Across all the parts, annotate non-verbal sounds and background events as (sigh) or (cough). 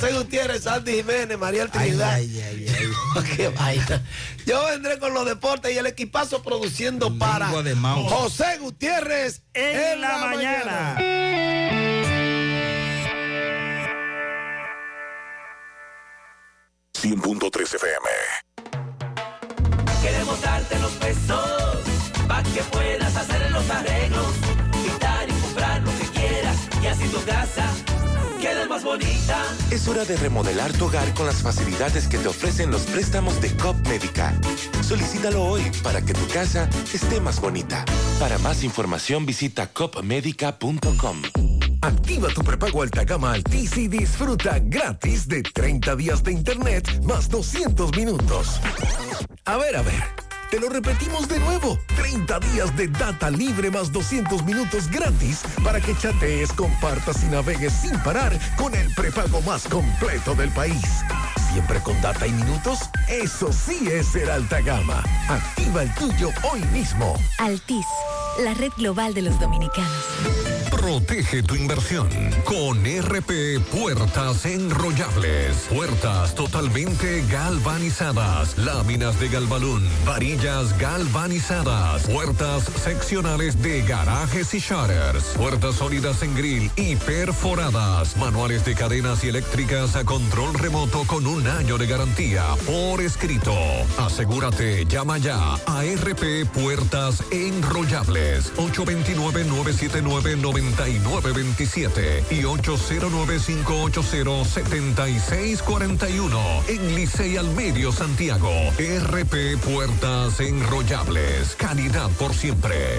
José Gutiérrez, Sandy Jiménez, María Trinidad. Ay, ay, ay, ay. (laughs) Qué vaina. Yo vendré con los deportes y el equipazo produciendo para Lengua de mouse. José Gutiérrez En la mañana. FM. Queremos darte los pesos para que puedas hacer los arreglos, quitar y comprar lo que quieras y así tu casa quede más bonita. Es hora de remodelar tu hogar con las facilidades que te ofrecen los préstamos de COP Médica. Solicítalo hoy para que tu casa esté más bonita. Para más información visita copmedica.com. Activa tu prepago alta gama Altis y disfruta gratis de 30 días de internet más 200 minutos. A ver, a ver. Te lo repetimos de nuevo. 30 días de data libre más 200 minutos gratis para que chatees, compartas y navegues sin parar con el prepago más completo del país. Siempre con data y minutos. Eso sí es ser alta gama. Activa el tuyo hoy mismo. Altis, la red global de los dominicanos. Protege tu inversión con RP Puertas Enrollables. Puertas totalmente galvanizadas. Láminas de galvalún. Varillas galvanizadas. Puertas seccionales de garajes y shutters. Puertas sólidas en grill y perforadas. Manuales de cadenas y eléctricas a control remoto con un año de garantía por escrito. Asegúrate, llama ya a RP Puertas Enrollables. 829-979-9927 y 809-580-7641 en Licey al Medio Santiago. RP Puertas Enrollables. Calidad por siempre.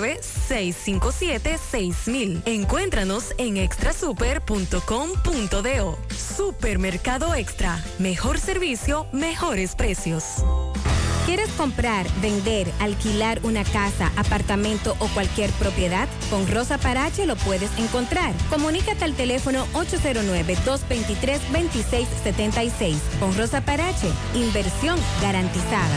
809-657-6000. Encuéntranos en extrasuper.com.do. Supermercado Extra. Mejor servicio, mejores precios. ¿Quieres comprar, vender, alquilar una casa, apartamento o cualquier propiedad? Con Rosa Parache lo puedes encontrar. Comunícate al teléfono 809-223-2676. Con Rosa Parache, inversión garantizada.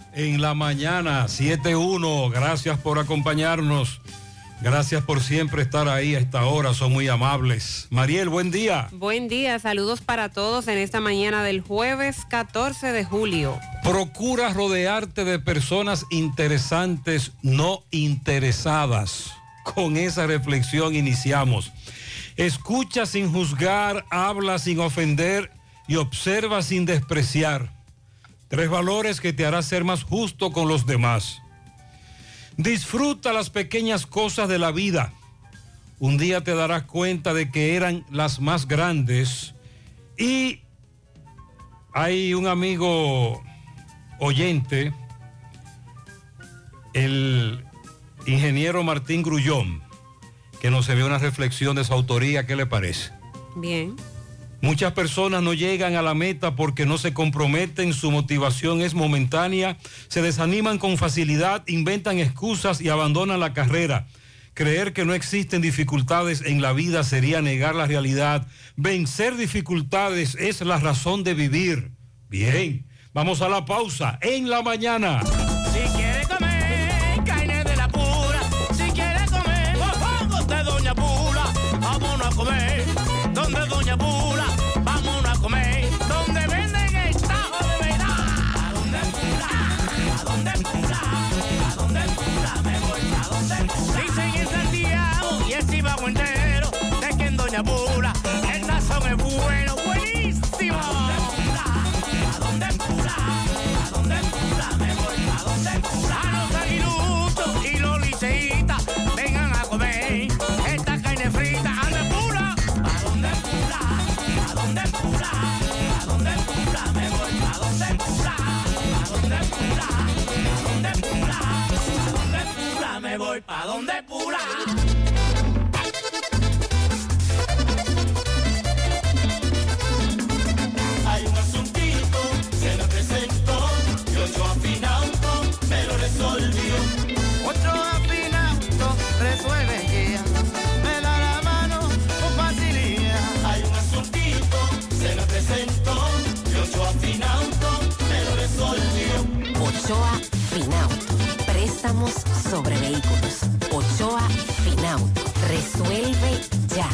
En la mañana 7.1. Gracias por acompañarnos. Gracias por siempre estar ahí a esta hora. Son muy amables. Mariel, buen día. Buen día, saludos para todos en esta mañana del jueves 14 de julio. Procura rodearte de personas interesantes, no interesadas. Con esa reflexión iniciamos. Escucha sin juzgar, habla sin ofender y observa sin despreciar. Tres valores que te hará ser más justo con los demás. Disfruta las pequeñas cosas de la vida. Un día te darás cuenta de que eran las más grandes. Y hay un amigo oyente, el ingeniero Martín Grullón, que nos envió una reflexión de su autoría. ¿Qué le parece? Bien. Muchas personas no llegan a la meta porque no se comprometen, su motivación es momentánea, se desaniman con facilidad, inventan excusas y abandonan la carrera. Creer que no existen dificultades en la vida sería negar la realidad. Vencer dificultades es la razón de vivir. Bien, vamos a la pausa en la mañana. Dicen en Santiago y el Chivago entero, de que Doña Pula Me voy pa' donde Pula. Préstamos sobre vehículos. Ochoa Finauto. Resuelve ya.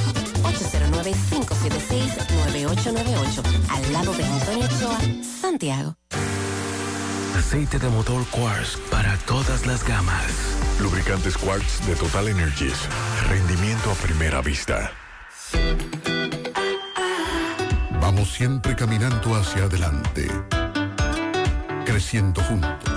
809-576-9898. Al lado de Antonio Ochoa, Santiago. Aceite de motor Quartz para todas las gamas. Lubricantes Quartz de Total Energies. Rendimiento a primera vista. Vamos siempre caminando hacia adelante, creciendo juntos,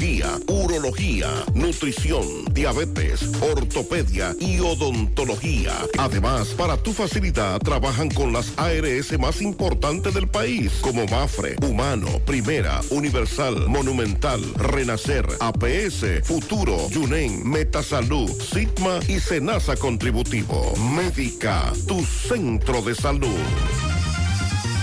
urología, nutrición, diabetes, ortopedia y odontología. Además, para tu facilidad trabajan con las ARS más importantes del país, como Mafre, Humano, Primera, Universal, Monumental, Renacer, APS, Futuro, Yunen, Metasalud, Sigma y Senasa Contributivo. Médica, tu centro de salud.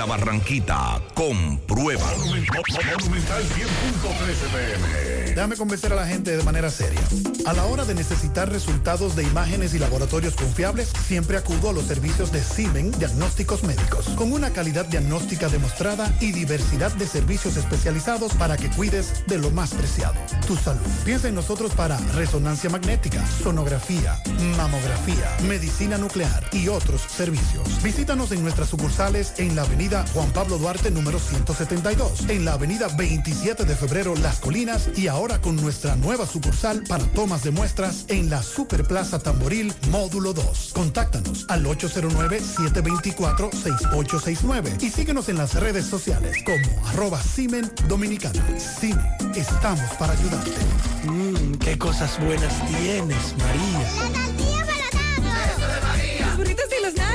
La Barranquita, comprueba. Monumental 100.13 pm. Déjame convencer a la gente de manera seria. A la hora de necesitar resultados de imágenes y laboratorios confiables, siempre acudo a los servicios de Simen Diagnósticos Médicos, con una calidad diagnóstica demostrada y diversidad de servicios especializados para que cuides de lo más preciado, tu salud. Piensa en nosotros para resonancia magnética, sonografía, mamografía, medicina nuclear y otros servicios. Visítanos en nuestras sucursales en la avenida Juan Pablo Duarte número 172, en la avenida 27 de febrero Las Colinas y ahora con nuestra nueva sucursal para tomas de muestras en la Superplaza Tamboril Módulo 2. Contáctanos al 809-724-6869 y síguenos en las redes sociales como arroba Simen Dominicana. Cine, estamos para ayudarte. Mmm, qué cosas buenas tienes, María.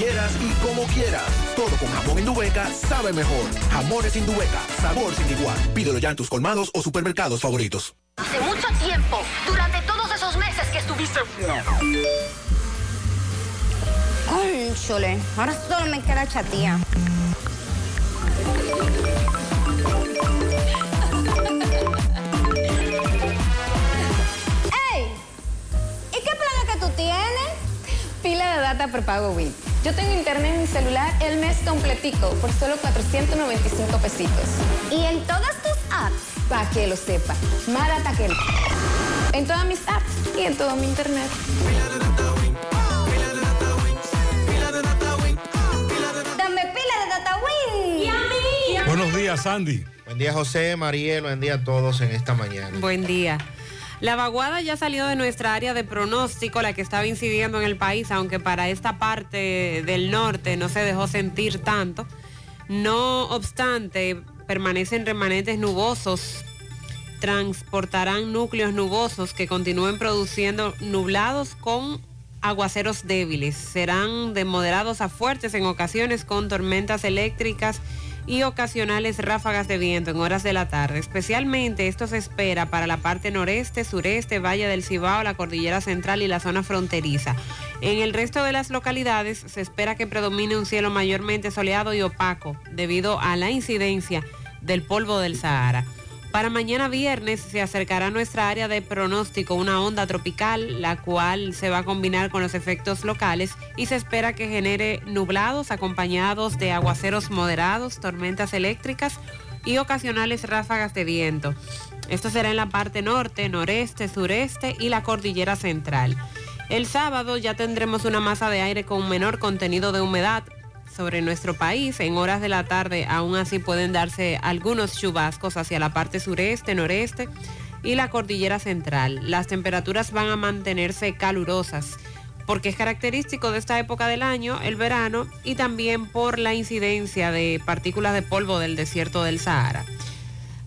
quieras y como quieras. Todo con jamón Indubeca sabe mejor. Jamones Indubeca, sabor sin igual. Pídelo ya en tus colmados o supermercados favoritos. Hace mucho tiempo, durante todos esos meses que estuviste... Ay, chole, ahora solo me queda chatía. (laughs) ¡Ey! ¿Y qué plan es que tú tienes? Pila de data prepago Win. Yo tengo internet en mi celular el mes completico por solo 495 pesitos. ¿Y en todas tus apps? Para que lo sepa. Más data que... En todas mis apps y en todo mi internet. Dame pila de data Win. ¿Y a mí? Buenos días, Sandy. Buen día, José, Mariel, buen día a todos en esta mañana. Buen día. La vaguada ya salió de nuestra área de pronóstico, la que estaba incidiendo en el país, aunque para esta parte del norte no se dejó sentir tanto. No obstante, permanecen remanentes nubosos, transportarán núcleos nubosos que continúen produciendo nublados con aguaceros débiles. Serán de moderados a fuertes en ocasiones con tormentas eléctricas y ocasionales ráfagas de viento en horas de la tarde. Especialmente esto se espera para la parte noreste, sureste, Valle del Cibao, la Cordillera Central y la zona fronteriza. En el resto de las localidades se espera que predomine un cielo mayormente soleado y opaco debido a la incidencia del polvo del Sahara. Para mañana viernes se acercará a nuestra área de pronóstico una onda tropical, la cual se va a combinar con los efectos locales y se espera que genere nublados acompañados de aguaceros moderados, tormentas eléctricas y ocasionales ráfagas de viento. Esto será en la parte norte, noreste, sureste y la cordillera central. El sábado ya tendremos una masa de aire con menor contenido de humedad sobre nuestro país. En horas de la tarde aún así pueden darse algunos chubascos hacia la parte sureste, noreste y la cordillera central. Las temperaturas van a mantenerse calurosas porque es característico de esta época del año, el verano, y también por la incidencia de partículas de polvo del desierto del Sahara.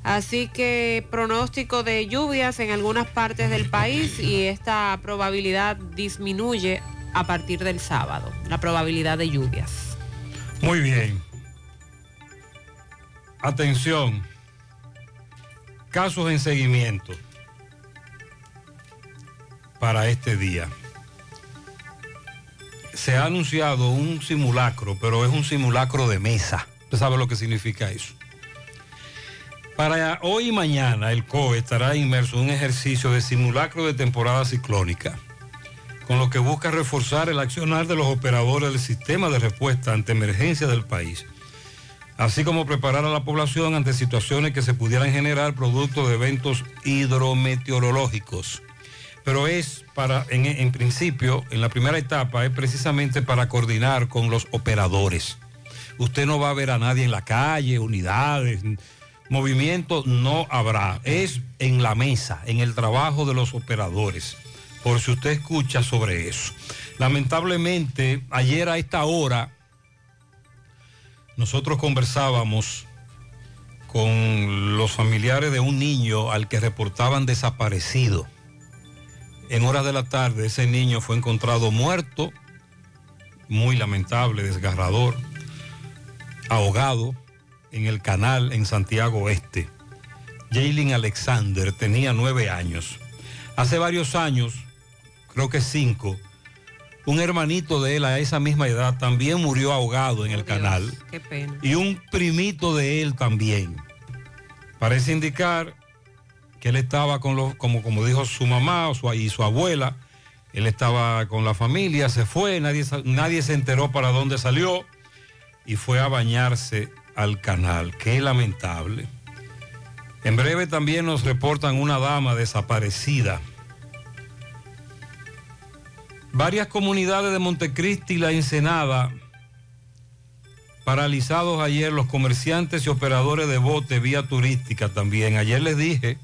Así que pronóstico de lluvias en algunas partes del país y esta probabilidad disminuye a partir del sábado, la probabilidad de lluvias. Muy bien. Atención. Casos en seguimiento para este día. Se ha anunciado un simulacro, pero es un simulacro de mesa. Usted sabe lo que significa eso. Para hoy y mañana el COE estará inmerso en un ejercicio de simulacro de temporada ciclónica, con lo que busca reforzar el accionar de los operadores del sistema de respuesta ante emergencias del país, así como preparar a la población ante situaciones que se pudieran generar producto de eventos hidrometeorológicos. Pero es para, en, en principio, en la primera etapa, es precisamente para coordinar con los operadores. Usted no va a ver a nadie en la calle, unidades, movimiento no habrá. Es en la mesa, en el trabajo de los operadores, por si usted escucha sobre eso. Lamentablemente, ayer a esta hora, nosotros conversábamos con los familiares de un niño al que reportaban desaparecido. En horas de la tarde ese niño fue encontrado muerto, muy lamentable, desgarrador, ahogado en el canal en Santiago Oeste. Jaylin Alexander tenía nueve años. Hace varios años, creo que cinco, un hermanito de él a esa misma edad también murió ahogado en el canal. Qué pena. Y un primito de él también. Parece indicar que él estaba con los, como, como dijo su mamá o su, y su abuela, él estaba con la familia, se fue, nadie, nadie se enteró para dónde salió y fue a bañarse al canal. Qué lamentable. En breve también nos reportan una dama desaparecida. Varias comunidades de Montecristi y la Ensenada paralizados ayer los comerciantes y operadores de bote vía turística también. Ayer les dije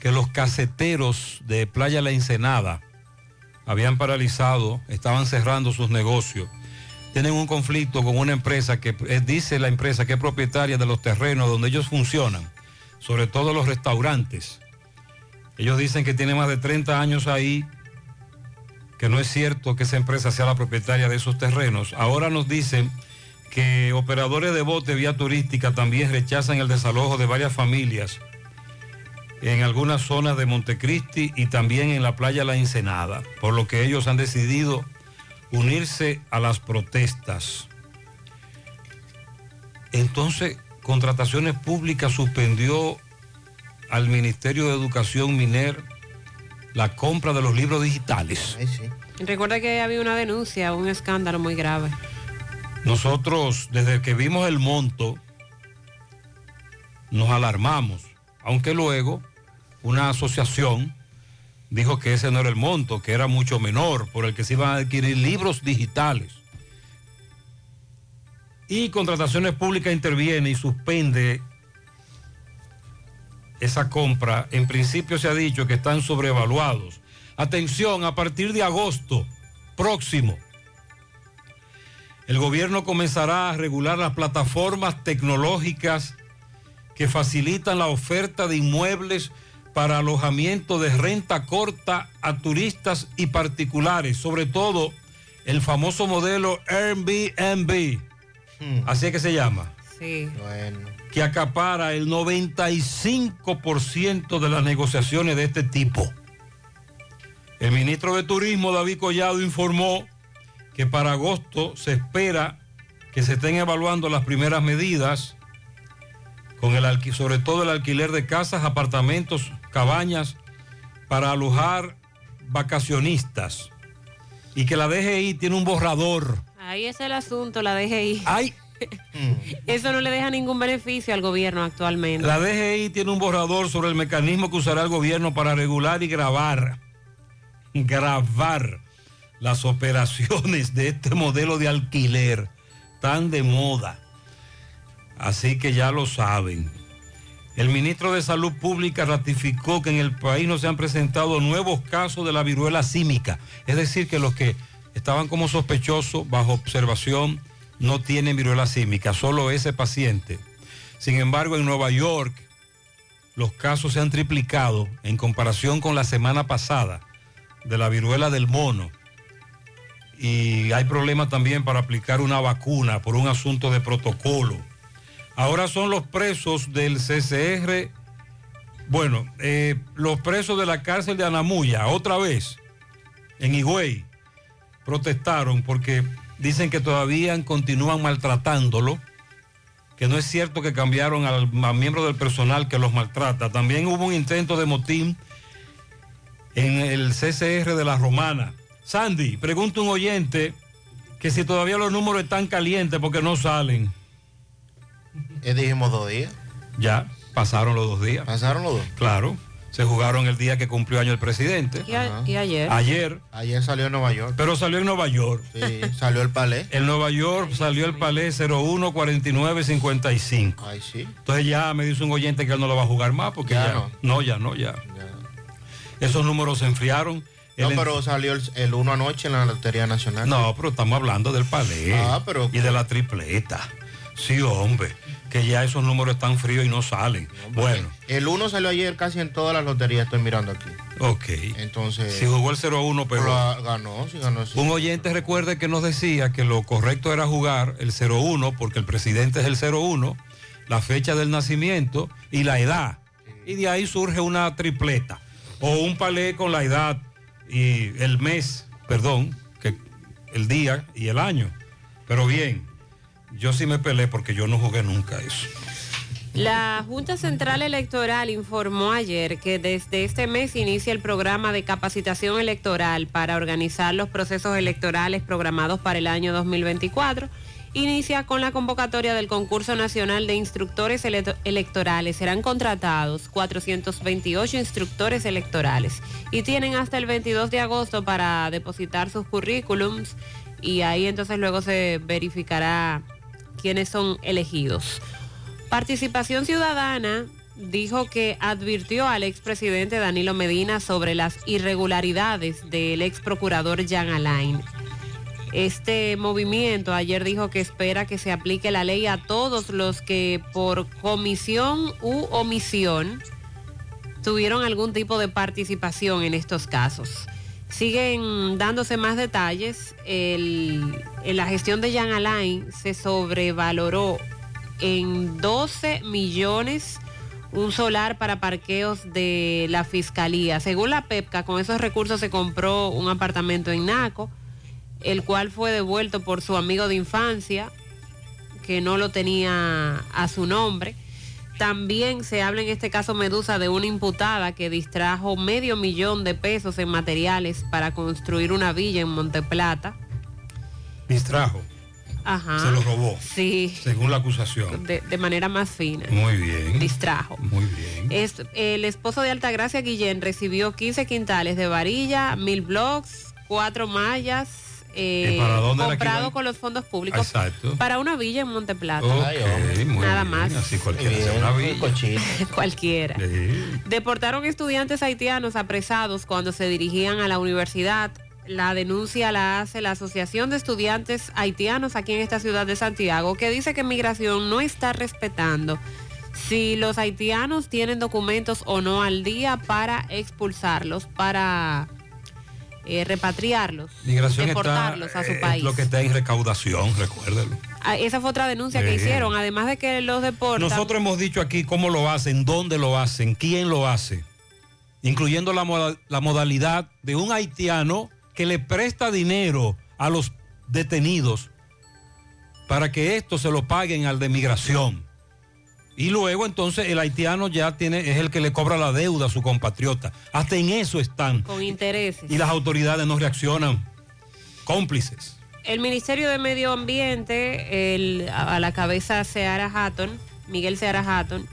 que los caseteros de Playa La Ensenada habían paralizado, estaban cerrando sus negocios. Tienen un conflicto con una empresa que eh, dice la empresa que es propietaria de los terrenos donde ellos funcionan, sobre todo los restaurantes. Ellos dicen que tiene más de 30 años ahí, que no es cierto que esa empresa sea la propietaria de esos terrenos. Ahora nos dicen que operadores de bote vía turística también rechazan el desalojo de varias familias en algunas zonas de Montecristi y también en la playa La Ensenada, por lo que ellos han decidido unirse a las protestas. Entonces, Contrataciones Públicas suspendió al Ministerio de Educación Miner la compra de los libros digitales. Recuerda que había una denuncia, un escándalo muy grave. Nosotros, desde que vimos el monto, nos alarmamos, aunque luego una asociación dijo que ese no era el monto, que era mucho menor, por el que se iban a adquirir libros digitales. Y Contrataciones Públicas interviene y suspende esa compra. En principio se ha dicho que están sobrevaluados. Atención, a partir de agosto próximo, el gobierno comenzará a regular las plataformas tecnológicas que facilitan la oferta de inmuebles para alojamiento de renta corta a turistas y particulares, sobre todo el famoso modelo Airbnb, así es que se llama, Sí. Que acapara el 95% de las negociaciones de este tipo. El ministro de Turismo, David Collado, informó que para agosto se espera que se estén evaluando las primeras medidas con el sobre todo el alquiler de casas, apartamentos, cabañas para alojar vacacionistas y que la DGI tiene un borrador. Ahí es el asunto, la DGI. Eso no le deja ningún beneficio al gobierno actualmente. La DGI tiene un borrador sobre el mecanismo que usará el gobierno para regular y grabar, grabar las operaciones de este modelo de alquiler tan de moda. Así que ya lo saben. El ministro de Salud Pública ratificó que en el país no se han presentado nuevos casos de la viruela símica. Es decir, que los que estaban como sospechosos bajo observación no tienen viruela símica, solo ese paciente. Sin embargo, en Nueva York los casos se han triplicado en comparación con la semana pasada de la viruela del mono. Y hay problemas también para aplicar una vacuna por un asunto de protocolo. Ahora son los presos del CCR, bueno, eh, los presos de la cárcel de Anamuya, otra vez, en Higüey, protestaron porque dicen que todavía continúan maltratándolo, que no es cierto que cambiaron al, a miembro del personal que los maltrata. También hubo un intento de motín en el CCR de la Romana. Sandy, pregunta un oyente que si todavía los números están calientes porque no salen. Eh, dijimos dos días. Ya, pasaron los dos días. ¿Pasaron los dos? Claro. Se jugaron el día que cumplió año el presidente. ¿Y, a- y ayer? Ayer. Ayer salió en Nueva York. Pero salió en Nueva York. Sí, salió el palé. En Nueva York salió el palé 014955. Ay, sí. Entonces ya me dice un oyente que él no lo va a jugar más porque Ya ya, no. no. ya no, ya. Esos números se enfriaron. No, El pero salió el, el uno anoche en la Lotería Nacional. No, pero estamos hablando del palé Ah, pero- y de la tripleta. Sí, hombre, que ya esos números están fríos y no salen. Bueno, El 1 salió ayer casi en todas las loterías, estoy mirando aquí. ok. Entonces. Si jugó el 0-1, pero... Lo ganó, sí ganó. sí. Un oyente recuerde que nos decía que lo correcto era jugar el 01 porque el presidente es el 01, la fecha del nacimiento y la edad. Y de ahí surge una tripleta o un palé con la edad y el mes, perdón, que el día y el año. Pero bien, yo sí me peleé porque yo no jugué nunca eso. La Junta Central Electoral informó ayer que desde este mes inicia el programa de capacitación electoral para organizar los procesos electorales programados para el año 2024. Inicia con la convocatoria del concurso nacional de instructores ele- electorales. Serán contratados 428 instructores electorales y tienen hasta el 22 de agosto para depositar sus currículums y ahí entonces luego se verificará quiénes son elegidos. Participación Ciudadana dijo que advirtió al expresidente Danilo Medina sobre las irregularidades del ex procurador Jean Alain. Este movimiento ayer dijo que espera que se aplique la ley a todos los que por comisión u omisión tuvieron algún tipo de participación en estos casos. Siguen dándose más detalles. En la gestión de Jean Alain se sobrevaloró en 12 millones un solar para parqueos de la fiscalía. Según la PEPCA, con esos recursos se compró un apartamento en Naco, el cual fue devuelto por su amigo de infancia, que no lo tenía a su nombre. También se habla en este caso Medusa de una imputada que distrajo medio millón de pesos en materiales para construir una villa en Monteplata. Distrajo, Ajá. se lo robó, Sí, según la acusación. de, de manera más fina. Muy bien. Distrajo. Muy bien. Es- el esposo de Altagracia Guillén recibió 15 quintales de varilla, mil blocks, cuatro mallas, eh, ¿Y para dónde era que comprado con los fondos públicos Exacto. para una villa en Monteplata. Ok, muy Nada bien. más. Así cualquiera hace una villa. (laughs) Cualquiera. Sí. Deportaron estudiantes haitianos apresados cuando se dirigían a la universidad. La denuncia la hace la Asociación de Estudiantes Haitianos aquí en esta ciudad de Santiago, que dice que migración no está respetando si los haitianos tienen documentos o no al día para expulsarlos, para eh, repatriarlos, Migración deportarlos está, a su eh, país. lo que está en recaudación, recuérdelo. Ah, Esa fue otra denuncia que hicieron, además de que los deportan. Nosotros hemos dicho aquí cómo lo hacen, dónde lo hacen, quién lo hace, incluyendo la, moda- la modalidad de un haitiano que le presta dinero a los detenidos para que esto se lo paguen al de migración. Y luego entonces el haitiano ya tiene, es el que le cobra la deuda a su compatriota. Hasta en eso están. con intereses. Y las autoridades no reaccionan. Cómplices. El Ministerio de Medio Ambiente, el- a la cabeza Seara Hatton, Miguel Seara Hatton,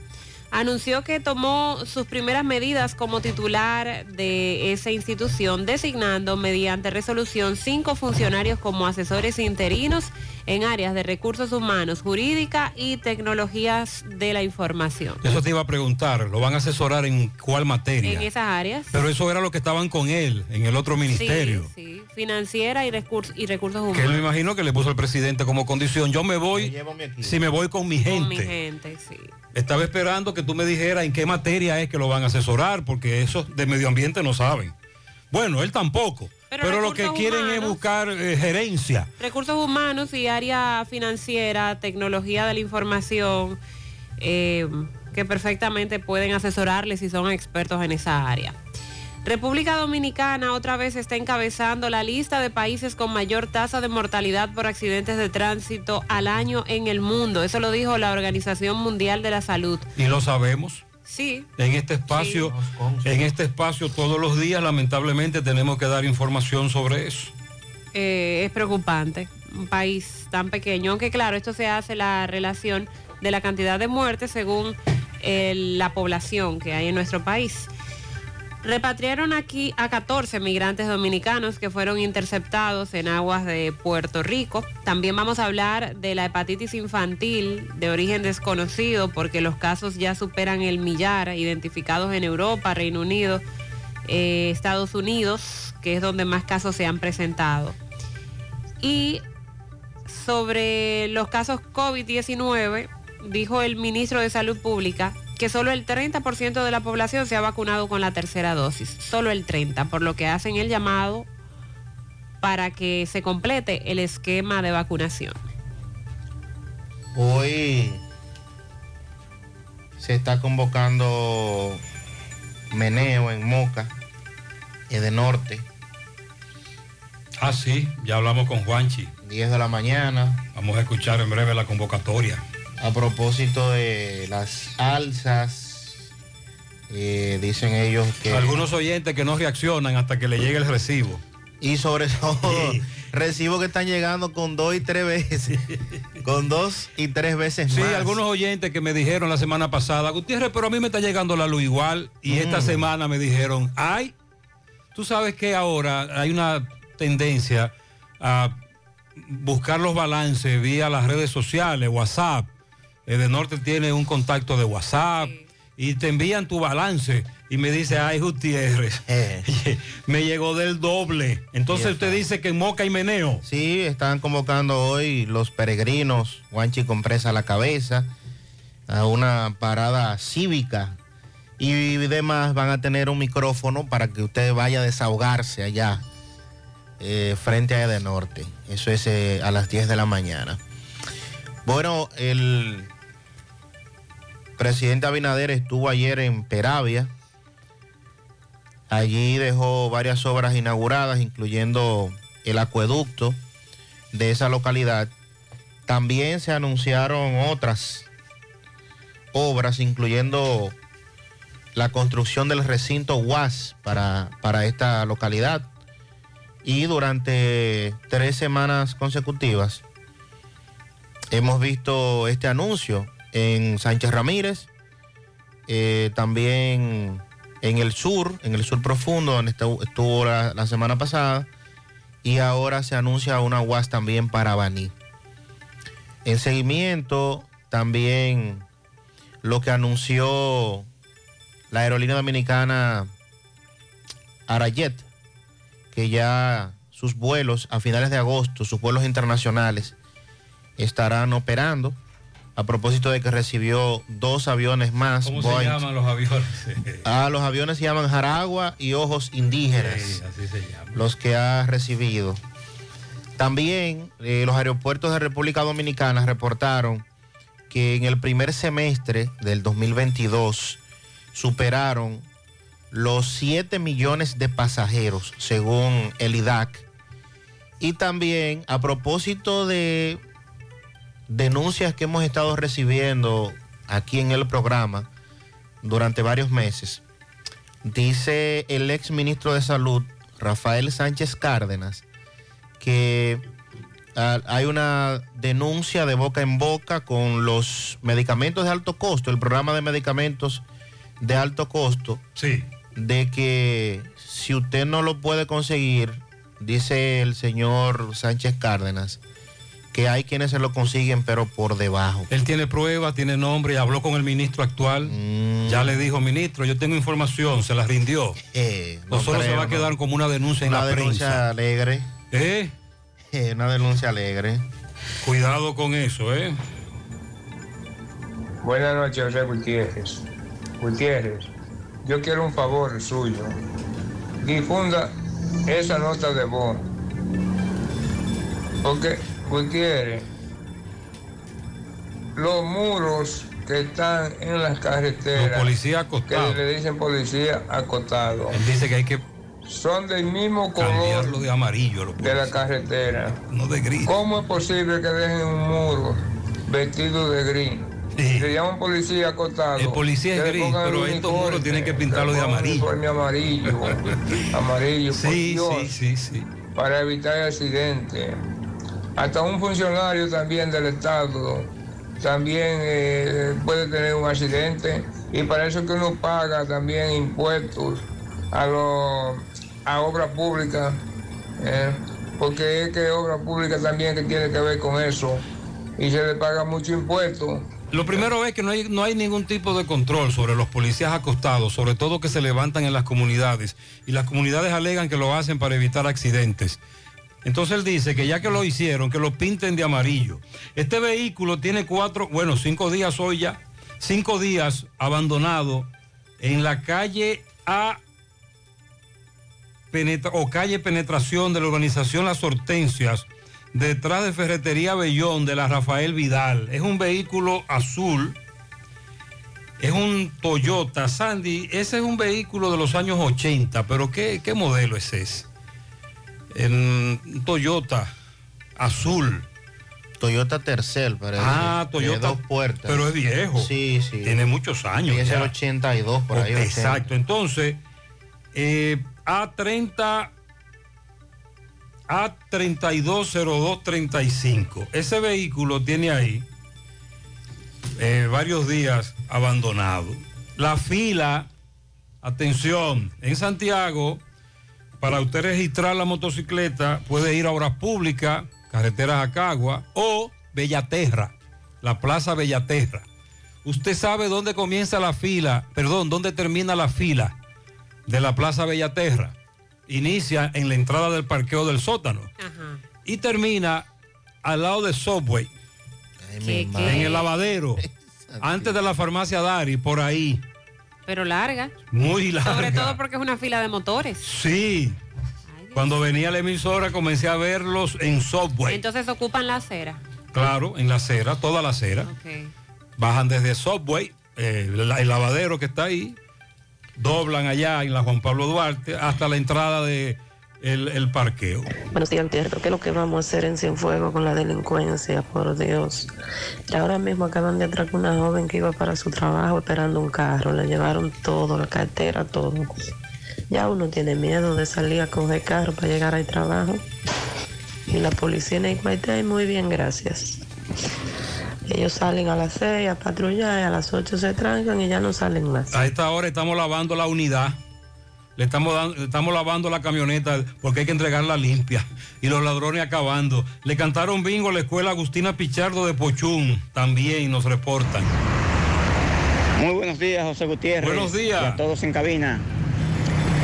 anunció que tomó sus primeras medidas como titular de esa institución, designando mediante resolución cinco funcionarios como asesores interinos en áreas de recursos humanos, jurídica y tecnologías de la información. Eso te iba a preguntar, ¿lo van a asesorar en cuál materia? En esas áreas. Pero eso era lo que estaban con él en el otro ministerio. Sí, sí, financiera y, recursos y recursos Que él me humanos. imagino que le puso al presidente como condición, yo me voy si me voy con mi gente. Con mi gente, sí. Estaba esperando que tú me dijeras en qué materia es que lo van a asesorar, porque eso de medio ambiente no saben. Bueno, él tampoco. Pero, lo que quieren es buscar eh, gerencia. Recursos humanos y área financiera, tecnología de la información, eh, que perfectamente pueden asesorarles si son expertos en esa área. República Dominicana otra vez está encabezando la lista de países con mayor tasa de mortalidad por accidentes de tránsito al año en el mundo. Eso lo dijo la Organización Mundial de la Salud. Y lo sabemos. Sí, En este espacio, en este espacio todos los días lamentablemente tenemos que dar información sobre eso. eh, es preocupante. Un país tan pequeño, aunque claro, esto se hace la relación de la cantidad de muertes según eh, la población que hay en nuestro país. Repatriaron aquí a 14 migrantes dominicanos que fueron interceptados en aguas de Puerto Rico. También vamos a hablar de la hepatitis infantil de origen desconocido porque los casos ya superan el millar identificados en Europa, Reino Unido, eh, Estados Unidos, que es donde más casos se han presentado. Y sobre los casos COVID-19, dijo el ministro de Salud Pública que solo el 30% de la población se ha vacunado con la tercera dosis, solo el 30%, por lo que hacen el llamado para que se complete el esquema de vacunación. Hoy se está convocando meneo en Moca, y de norte. Ah, sí, ya hablamos con Juanchi. 10 de la mañana. Vamos a escuchar en breve la convocatoria. A propósito de las alzas, eh, dicen ellos que... Algunos oyentes que no reaccionan hasta que le llegue el recibo. Y sobre todo, (laughs) recibos que están llegando con dos y tres veces. con dos y tres veces Sí, más. algunos oyentes que me dijeron la semana pasada, Gutiérrez, pero a mí me está llegando la luz igual. Y esta Mm. semana me dijeron, ay, tú sabes que ahora hay una tendencia a buscar los balances vía las redes sociales, WhatsApp. El de Norte tiene un contacto de WhatsApp y te envían tu balance y me dice, ay, Gutiérrez, (laughs) me llegó del doble. Entonces Eh. Usted dice que en Moca y Meneo. Sí, están convocando hoy los peregrinos, Juanchi con presa a la cabeza, a una parada cívica. Y demás van a tener un micrófono para que usted vaya a desahogarse allá, eh, frente a de Norte. Eso es eh, a las 10 de la mañana. Bueno, el presidente Abinader estuvo ayer en Peravia. Allí dejó varias obras inauguradas, incluyendo el acueducto de esa localidad. También se anunciaron otras obras, incluyendo la construcción del recinto UAS para, para esta localidad. Y durante tres semanas consecutivas hemos visto este anuncio en Sánchez Ramírez, eh, también en el sur, en el sur profundo, donde estu- estuvo la, la semana pasada, y ahora se anuncia una UAS también para Baní. En seguimiento, también lo que anunció la aerolínea dominicana Arayet, que ya sus vuelos a finales de agosto, sus vuelos internacionales, estarán operando. A propósito de que recibió dos aviones más. ¿Cómo se llaman los aviones? (laughs) Ah, los aviones se llaman Jaragua y Ojos Indígenas. Sí, así se llama. Los que ha recibido. También eh, los aeropuertos de República Dominicana reportaron que en el primer semestre del 2022 superaron los 7 millones de pasajeros, según el IDAC. Y también a propósito de denuncias que hemos estado recibiendo aquí en el programa durante varios meses, dice el ex ministro de Salud, Rafael Sánchez Cárdenas, que ah, hay una denuncia de boca en boca con los medicamentos de alto costo, el programa de medicamentos de alto costo, sí. de que si usted no lo puede conseguir, dice el señor Sánchez Cárdenas, que hay quienes se lo consiguen pero por debajo. Él tiene pruebas, tiene nombre, habló con el ministro actual. Mm. Ya le dijo, ministro, yo tengo información, se la rindió. (laughs) Eh, o no solo se va a no. quedar como una denuncia en Una la denuncia prensa. alegre. (laughs) ¿Eh? una denuncia alegre. Cuidado con eso, ¿eh? Buenas noches, José Gutiérrez. Gutiérrez, yo quiero un favor suyo. Difunda esa nota de voz. Porque, Gutiérrez, los muros que están en las carreteras. Los policías acostados. Que le dicen policía acostado. Él dice que hay que Son del mismo color de amarillo. los de la carretera. No de gris. ¿Cómo es posible que dejen un muro vestido de gris? Se llama un policía acostado. El policía es gris, pero estos muros tienen que pintarlo de amarillo. amarillo. (laughs) amarillo, por Sí, sí, sí, sí. Para evitar accidentes. Hasta un funcionario también del Estado también eh, puede tener un accidente y para eso es que uno paga también impuestos a, los a obras públicas, eh, porque es que obra pública también que tiene que ver con eso y se le paga mucho impuesto. Lo primero es que no no hay ningún tipo de control sobre los policías acostados, sobre todo que se levantan en las comunidades. Y las comunidades alegan que lo hacen para evitar accidentes. Entonces él dice que ya que lo hicieron, que lo pinten de amarillo. Este vehículo tiene cuatro, bueno, cinco días hoy ya, cinco días abandonado en la calle A penetra- o calle penetración de la urbanización Las Hortensias, detrás de Ferretería Bellón de la Rafael Vidal. Es un vehículo azul. Es un Toyota Sandy. Ese es un vehículo de los años 80, pero ¿qué, qué modelo es ese? En Toyota azul. Toyota Tercel, parece. Ah, de Toyota. dos puertas. Pero es viejo. Sí, sí. Tiene muchos años. Y es ya. el 82 por ahí. Ok, 80. Exacto. Entonces, eh, A30, A320235. Ese vehículo tiene ahí eh, varios días abandonado. La fila, atención, en Santiago, para usted registrar la motocicleta, puede ir a Obras Públicas, Carreteras Acagua o Bellaterra, la Plaza Bellaterra. Usted sabe dónde comienza la fila, perdón, dónde termina la fila de la Plaza Bellaterra. Inicia en la entrada del parqueo del sótano y termina al lado de Subway, ¿Qué, en el lavadero, (laughs) antes de la farmacia Dari, por ahí. Pero larga. Muy larga. Sobre todo porque es una fila de motores. Sí. Cuando venía la emisora comencé a verlos en Subway. Entonces ocupan la acera. Claro, en la acera, toda la acera. Ok. Bajan desde Subway, eh, la- el lavadero que está ahí, doblan allá en la Juan Pablo Duarte hasta la entrada de el, el parqueo. Buenos días, Tierra. ¿Qué es lo que vamos a hacer en Cienfuegos con la delincuencia? Por Dios. Ahora mismo acaban de atracar una joven que iba para su trabajo esperando un carro. Le llevaron todo, la cartera, todo. Ya uno tiene miedo de salir a coger carro para llegar al trabajo. Y la policía en Iguaytay, muy bien, gracias. Ellos salen a las 6 a patrullar y a las 8 se trancan y ya no salen más. A esta hora estamos lavando la unidad. Le estamos, dando- estamos lavando la camioneta porque hay que entregarla limpia. Y los ladrones acabando. Le cantaron bingo a la escuela Agustina Pichardo de Pochún. También nos reportan. Muy buenos días, José Gutiérrez. Buenos días. Y a todos en cabina.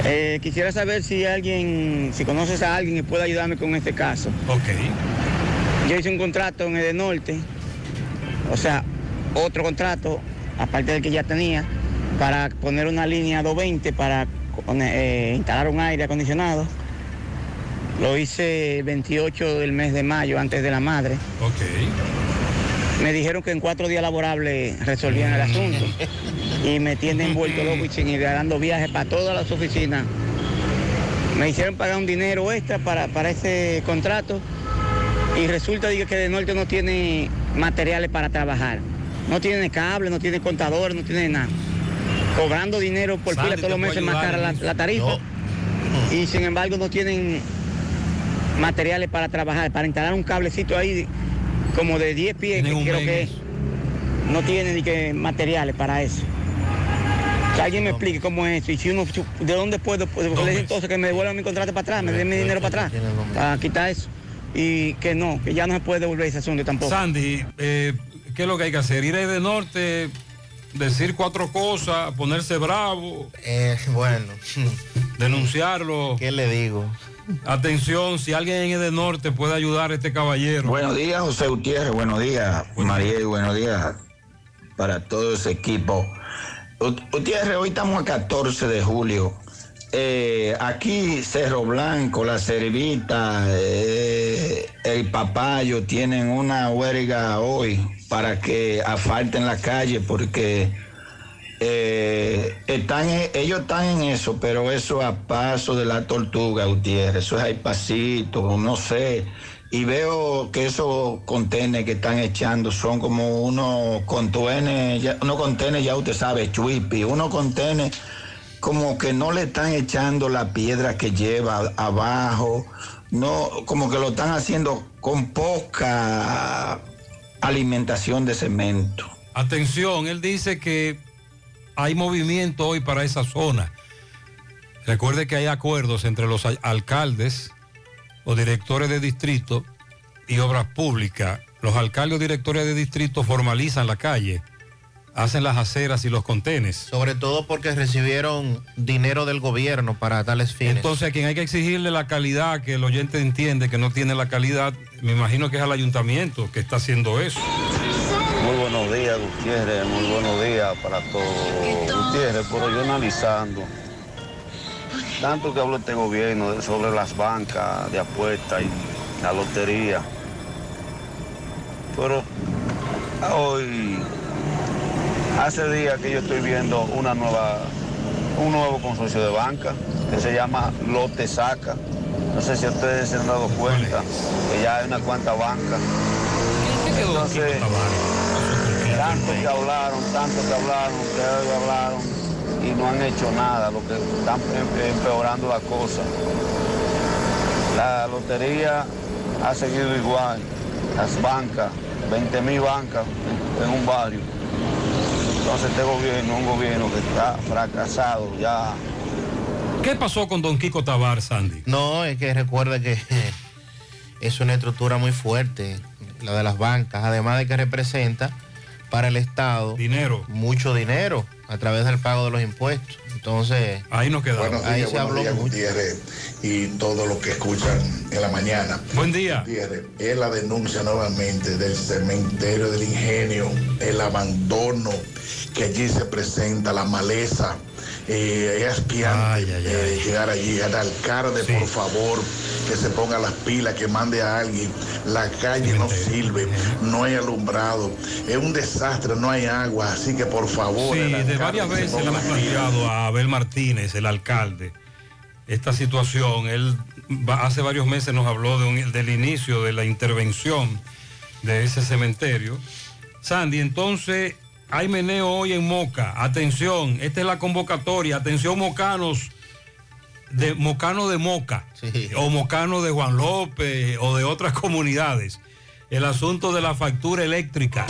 Eh, quisiera saber si alguien, si conoces a alguien que pueda ayudarme con este caso. Ok. Yo hice un contrato en el norte, o sea, otro contrato, aparte del que ya tenía, para poner una línea 220 para eh, instalar un aire acondicionado. Lo hice el 28 del mes de mayo, antes de la madre. Ok. Me dijeron que en cuatro días laborables resolvían el asunto. Y me tienen envuelto loco y sin idea, dando viajes para todas las oficinas. Me hicieron pagar un dinero extra para, para ese contrato. Y resulta digo, que de norte no tiene materiales para trabajar. No tiene cable, no tiene contador, no tiene nada. Cobrando dinero por fila todos los meses más cara la, tarifa. Y sin embargo no tienen materiales para trabajar, para instalar un cablecito ahí como de 10 pies, que creo que es. No tienen ni que materiales para eso. Que alguien me explique cómo es eso. Y si uno, ¿de dónde puedo? Pues, le dije entonces que me devuelvan mi contrato para atrás, me den mi dinero para atrás, para quitar eso. Y que no, que ya no se puede devolver ese asunto tampoco. Sandy, eh, ¿qué es lo que hay que hacer? Ir ahí de norte, decir cuatro cosas, ponerse bravo. bueno. Denunciarlo. ¿Qué le digo? Atención, si alguien es de norte puede ayudar a este caballero. Buenos días, José Gutiérrez. Buenos días, Mariel. Buenos días para todo ese equipo. Gut- Gutiérrez, hoy estamos a 14 de julio eh, aquí Cerro Blanco, La Cervita, eh, el Papayo tienen una huelga hoy para que asfalten la calle porque eh, están, ellos están en eso, pero eso a paso de la tortuga, Gutiérrez, eso es ahí pasito, no sé. Y veo que esos contenedores que están echando son como unos contenedores, ya- unos contenedores, ya usted sabe, chuipi, unos contenedores como que no le están echando la piedra que lleva abajo, no, como que lo están haciendo con poca alimentación de cemento. Atención, él dice que hay movimiento hoy para esa zona. Recuerde que hay acuerdos entre los al- alcaldes o directores de distrito y obras públicas. Los alcaldes o directores de distrito formalizan la calle, hacen las aceras y los contenes. Sobre todo porque recibieron dinero del gobierno para tales fines. Entonces, a quien hay que exigirle la calidad, que el oyente entiende que no tiene la calidad, me imagino que es al ayuntamiento que está haciendo eso. Muy buenos días, Gutiérrez, muy buenos días para todos. Gutiérrez, pero yo analizando, tanto que habla este gobierno sobre las bancas de apuestas y la lotería, pero hoy, hace días que yo estoy viendo una nueva, un nuevo consorcio de banca que se llama Lote Saca. No sé si ustedes se han dado cuenta que ya hay una cuanta banca. Entonces, tanto que hablaron, tanto que hablaron, que hoy hablaron y no han hecho nada, lo que están em- empeorando la cosa. La lotería ha seguido igual, las bancas, 20 mil bancas en un barrio. Entonces este gobierno, un gobierno que está fracasado ya. ¿Qué pasó con don Kiko Tabar, Sandy? No, es que recuerde que (laughs) es una estructura muy fuerte, la de las bancas, además de que representa para el Estado dinero, mucho dinero a través del pago de los impuestos. Entonces, ahí nos quedamos. Buenos Ahí días, se buenos habló días, mucho. Gutiérrez, y todo lo que escuchan en la mañana. Buen día. Gutiérrez, es la denuncia nuevamente del cementerio del ingenio, el abandono que allí se presenta, la maleza. Eh, es asqueante eh, llegar allí. Al alcalde, por favor, que se ponga las pilas, que mande a alguien. La calle no sirve, no hay alumbrado, es un desastre, no hay agua, así que por favor. Sí, de varias veces le hemos planteado a Abel Martínez, el alcalde, esta situación. Él hace varios meses nos habló de un- del inicio de la intervención de ese cementerio. Sandy, entonces hay meneo hoy en Moca. Atención, esta es la convocatoria. Atención, mocanos. De Mocano de Moca, o Mocano de Juan López, o de otras (laughs) comunidades. El asunto de la factura eléctrica.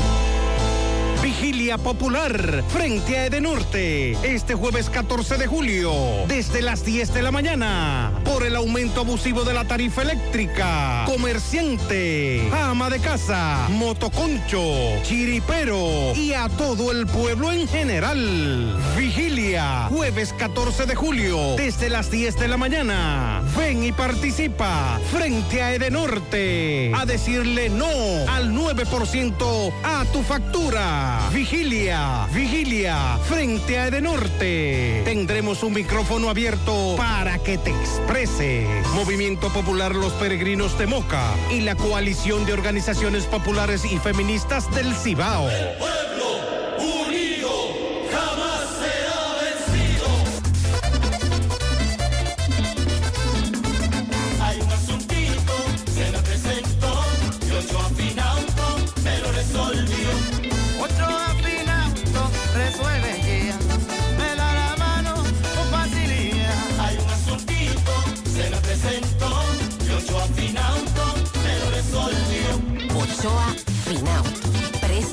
Vigilia Popular frente a Edenorte este jueves 14 de julio desde las 10 de la mañana por el aumento abusivo de la tarifa eléctrica. Comerciante, ama de casa, motoconcho, chiripero y a todo el pueblo en general. Vigilia jueves 14 de julio desde las 10 de la mañana. Ven y participa frente a Edenorte a decirle no al 9% a tu factura. Vigilia, vigilia, frente a Edenorte. Tendremos un micrófono abierto para que te exprese. Movimiento Popular Los Peregrinos de Moca y la coalición de organizaciones populares y feministas del Cibao.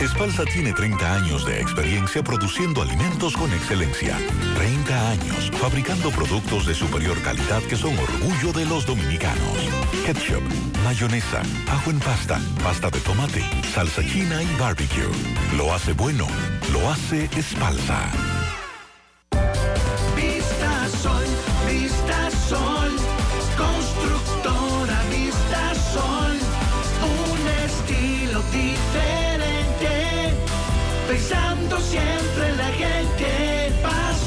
Espalsa tiene 30 años de experiencia produciendo alimentos con excelencia. 30 años fabricando productos de superior calidad que son orgullo de los dominicanos. Ketchup, mayonesa, ajo en pasta, pasta de tomate, salsa china y barbecue. Lo hace bueno, lo hace Espalsa.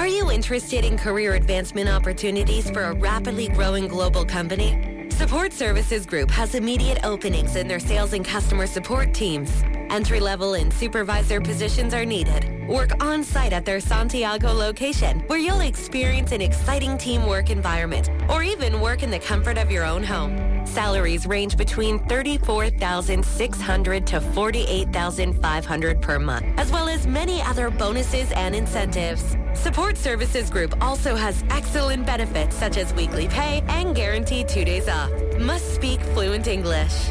Are you interested in career advancement opportunities for a rapidly growing global company? Support Services Group has immediate openings in their sales and customer support teams. Entry level and supervisor positions are needed. Work on site at their Santiago location, where you'll experience an exciting teamwork environment, or even work in the comfort of your own home. Salaries range between 34,600 to 48,500 per month, as well as many other bonuses and incentives. Support Services Group also has excellent benefits such as weekly pay and guaranteed two days off. Must speak fluent English.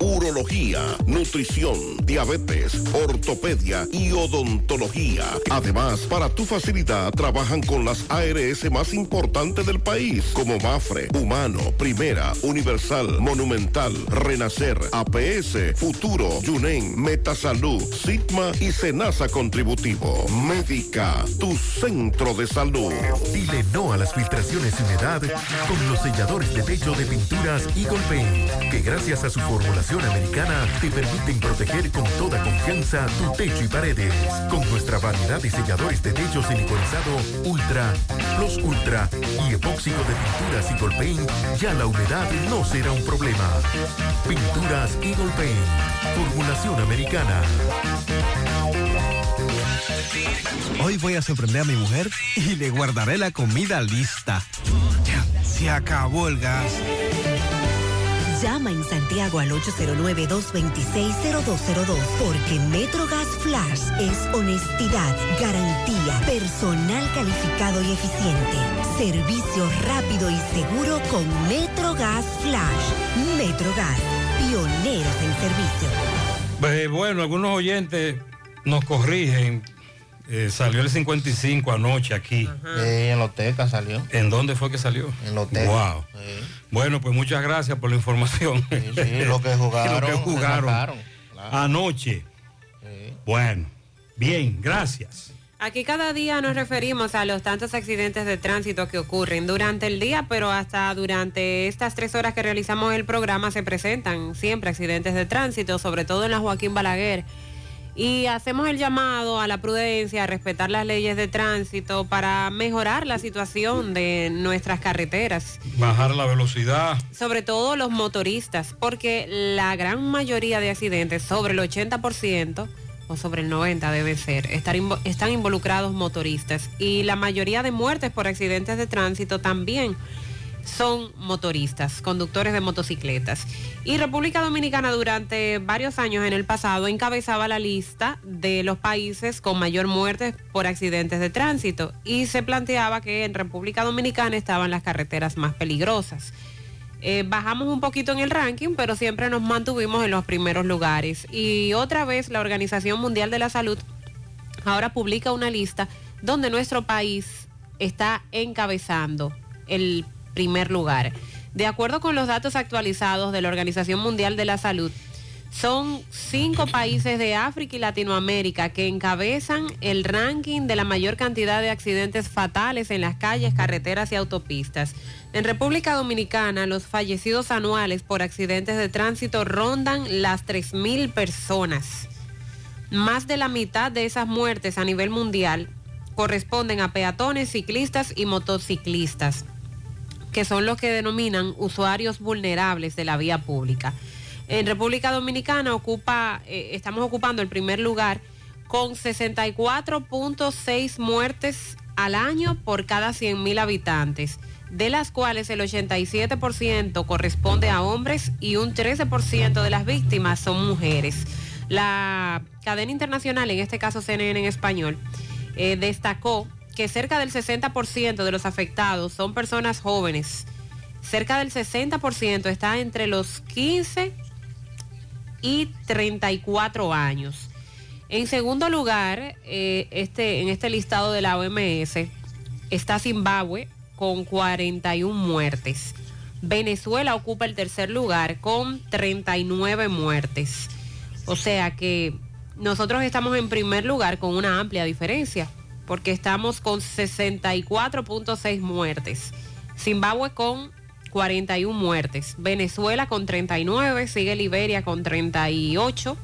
urología, nutrición, diabetes, ortopedia y odontología. Además, para tu facilidad trabajan con las ARS más importantes del país, como Mafre, Humano, Primera, Universal, Monumental, Renacer, APS, Futuro, Yunen, Metasalud, Sigma y Senasa Contributivo. Médica, tu centro de salud. Dile no a las filtraciones y humedad con los selladores de techo de pinturas Eagle Paint, que gracias a su formulación americana te permiten proteger con toda confianza tu techo y paredes. Con nuestra variedad de selladores de techo siliconizado Ultra, Plus Ultra y epóxico de pinturas Eagle Paint, ya la humedad no será un problema. Pinturas Eagle Paint, formulación americana. Hoy voy a sorprender a mi mujer y le guardaré la comida lista. Ya, Se acabó el gas. Llama en Santiago al 809-226-0202 porque MetroGas Flash es honestidad, garantía, personal calificado y eficiente, servicio rápido y seguro con MetroGas Flash. MetroGas, pioneros en servicio. Eh, bueno, algunos oyentes nos corrigen. Eh, salió el 55 anoche aquí. en Loteca salió. ¿En dónde fue que salió? En Loteca. Wow. Bueno, pues muchas gracias por la información. sí, (laughs) lo que jugaron, Lo que jugaron sacaron, anoche. Bueno, bien, gracias. Aquí cada día nos referimos a los tantos accidentes de tránsito que ocurren durante el día, pero hasta durante estas tres horas que realizamos el programa se presentan siempre accidentes de tránsito, sobre todo en la Joaquín Balaguer. Y hacemos el llamado a la prudencia, a respetar las leyes de tránsito para mejorar la situación de nuestras carreteras, Bajar la velocidad. sobre todo los motoristas, porque la gran mayoría de accidentes, sobre el 80% o sobre el 90% debe ser, estar invo- están involucrados motoristas. Y la mayoría de muertes por accidentes de tránsito también son motoristas, conductores de motocicletas. Y República Dominicana durante varios años en el pasado encabezaba la lista de los países con mayor muerte por accidentes de tránsito y se planteaba que en República Dominicana estaban las carreteras más peligrosas. Eh, bajamos un poquito en el ranking, pero siempre nos mantuvimos en los primeros lugares. Y otra vez la Organización Mundial de la Salud ahora publica una lista donde nuestro país está encabezando el primer lugar. De acuerdo con los datos actualizados de la Organización Mundial de la Salud, son cinco países de África y Latinoamérica que encabezan el ranking de la mayor cantidad de accidentes fatales en las calles, carreteras y autopistas. En República Dominicana, los fallecidos anuales por accidentes de tránsito rondan las 3.000 personas. Más de la mitad de esas muertes a nivel mundial corresponden a peatones, ciclistas y motociclistas, que son los que denominan usuarios vulnerables de la vía pública. En República Dominicana ocupa, eh, estamos ocupando el primer lugar con 64.6 muertes al año por cada 100.000 habitantes, de las cuales el 87% corresponde a hombres y un 13% de las víctimas son mujeres. La cadena internacional, en este caso CNN en español, eh, destacó que cerca del 60% de los afectados son personas jóvenes. Cerca del 60% está entre los 15 y 34 años. En segundo lugar, eh, este, en este listado de la OMS está Zimbabue con 41 muertes. Venezuela ocupa el tercer lugar con 39 muertes. O sea que nosotros estamos en primer lugar con una amplia diferencia, porque estamos con 64.6 muertes. Zimbabue con 41 muertes. Venezuela con 39, sigue Liberia con 38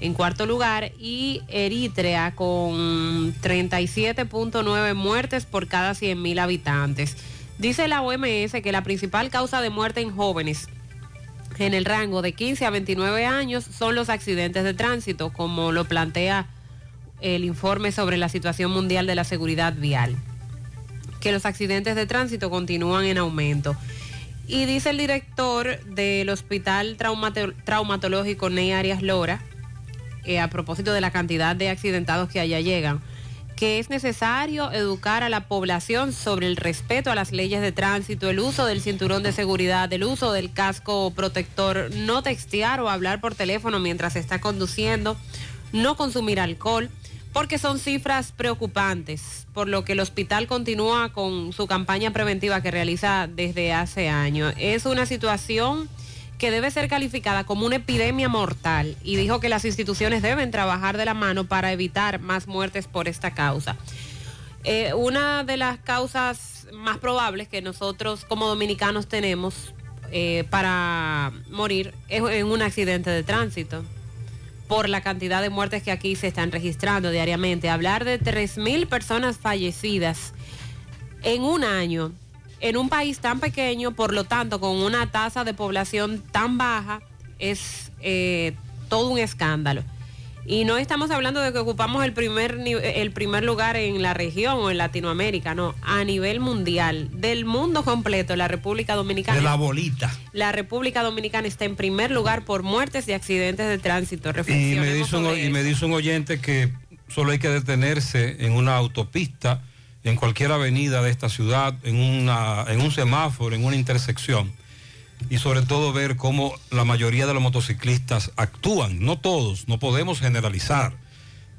en cuarto lugar y Eritrea con 37.9 muertes por cada 100.000 habitantes. Dice la OMS que la principal causa de muerte en jóvenes en el rango de 15 a 29 años son los accidentes de tránsito, como lo plantea el informe sobre la situación mundial de la seguridad vial, que los accidentes de tránsito continúan en aumento. Y dice el director del Hospital Traumatológico Ney Arias Lora, eh, a propósito de la cantidad de accidentados que allá llegan, que es necesario educar a la población sobre el respeto a las leyes de tránsito, el uso del cinturón de seguridad, el uso del casco protector, no textear o hablar por teléfono mientras está conduciendo, no consumir alcohol, porque son cifras preocupantes, por lo que el hospital continúa con su campaña preventiva que realiza desde hace años. Es una situación que debe ser calificada como una epidemia mortal y dijo que las instituciones deben trabajar de la mano para evitar más muertes por esta causa. Eh, una de las causas más probables que nosotros como dominicanos tenemos eh, para morir es en un accidente de tránsito por la cantidad de muertes que aquí se están registrando diariamente. Hablar de 3.000 personas fallecidas en un año en un país tan pequeño, por lo tanto, con una tasa de población tan baja, es eh, todo un escándalo. Y no estamos hablando de que ocupamos el primer, el primer lugar en la región o en Latinoamérica, no, a nivel mundial, del mundo completo, la República Dominicana. De la bolita. La República Dominicana está en primer lugar por muertes y accidentes de tránsito. Y me, dice un, y me dice un oyente que solo hay que detenerse en una autopista en cualquier avenida de esta ciudad, en, una, en un semáforo, en una intersección, y sobre todo ver cómo la mayoría de los motociclistas actúan, no todos, no podemos generalizar,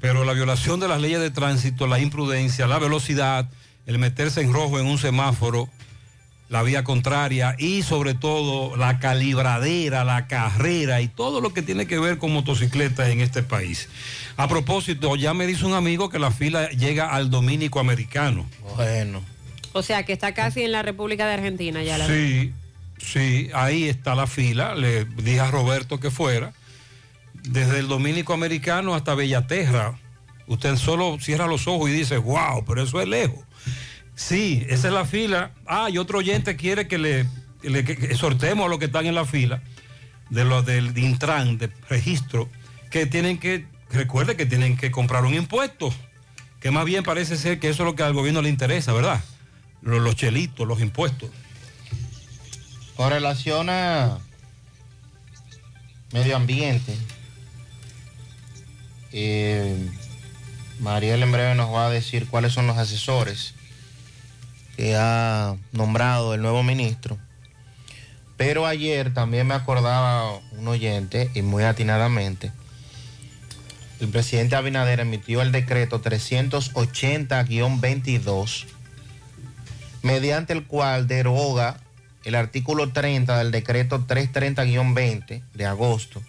pero la violación de las leyes de tránsito, la imprudencia, la velocidad, el meterse en rojo en un semáforo, la vía contraria y sobre todo la calibradera, la carrera y todo lo que tiene que ver con motocicletas en este país. A propósito, ya me dice un amigo que la fila llega al dominico americano. Bueno. O sea, que está casi en la República de Argentina ya la Sí, sí, ahí está la fila. Le dije a Roberto que fuera. Desde el dominico americano hasta Bellaterra. Usted solo cierra los ojos y dice, wow, pero eso es lejos. Sí, esa es la fila. Ah, y otro oyente quiere que le, sortemos a los que están en la fila de los del Intran, de registro, que tienen que, recuerde que tienen que comprar un impuesto, que más bien parece ser que eso es lo que al gobierno le interesa, ¿verdad? Los, chelitos, los impuestos. Con relación a medio ambiente, eh, Mariel en breve nos va a decir cuáles son los asesores que ha nombrado el nuevo ministro. Pero ayer también me acordaba un oyente, y muy atinadamente, el presidente Abinader emitió el decreto 380-22, mediante el cual deroga el artículo 30 del decreto 330-20 de agosto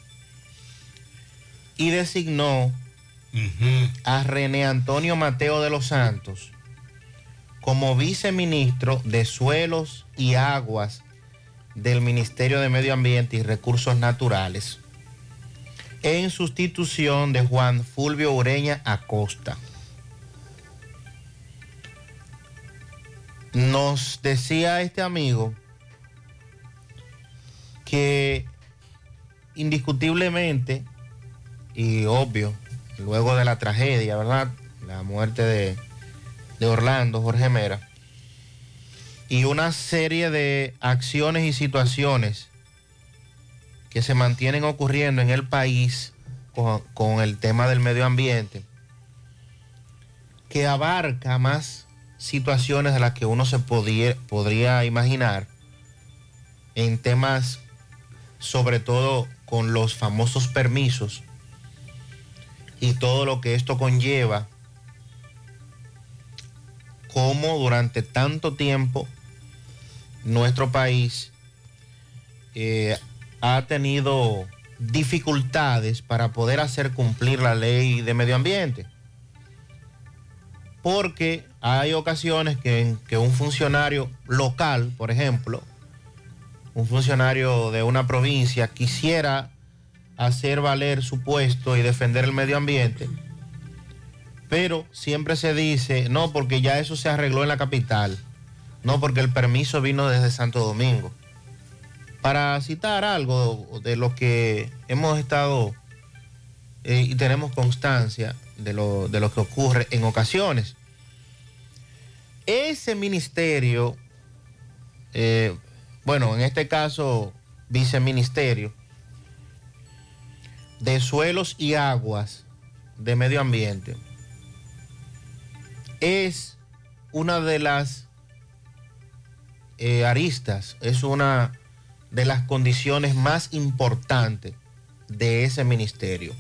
y designó a René Antonio Mateo de los Santos como viceministro de Suelos y Aguas del Ministerio de Medio Ambiente y Recursos Naturales en sustitución de Juan Fulvio Ureña Acosta. Nos decía este amigo que indiscutiblemente y obvio, luego de la tragedia, ¿verdad? La muerte de, de Orlando, Jorge Mera, y una serie de acciones y situaciones que se mantienen ocurriendo en el país con, el tema del medio ambiente, que abarca más situaciones de las que uno se podría imaginar en temas sobre todo con los famosos permisos y todo lo que esto conlleva, como durante tanto tiempo nuestro país eh, ha tenido dificultades para poder hacer cumplir la ley de medio ambiente. Porque hay ocasiones que, que un funcionario local, por ejemplo, un funcionario de una provincia quisiera hacer valer su puesto y defender el medio ambiente, pero siempre se dice, no, porque ya eso se arregló en la capital, no, porque el permiso vino desde Santo Domingo. Para citar algo de lo que hemos estado eh, y tenemos constancia de lo, de lo que ocurre en ocasiones, ese ministerio, eh, bueno, en este caso, viceministerio de suelos y aguas de medio ambiente, es una de las eh, aristas, es una de las condiciones más importantes de ese ministerio.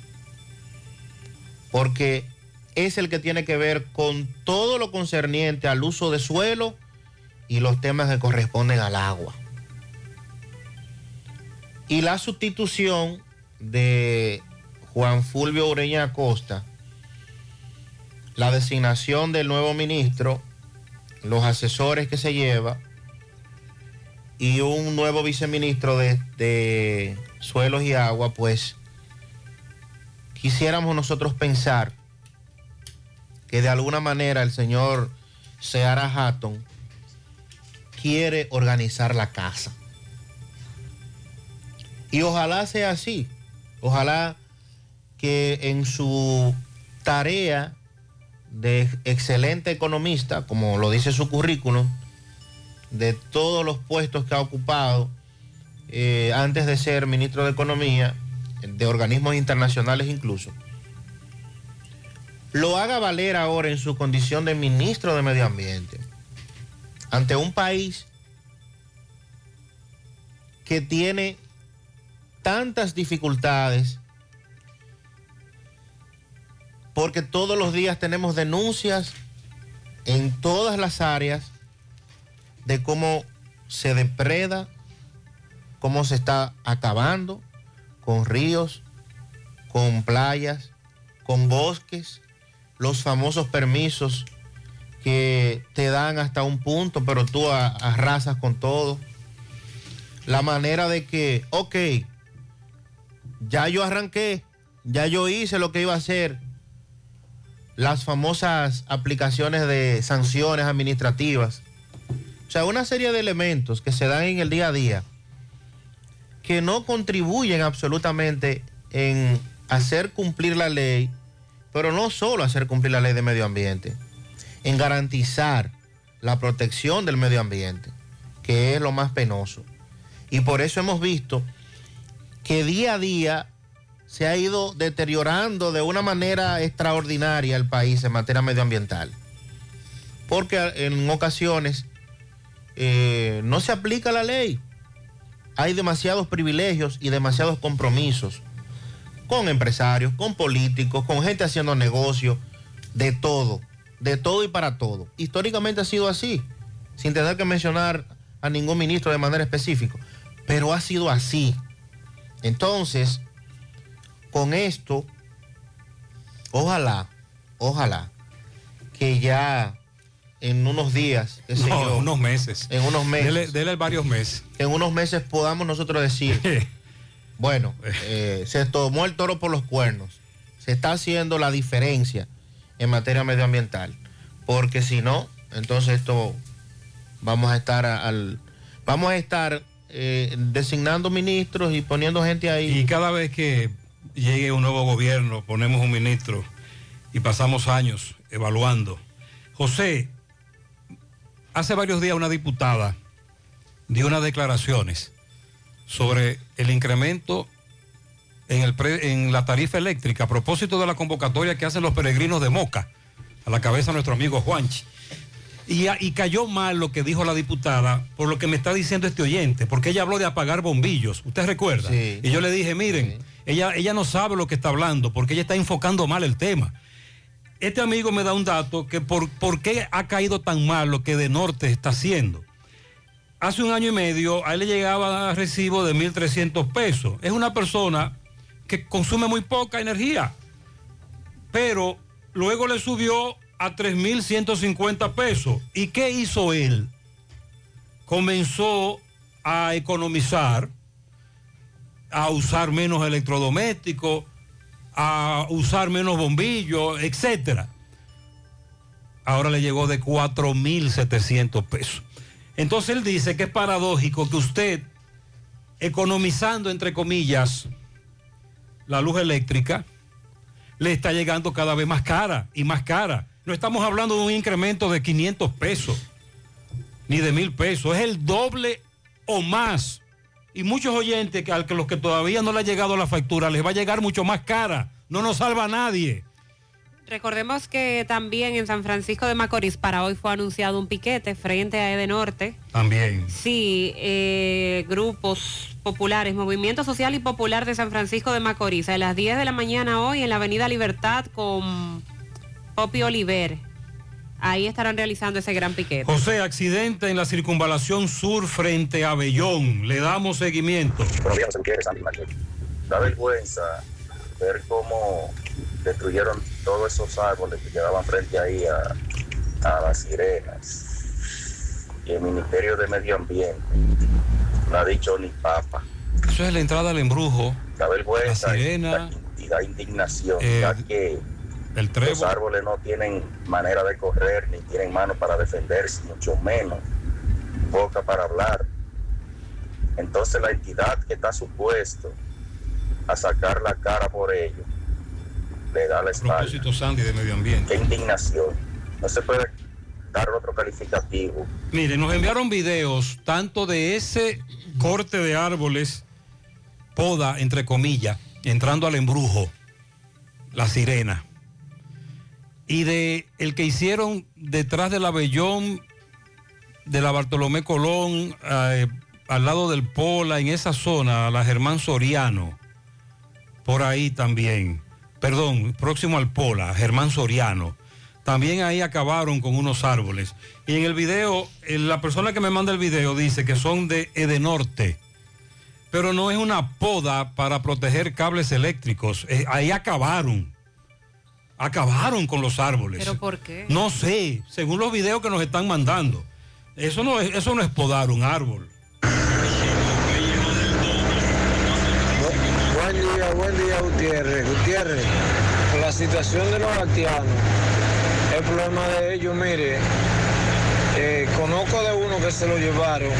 Porque es el que tiene que ver con todo lo concerniente al uso de suelo y los temas que corresponden al agua y la sustitución de Juan Fulvio Ureña Acosta, la designación del nuevo ministro, los asesores que se lleva y un nuevo viceministro de, suelos y agua, pues quisiéramos nosotros pensar que de alguna manera el señor Seara Hatton quiere organizar la casa. Y ojalá sea así. Ojalá que en su tarea de excelente economista, como lo dice su currículum, de todos los puestos que ha ocupado eh, antes de ser ministro de Economía, de organismos internacionales incluso, lo haga valer ahora en su condición de ministro de Medio Ambiente, ante un país que tiene tantas dificultades porque todos los días tenemos denuncias en todas las áreas de cómo se depreda, cómo se está acabando con ríos, con playas, con bosques, los famosos permisos que te dan hasta un punto, pero tú arrasas con todo. La manera de que, ok, ya yo arranqué, ya yo hice lo que iba a hacer. Las famosas aplicaciones de sanciones administrativas. O sea, una serie de elementos que se dan en el día a día que no contribuyen absolutamente en hacer cumplir la ley, pero no solo hacer cumplir la ley de medio ambiente, en garantizar la protección del medio ambiente, que es lo más penoso. Y por eso hemos visto que día a día se ha ido deteriorando de una manera extraordinaria el país en materia medioambiental. Porque en ocasiones eh, no se aplica la ley. Hay demasiados privilegios y demasiados compromisos con empresarios, con políticos, con gente haciendo negocios, de todo, de todo y para todo. Históricamente ha sido así, sin tener que mencionar a ningún ministro de manera específica, pero ha sido así. Entonces, con esto, ojalá, ojalá, que ya en unos días, No, yo, unos meses. en unos meses, Dele, dele varios meses. en unos meses podamos nosotros decir, (laughs) bueno, eh, se tomó el toro por los cuernos, se está haciendo la diferencia en materia medioambiental, porque si no, entonces esto vamos a estar al, vamos a estar eh, designando ministros y poniendo gente ahí. Y cada vez que llegue un nuevo gobierno, ponemos un ministro y pasamos años evaluando. José, hace varios días una diputada dio unas declaraciones sobre el incremento en, el en la tarifa eléctrica a propósito de la convocatoria que hacen los peregrinos de Moca, a la cabeza nuestro amigo Juanchi. Y, a- y cayó mal lo que dijo la diputada por lo que me está diciendo este oyente, porque ella habló de apagar bombillos, ¿usted recuerda? Y yo le dije, miren, ella, ella no sabe lo que está hablando, porque ella está enfocando mal el tema. Este amigo me da un dato que por, por qué ha caído tan mal lo que de norte está haciendo. Hace un año y medio a él le llegaba recibo de 1.300 pesos. Es una persona que consume muy poca energía, pero luego le subió a 3.150 pesos. ¿Y qué hizo él? Comenzó a economizar, a usar menos electrodomésticos, a usar menos bombillos, etcétera. Ahora le llegó de 4.700 pesos. Entonces él dice que es paradójico que usted, economizando entre comillas la luz eléctrica, le está llegando cada vez más cara y más cara. No estamos hablando de un incremento de 500 pesos, ni de mil pesos, es el doble o más. Y muchos oyentes que, al que los que todavía no le ha llegado la factura les va a llegar mucho más cara. No nos salva a nadie. Recordemos que también en San Francisco de Macorís para hoy fue anunciado un piquete frente a Edenorte. También. Sí, eh, grupos populares, Movimiento Social y Popular de San Francisco de Macorís, a las 10 de la mañana hoy en la Avenida Libertad con Popi Oliver. Ahí estarán realizando ese gran piquete. José, accidente en la circunvalación sur frente a Bellón. Le damos seguimiento. Da vergüenza ver cómo destruyeron todos esos árboles que quedaban frente ahí a, a las sirenas. Y el Ministerio de Medio Ambiente no ha dicho ni papa. Eso es la entrada al embrujo. Da vergüenza La sirena. y da indignación, Eh, ya que el los árboles no tienen manera de correr, ni tienen mano para defenderse, mucho menos boca para hablar. Entonces la entidad que está supuesto a sacar la cara por ello, le da la espalda. Propósito Sandy de Medio Ambiente. Qué indignación. No se puede dar otro calificativo. Mire, nos enviaron videos tanto de ese corte de árboles, poda, entre comillas, entrando al embrujo, la sirena, y de el que hicieron detrás del abellón de la Bartolomé Colón, eh, al lado del Pola, en esa zona, a la Germán Soriano, por ahí también, perdón, próximo al Pola, Germán Soriano. También ahí acabaron con unos árboles. Y en el video, eh, la persona que me manda el video dice que son de Edenorte. Pero no es una poda para proteger cables eléctricos. Eh, ahí acabaron. Acabaron con los árboles. ¿Pero por qué? No sé, según los videos que nos están mandando. Eso no es, eso no es podar un árbol. Buen día, buen día Gutiérrez. Gutiérrez, con la situación de los haitianos, el problema de ellos, mire, eh, conozco de uno que se lo llevaron,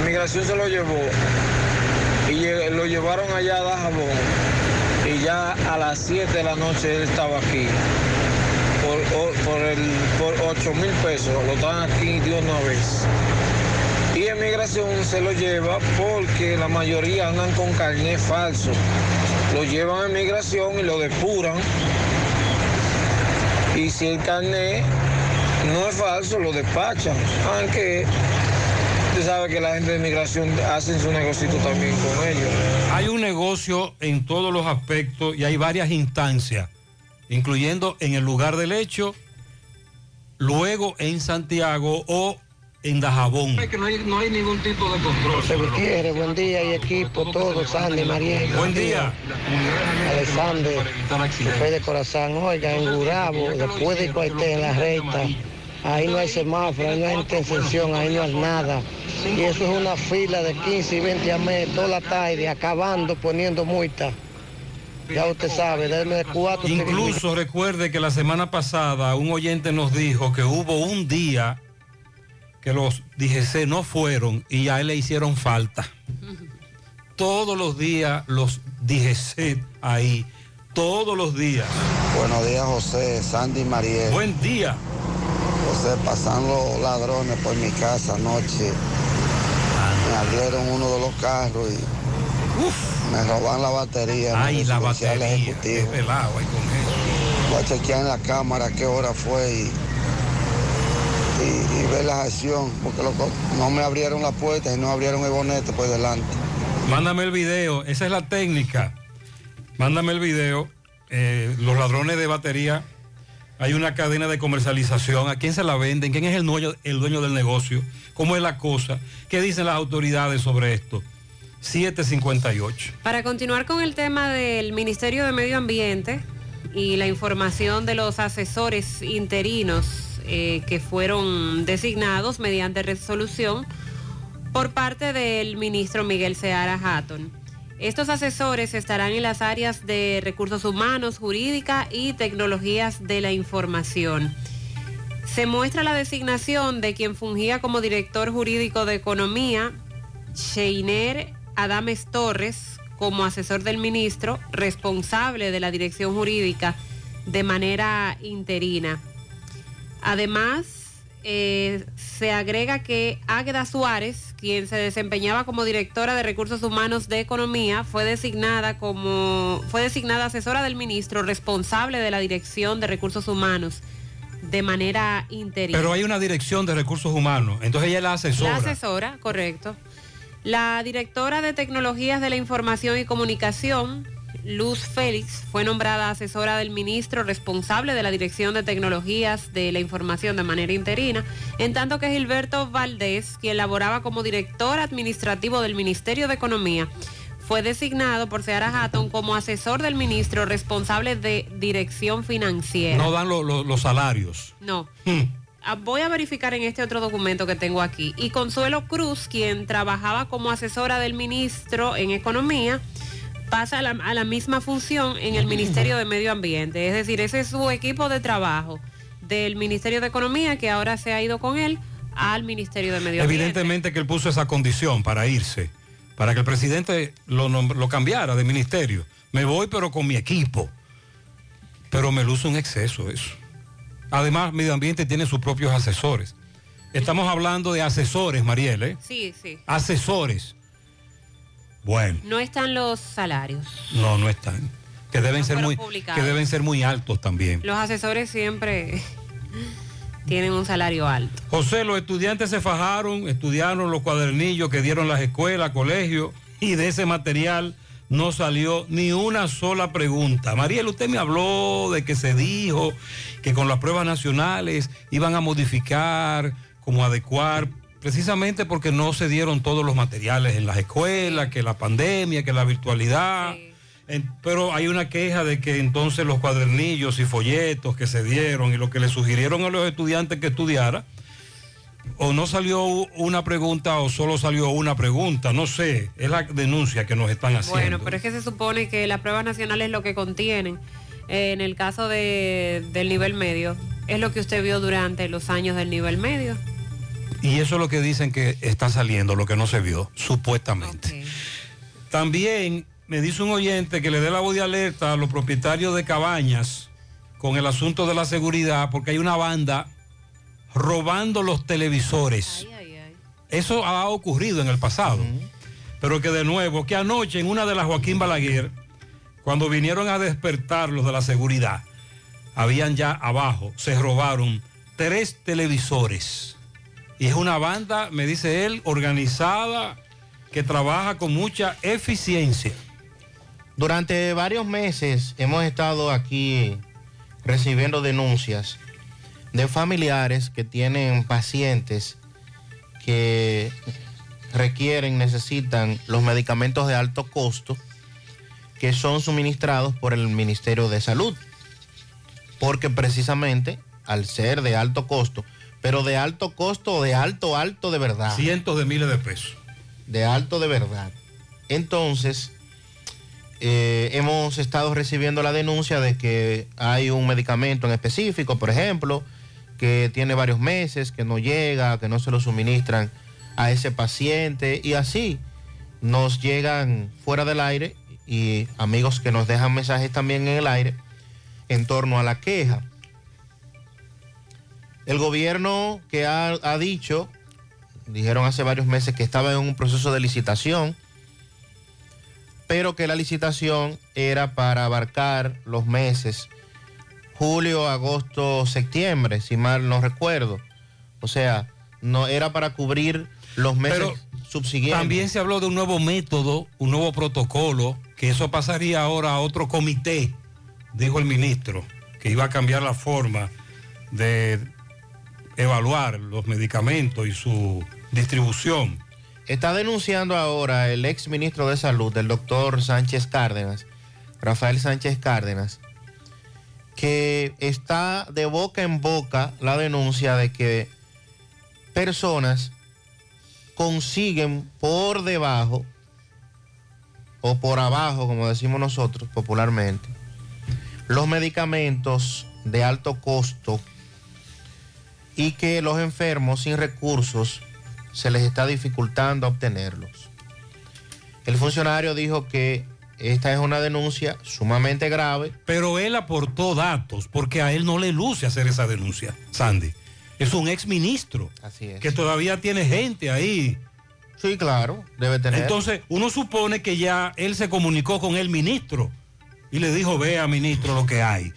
inmigración se lo llevó y lo llevaron allá a Dajabón y ya a las 7 de la noche él estaba aquí. Por, por, el, por 8 mil pesos, lo estaban aquí de una vez. Y de migración se lo lleva porque la mayoría andan con carnet falso. Lo llevan a migración y lo depuran. Y si el carnet no es falso, lo despachan. Aunque usted sabe que la gente de migración hacen su negocito también con ellos. Hay un negocio en todos los aspectos y hay varias instancias, incluyendo en el lugar del hecho, luego en Santiago o en Dajabón. que no hay, no hay ningún tipo de control. José Gutiérrez, buen día y equipo, todos, Sandy, María. Buen día. Alexander, fe de corazón, oiga, en Gurabo, después de Cuartel, en la recta, ahí no hay semáforo, ahí no hay intercepción, ahí no hay nada. Y eso es una fila de 15 y 20 a mes, toda la tarde, acabando, poniendo multa. Ya usted sabe, de cuatro. Incluso recuerde que la semana pasada un oyente nos dijo que hubo un día que los DGC no fueron y a él le hicieron falta. Todos los días los DGC ahí, todos los días. Buenos días, José, Sandy y Mariel. Buen día. José, pasan los ladrones por mi casa anoche. Me abrieron uno de los carros y me roban la batería. Ay, la batería. ejecutivo. ahí con eso. Voy a chequear en la cámara qué hora fue y, y, y ver la acción, porque no me abrieron la puerta y no abrieron el bonete por delante. Mándame el video, esa es la técnica. Mándame el video. Eh, los ladrones de batería, hay una cadena de comercialización. ¿A quién se la venden? ¿Quién es el dueño, el dueño del negocio? ¿Cómo es la cosa? ¿Qué dicen las autoridades sobre esto? 758. Para continuar con el tema del Ministerio de Medio Ambiente y la información de los asesores interinos eh, que fueron designados mediante resolución por parte del ministro Miguel Seara Hatton. Estos asesores estarán en las áreas de recursos humanos, jurídica y tecnologías de la información. Se muestra la designación de quien fungía como director jurídico de economía, Sheiner Adames Torres, como asesor del ministro, responsable de la dirección jurídica de manera interina. Además, eh, se agrega que Águeda Suárez, quien se desempeñaba como directora de recursos humanos de economía, fue designada como fue designada asesora del ministro responsable de la dirección de recursos humanos de manera interina. Pero hay una dirección de recursos humanos, entonces ella es la asesora. La asesora, correcto. La directora de Tecnologías de la Información y Comunicación, Luz Félix, fue nombrada asesora del ministro responsable de la Dirección de Tecnologías de la Información de manera interina, en tanto que Gilberto Valdés, quien laboraba como director administrativo del Ministerio de Economía, fue designado por Seara Hatton como asesor del ministro responsable de Dirección Financiera. No dan lo- lo- los salarios. No. Ah, Voy a verificar en este otro documento que tengo aquí. Y Consuelo Cruz, quien trabajaba como asesora del ministro en Economía, pasa a la, a la misma función en el Ministerio de Medio Ambiente. Es decir, ese es su equipo de trabajo del Ministerio de Economía que ahora se ha ido con él al Ministerio de Medio Ambiente. Evidentemente que él puso esa condición para irse, para que el presidente lo, lo cambiara de ministerio. Me voy pero con mi equipo. Pero me luce un exceso eso. Además, Medio Ambiente tiene sus propios asesores. Estamos hablando de asesores, Mariel, ¿eh? Sí, sí. Asesores. Bueno, No están los salarios. no, no están. Que deben, No ser muy, publicados. que deben ser muy altos también. Los asesores siempre (laughs) tienen un salario alto. José, los estudiantes se fajaron, estudiaron los cuadernillos que dieron las escuelas, colegios, y de ese material no salió ni una sola pregunta. Mariel, usted me habló de que se dijo que con las pruebas nacionales iban a modificar, como adecuar, precisamente porque no se dieron todos los materiales en las escuelas, que la pandemia, que la virtualidad. En- pero hay una queja de que entonces los cuadernillos y folletos que se dieron y lo que le sugirieron a los estudiantes que estudiara, o no salió una pregunta o solo salió una pregunta, no sé, es la denuncia que nos están haciendo. Bueno, pero es que se supone que las pruebas nacionales lo que contienen, eh, en el caso de- del nivel medio, es lo que usted vio durante los años del nivel medio. Y eso es lo que dicen que está saliendo, lo que no se vio, supuestamente. También me dice un oyente que le dé la voz de alerta a los propietarios de cabañas con el asunto de la seguridad, porque hay una banda robando los televisores. Eso ha ocurrido en el pasado. Pero que de nuevo, que anoche en una de las Joaquín Balaguer, cuando vinieron a despertar los de la seguridad, habían ya abajo, se robaron tres televisores. Y es una banda, me dice él, organizada, que trabaja con mucha eficiencia. Durante varios meses hemos estado aquí recibiendo denuncias de familiares que tienen pacientes que requieren, necesitan los medicamentos de alto costo que son suministrados por el Ministerio de Salud. Porque precisamente al ser de alto costo, pero de alto costo o de alto, alto de verdad. Cientos de miles de pesos. De alto de verdad. Entonces, eh, hemos estado recibiendo la denuncia de que hay un medicamento en específico, por ejemplo, que tiene varios meses, que no llega, que no se lo suministran a ese paciente y así nos llegan fuera del aire y amigos que nos dejan mensajes también en el aire en torno a la queja. El gobierno que ha, ha dicho, dijeron hace varios meses que estaba en un proceso de licitación, pero que la licitación era para abarcar los meses julio, agosto, septiembre, si mal no recuerdo. O sea, no era para cubrir los meses Pero subsiguientes. También se habló de un nuevo método, un nuevo protocolo, que eso pasaría ahora a otro comité, dijo el ministro, que iba a cambiar la forma de evaluar los medicamentos y su distribución. Está denunciando ahora el ex ministro de Salud, el doctor Sánchez Cárdenas, Rafael Sánchez Cárdenas, que está de boca en boca la denuncia de que personas consiguen por debajo o por abajo, como decimos nosotros popularmente, los medicamentos de alto costo y que los enfermos sin recursos se les está dificultando obtenerlos. El funcionario dijo que esta es una denuncia sumamente grave. Pero él aportó datos porque a él no le luce hacer esa denuncia, Sandy. Es un ex ministro Así es. que todavía tiene gente ahí. Sí, claro, debe tener. Entonces, uno supone que ya él se comunicó con el ministro y le dijo, vea, ministro, lo que hay.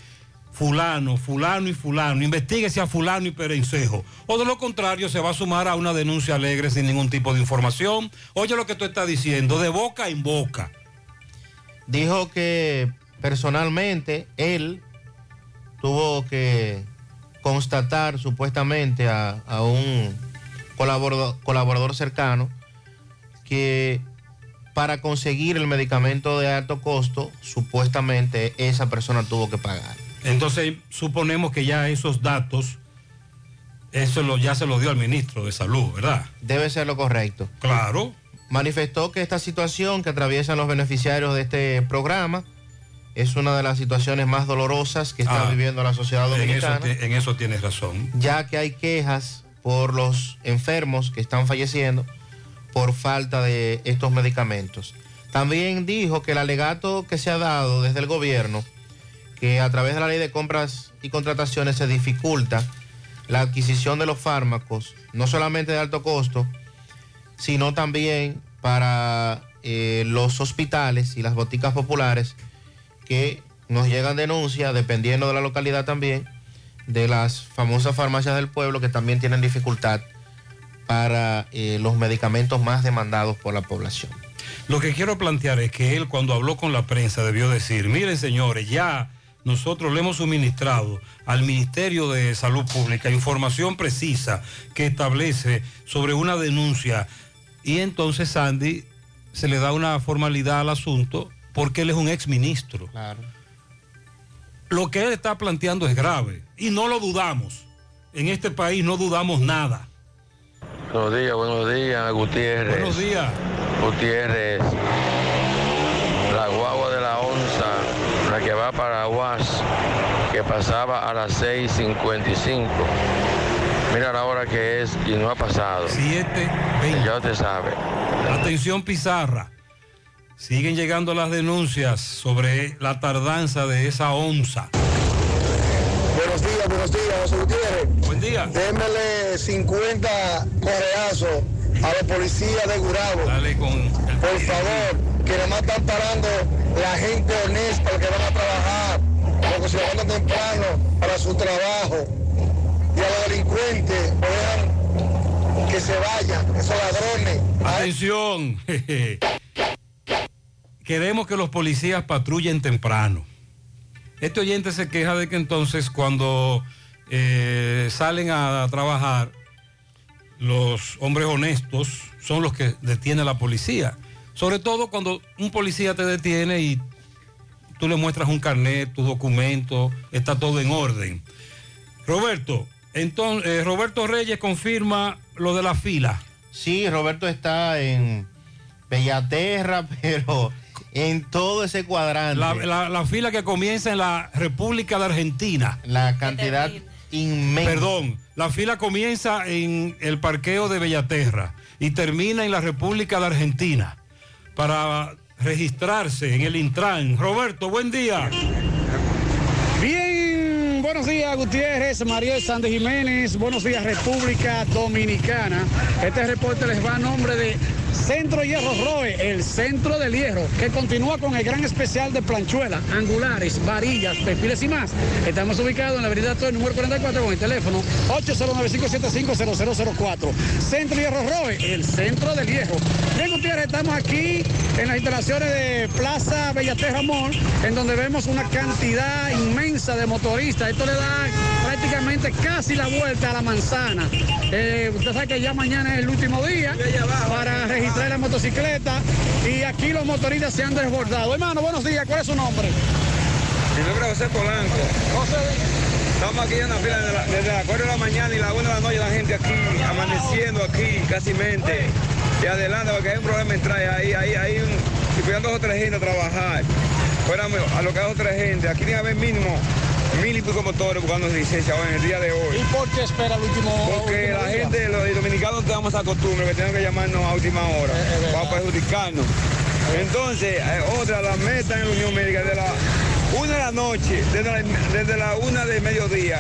Fulano, fulano y fulano, investiguese a fulano y perencejo. O de lo contrario, se va a sumar a una denuncia alegre sin ningún tipo de información. Oye lo que tú estás diciendo, de boca en boca. Dijo que personalmente él tuvo que constatar supuestamente a, a un colaborador, colaborador cercano que para conseguir el medicamento de alto costo, supuestamente esa persona tuvo que pagar. Entonces, suponemos que ya esos datos, eso lo, ya se lo dio al ministro de Salud, ¿verdad? Debe ser lo correcto. Claro. Manifestó que esta situación que atraviesan los beneficiarios de este programa es una de las situaciones más dolorosas que está Ah, viviendo la sociedad En eso, dominicana, en eso tienes razón. ya que hay quejas por los enfermos que están falleciendo por falta de estos medicamentos. También dijo que el alegato que se ha dado desde el gobierno, que a través de la ley de compras y contrataciones se dificulta la adquisición de los fármacos, no solamente de alto costo, sino también para eh, los hospitales y las boticas populares que nos llegan denuncias, dependiendo de la localidad también, de las famosas farmacias del pueblo que también tienen dificultad para eh, los medicamentos más demandados por la población. Lo que quiero plantear es que él cuando habló con la prensa debió decir, miren señores, ya nosotros le hemos suministrado al Ministerio de Salud Pública información precisa que establece sobre una denuncia y entonces Sandy se le da una formalidad al asunto porque él es un ex ministro. Claro. Lo que él está planteando es grave y no lo dudamos. En este país no dudamos nada. Buenos días, buenos días, Gutiérrez. Buenos días. Gutiérrez. La guagua de la onza, la que va para Aguas, que pasaba a las 6.55. Mira la hora que es y no ha pasado. 7, Ya usted sabe. Atención Pizarra. Siguen llegando las denuncias sobre la tardanza de esa onza. Buenos días, buenos días, José Gutiérrez. Buen día. Démele 50 correazos a los policías de Gurabo. Por favor, que nada más están parando la gente honesta, los que van a trabajar, los que se levantan temprano para su trabajo. Y a los delincuentes, vean que se vayan, esos ladrones. Atención. (laughs) Queremos que los policías patrullen temprano. Este oyente se queja de que entonces cuando eh, salen a trabajar, los hombres honestos son los que detiene la policía. Sobre todo cuando un policía te detiene y tú le muestras un carnet, tu documento, está todo en orden. Roberto, entonces, eh, Roberto Reyes confirma lo de la fila. Sí, Roberto está en Bellaterra, (laughs) pero en todo ese cuadrante. La, la- la fila que comienza en la República de Argentina. La cantidad inmensa. Perdón, la fila comienza en el parqueo de Bellaterra y termina en la República de Argentina para registrarse en el Intran. Roberto, buen día. Bien, buenos días Gutiérrez, Mariel Sánchez Jiménez, buenos días República Dominicana. Este reporte les va a nombre de Centro Hierro Roe, el centro del hierro, que continúa con el gran especial de planchuelas, angulares, varillas, perfiles y más. Estamos ubicados en la avenida Torre número 44 con el teléfono 809-575-0004. Centro Hierro Roe, el centro del hierro. Bien, Gutiérrez, estamos aquí en las instalaciones de Plaza Bellaterra Mall, en donde vemos una cantidad inmensa de motoristas. Esto le da prácticamente casi la vuelta a la manzana. Eh, usted sabe que ya mañana es el último día para registrar la motocicleta y aquí los motoristas se han desbordado. Hermano, buenos días, ¿cuál es su nombre? Mi nombre es José Polanco. Estamos aquí en la fila desde, la- desde las 4 de la mañana y las 1 de la noche la gente aquí, amaneciendo aquí, casi mente. Y adelante, porque hay un problema en traje ahí, ahí, ahí, un, si pudieran dos o tres gente a trabajar, fuéramos a lo que dos o tres gente, aquí tiene que haber mínimo mil y pico motores buscando licencia hoy en el día de hoy. ¿Y por qué espera el último Porque la día? gente, los dominicanos tenemos esa costumbre que tienen que llamarnos a última hora para perjudicarnos. Entonces, eh, otra, la meta en la Unión Médica de la una de la noche, desde la, desde la una del mediodía,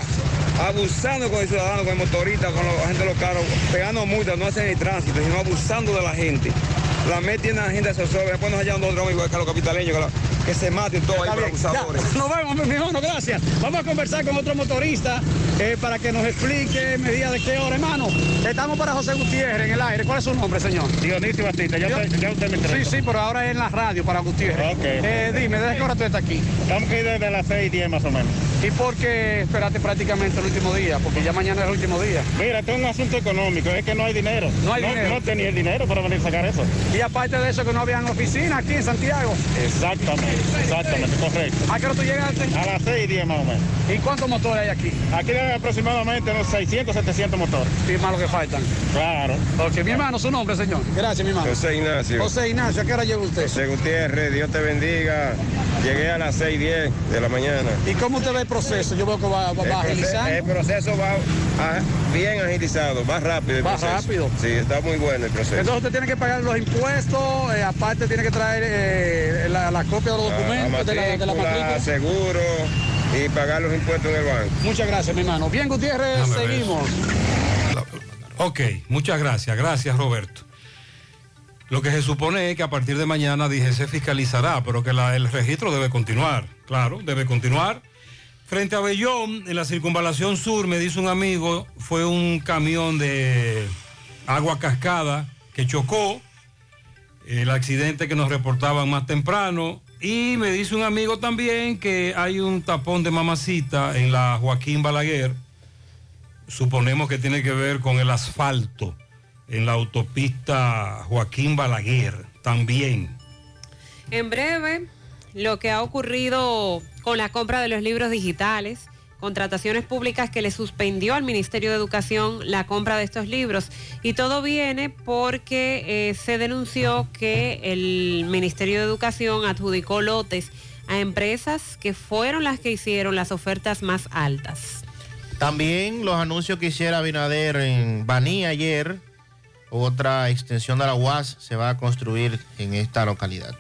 abusando con el ciudadano, con el motorista, con la gente de los carros, pegando multas, no hacen el tránsito, sino abusando de la gente. La MED tiene a la gente zozobra, después nos hallan otro amigo acá, los capitaleños, que, la- que se maten todos ahí bien, ya. abusadores. Nos vemos, mi hermano, gracias. Vamos a conversar con otro motorista eh, para que nos explique medida de qué hora, hermano. Estamos para José Gutiérrez en el aire. ¿Cuál es su nombre, señor? Dionisio Batista, ya, usted- ya usted me entrega. Sí, sí, pero ahora es en la radio para Gutiérrez. Ok. Eh, dime, ¿desde qué hora tú estás aquí? Estamos aquí desde las 6 y 10 más o menos. ¿Y por qué esperaste prácticamente el último día? Porque ya mañana es el último día. Mira, esto es un asunto económico, es que no hay dinero. No hay dinero. No tenía el dinero para venir a sacar eso. Y aparte de eso, que no habían oficina aquí en Santiago. Exactamente, exactamente, correcto. ¿A qué hora tú llegaste? A las 6 y 10 más o menos. ¿Y cuántos motores hay aquí? Aquí hay aproximadamente unos 600, 700 motores. Y más lo que faltan. Claro. Ok, mi hermano, su nombre, señor. Gracias, mi hermano. José Ignacio. José Ignacio, ¿a qué hora llega usted? José Gutiérrez, Dios te bendiga. Llegué a las 6 y 10 de la mañana. ¿Y cómo usted ve el proceso? Yo veo que va, va, va El proce- agilizando. El proceso va ah, bien agilizado, va rápido el Va proceso. rápido. Sí, está muy bueno el proceso. Entonces usted tiene que pagar los impuestos, eh, aparte tiene que traer eh, la, la copia de los documentos de, la, de la matrícula. seguro y pagar los impuestos en el banco. Muchas gracias, mi hermano. Bien, Gutiérrez, seguimos. Ok, muchas gracias. Gracias, Roberto. Lo que se supone es que a partir de mañana, dije, se fiscalizará, pero que la- el registro debe continuar. Claro, debe continuar. Frente a Bellón, en la circunvalación sur, me dice un amigo, fue un camión de agua cascada que chocó. El accidente que nos reportaban más temprano. Y me dice un amigo también que hay un tapón de mamacita en la Joaquín Balaguer. Suponemos que tiene que ver con el asfalto en la autopista Joaquín Balaguer también. En breve, lo que ha ocurrido con la compra de los libros digitales, contrataciones públicas que le suspendió al Ministerio de Educación la compra de estos libros. Y todo viene porque eh, se denunció que el Ministerio de Educación adjudicó lotes a empresas que fueron las que hicieron las ofertas más altas. También los anuncios que hiciera Binader en Baní ayer, otra extensión de la UAS se va a construir en esta localidad.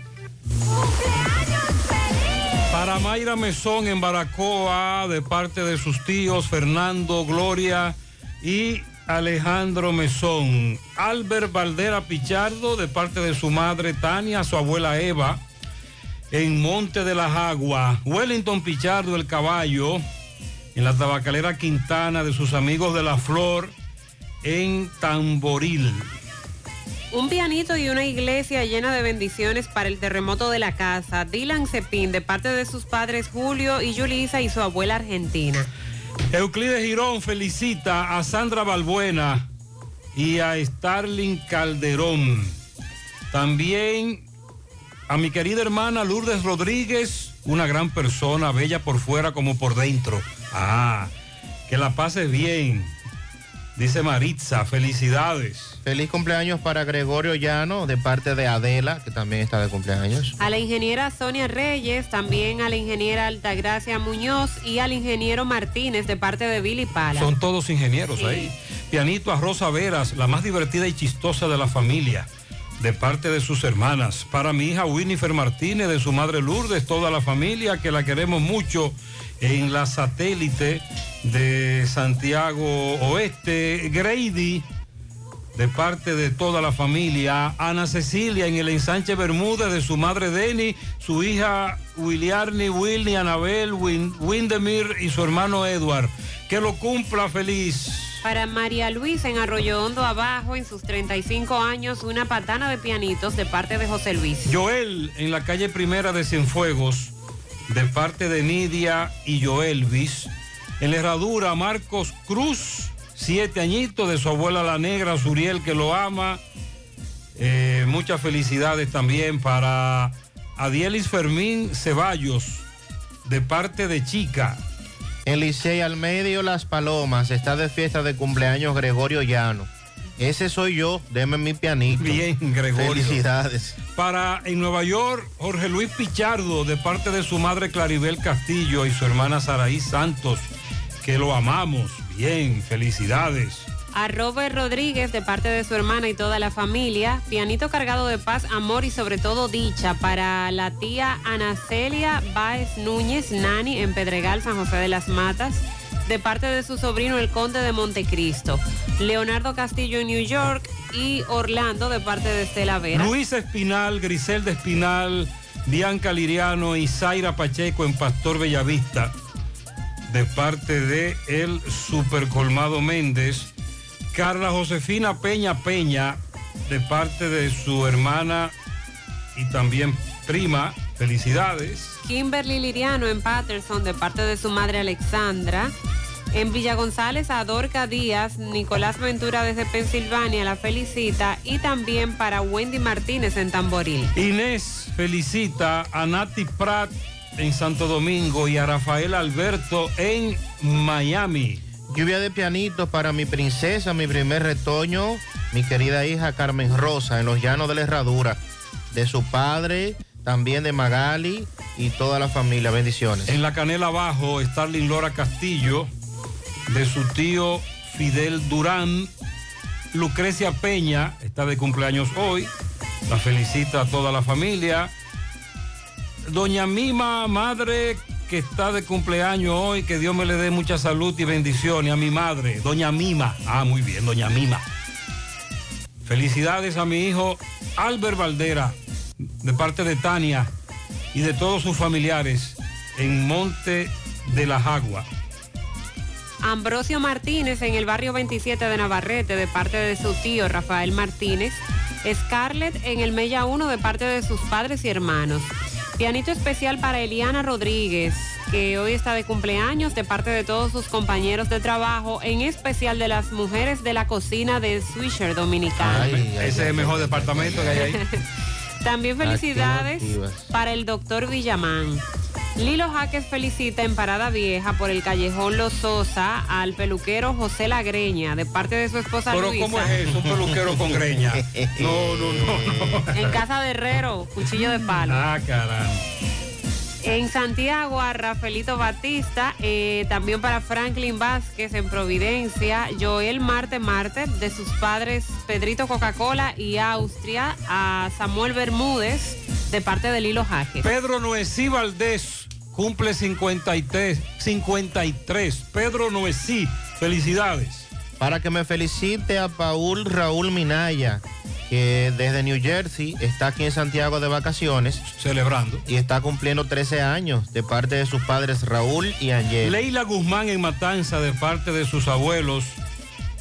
Para Mayra Mesón en Baracoa, de parte de sus tíos Fernando, Gloria y Alejandro Mesón. Albert Valdera Pichardo, de parte de su madre Tania, su abuela Eva, en Monte de las Aguas. Wellington Pichardo, el caballo, en la tabacalera Quintana, de sus amigos de la Flor, en Tamboril. Un pianito y una iglesia llena de bendiciones para el terremoto de la casa. Dylan Cepín, de parte de sus padres Julio y Yulisa y su abuela argentina. Euclides Girón felicita a Sandra Balbuena y a Starling Calderón. También a mi querida hermana Lourdes Rodríguez, una gran persona, bella por fuera como por dentro. Ah, que la pases bien. Dice Maritza, felicidades. Feliz cumpleaños para Gregorio Llano de parte de Adela, que también está de cumpleaños. A la ingeniera Sonia Reyes, también a la ingeniera Altagracia Muñoz y al ingeniero Martínez de parte de Billy Pala. Son todos ingenieros ahí. Pianito a Rosa Veras, la más divertida y chistosa de la familia, de parte de sus hermanas. Para mi hija Winifred Martínez, de su madre Lourdes, toda la familia, que la queremos mucho en la satélite de Santiago Oeste. Grady, de parte de toda la familia. Ana Cecilia en el ensanche Bermúdez, de su madre Denny, su hija Williarni, Wilny, Anabel, Win- Windemir y su hermano Edward. Que lo cumpla feliz. Para María Luisa en Arroyo Hondo Abajo, en sus 35 años, una patana de pianitos de parte de José Luis. Joel en la calle primera de Cienfuegos, de parte de Nidia y Joelvis. En la herradura, Marcos Cruz, siete añitos, de su abuela la negra, Suriel, que lo ama. Eh, muchas felicidades también para Adielis Fermín Ceballos, de parte de Chica. En Licey al medio Las Palomas está de fiesta de cumpleaños Gregorio Llano. Ese soy yo, deme mi pianito. Bien, Gregorio. Felicidades. Para en Nueva York, Jorge Luis Pichardo, de parte de su madre Claribel Castillo y su hermana Saraí Santos, que lo amamos. Bien, felicidades. A Robert Rodríguez, de parte de su hermana y toda la familia, pianito cargado de paz, amor y sobre todo dicha para la tía Anacelia Báez Núñez, Nani, en Pedregal, San José de las Matas, de parte de su sobrino el conde de Montecristo. Leonardo Castillo en New York y Orlando, de parte de Estela Vera. Luis Espinal, Griselda Espinal, Bianca Liriano y Zaira Pacheco en Pastor Bellavista, de parte de el Super Colmado Méndez. Carla Josefina Peña Peña, de parte de su hermana y también prima. Felicidades. Kimberly Liriano en Patterson de parte de su madre Alexandra. En Villa González a Dorca Díaz, Nicolás Ventura desde Pensilvania la felicita y también para Wendy Martínez en Tamboril. Inés felicita a Nati Prat en Santo Domingo y a Rafael Alberto en Miami. Lluvia de pianitos para mi princesa, mi primer retoño, mi querida hija Carmen Rosa, en los llanos de la Herradura, de su padre, también de Magali y toda la familia. Bendiciones. En la canela abajo, Starling Lora Castillo, de su tío Fidel Durán. Lucrecia Peña está de cumpleaños hoy. La felicita a toda la familia. Doña Mima, madre que está de cumpleaños hoy, que Dios me le dé mucha salud y bendiciones a mi madre, Doña Mima. Ah, muy bien, Doña Mima. Felicidades a mi hijo Albert Valdera, de parte de Tania y de todos sus familiares en Monte de la Jagua. Ambrosio Martínez en el barrio 27 de Navarrete de parte de su tío Rafael Martínez. Scarlett en el Mella 1 de parte de sus padres y hermanos. Pianito especial para Eliana Rodríguez, que hoy está de cumpleaños de parte de todos sus compañeros de trabajo, en especial de las mujeres de la cocina de Swisher Dominicano. Ese es el mejor departamento que hay ahí. (laughs) También felicidades para el doctor Villamán. Lilo Jaques felicita en Parada Vieja por el callejón Los Sosa al peluquero José Lagreña de parte de su esposa Pero Luisa. ¿cómo es eso? Un peluquero con greña. No, no, no, no. En casa de Herrero, cuchillo de palo. Ah, caramba. En Santiago a Rafaelito Batista, eh, también para Franklin Vázquez en Providencia, Joel Marte Marte de sus padres Pedrito Coca-Cola y Austria, a Samuel Bermúdez de parte de Lilo Jaques. Pedro Noesí Valdés cumple 53. 53. Pedro Noesí, felicidades. Para que me felicite a Paul Raúl Minaya, que desde New Jersey está aquí en Santiago de vacaciones. Celebrando. Y está cumpliendo 13 años de parte de sus padres Raúl y Angel. Leila Guzmán en Matanza de parte de sus abuelos,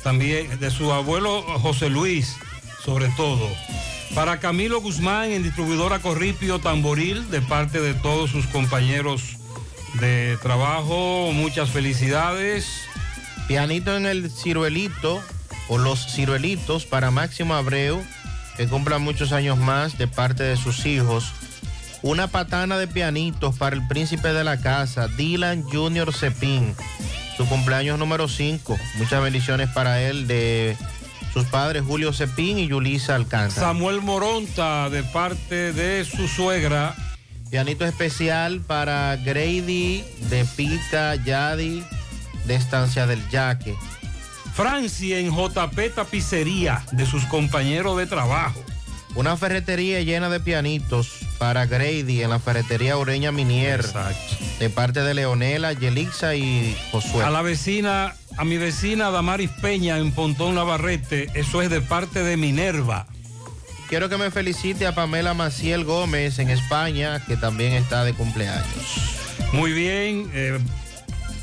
también de su abuelo José Luis, sobre todo. Para Camilo Guzmán en distribuidora Corripio Tamboril de parte de todos sus compañeros de trabajo, muchas felicidades. Pianito en el ciruelito o los ciruelitos para Máximo Abreu, que cumpla muchos años más de parte de sus hijos. Una patana de pianitos para el príncipe de la casa, Dylan Junior Cepín, su cumpleaños número 5. Muchas bendiciones para él de sus padres Julio Cepín y Yulisa Alcántara. Samuel Moronta de parte de su suegra. Pianito especial para Grady de Pita Yadi de Estancia del Yaque. Francia en JP Tapicería de sus compañeros de trabajo. Una ferretería llena de pianitos para Grady en la ferretería Ureña Minier. De parte de Leonela, Yelixa y Josué. A la vecina, a mi vecina Damaris Peña en Pontón Navarrete, eso es de parte de Minerva. Quiero que me felicite a Pamela Maciel Gómez en España, que también está de cumpleaños. Muy bien. eh,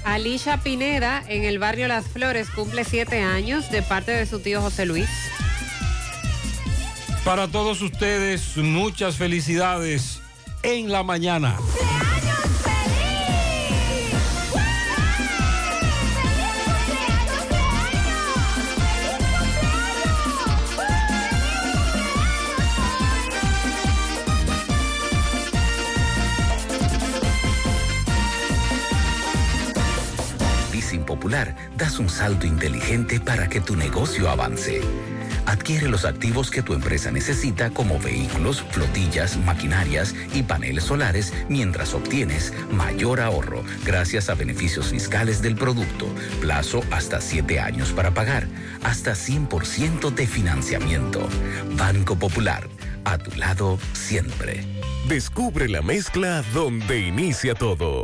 Alicia Pineda en el barrio Las Flores cumple siete años de parte de su tío José Luis. para todos ustedes, muchas felicidades en la mañana. Das un salto inteligente para que tu negocio avance. Adquiere los activos que tu empresa necesita como vehículos, flotillas, maquinarias y paneles solares mientras obtienes mayor ahorro gracias a beneficios fiscales del producto, plazo hasta 7 años para pagar, hasta 100% de financiamiento. Banco Popular, a tu lado siempre. Descubre la mezcla donde inicia todo.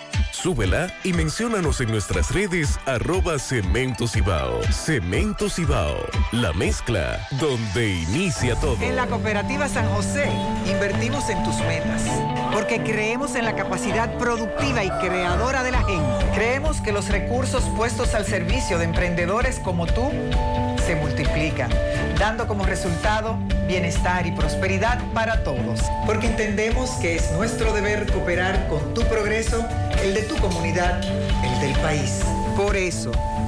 Súbela y menciónanos en nuestras redes arroba Cemento Cibao. Cemento Cibao, la mezcla donde inicia todo. En la cooperativa San José invertimos en tus metas, porque creemos en la capacidad productiva y creadora de la gente. Creemos que los recursos puestos al servicio de emprendedores como tú se multiplican, dando como resultado bienestar y prosperidad para todos. Porque entendemos que es nuestro deber cooperar con tu progreso, el de tu comunidad, el del país. Por eso,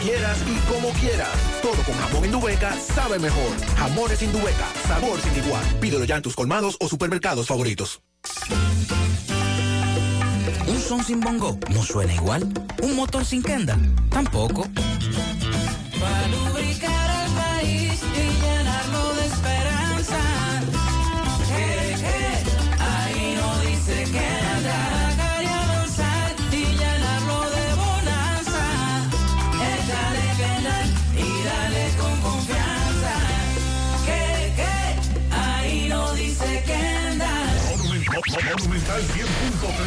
quieras y como quieras. Todo con jamón Indubeca sabe mejor. Jamones Indubeca, sabor sin igual. Pídelo ya en tus colmados o supermercados favoritos. Un son sin bongo no suena igual. Un motor sin kenda tampoco. Para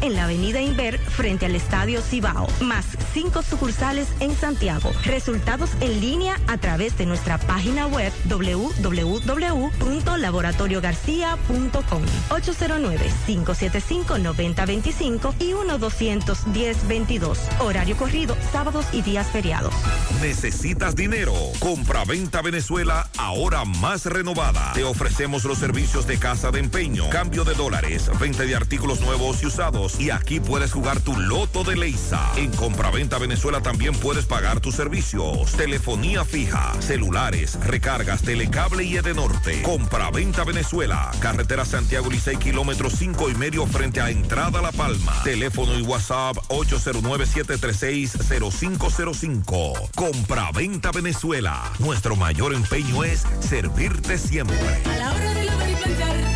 en la avenida Inver frente al Estadio Cibao, más cinco sucursales en Santiago. Resultados en línea a través de nuestra página web www.laboratoriogarcia.com 809-575-9025 y 1-210-22. Horario corrido, sábados y días feriados. ¿Necesitas dinero? Compra-venta Venezuela, ahora más renovada. Te ofrecemos los servicios de casa de empeño, cambio de dólares, venta de artículos nuevos y usados. Y aquí puedes jugar tu loto de Leisa. En Compra-venta Venezuela también puedes pagar tus servicios. Telefonía fija, celulares, recargas, telecable y Edenorte. Compra-venta Venezuela. Carretera Santiago Licey, kilómetro 5 y medio frente a Entrada La Palma. Teléfono y WhatsApp 809-736-0505. Compra-venta Venezuela. Nuestro mayor empeño es servirte siempre. Y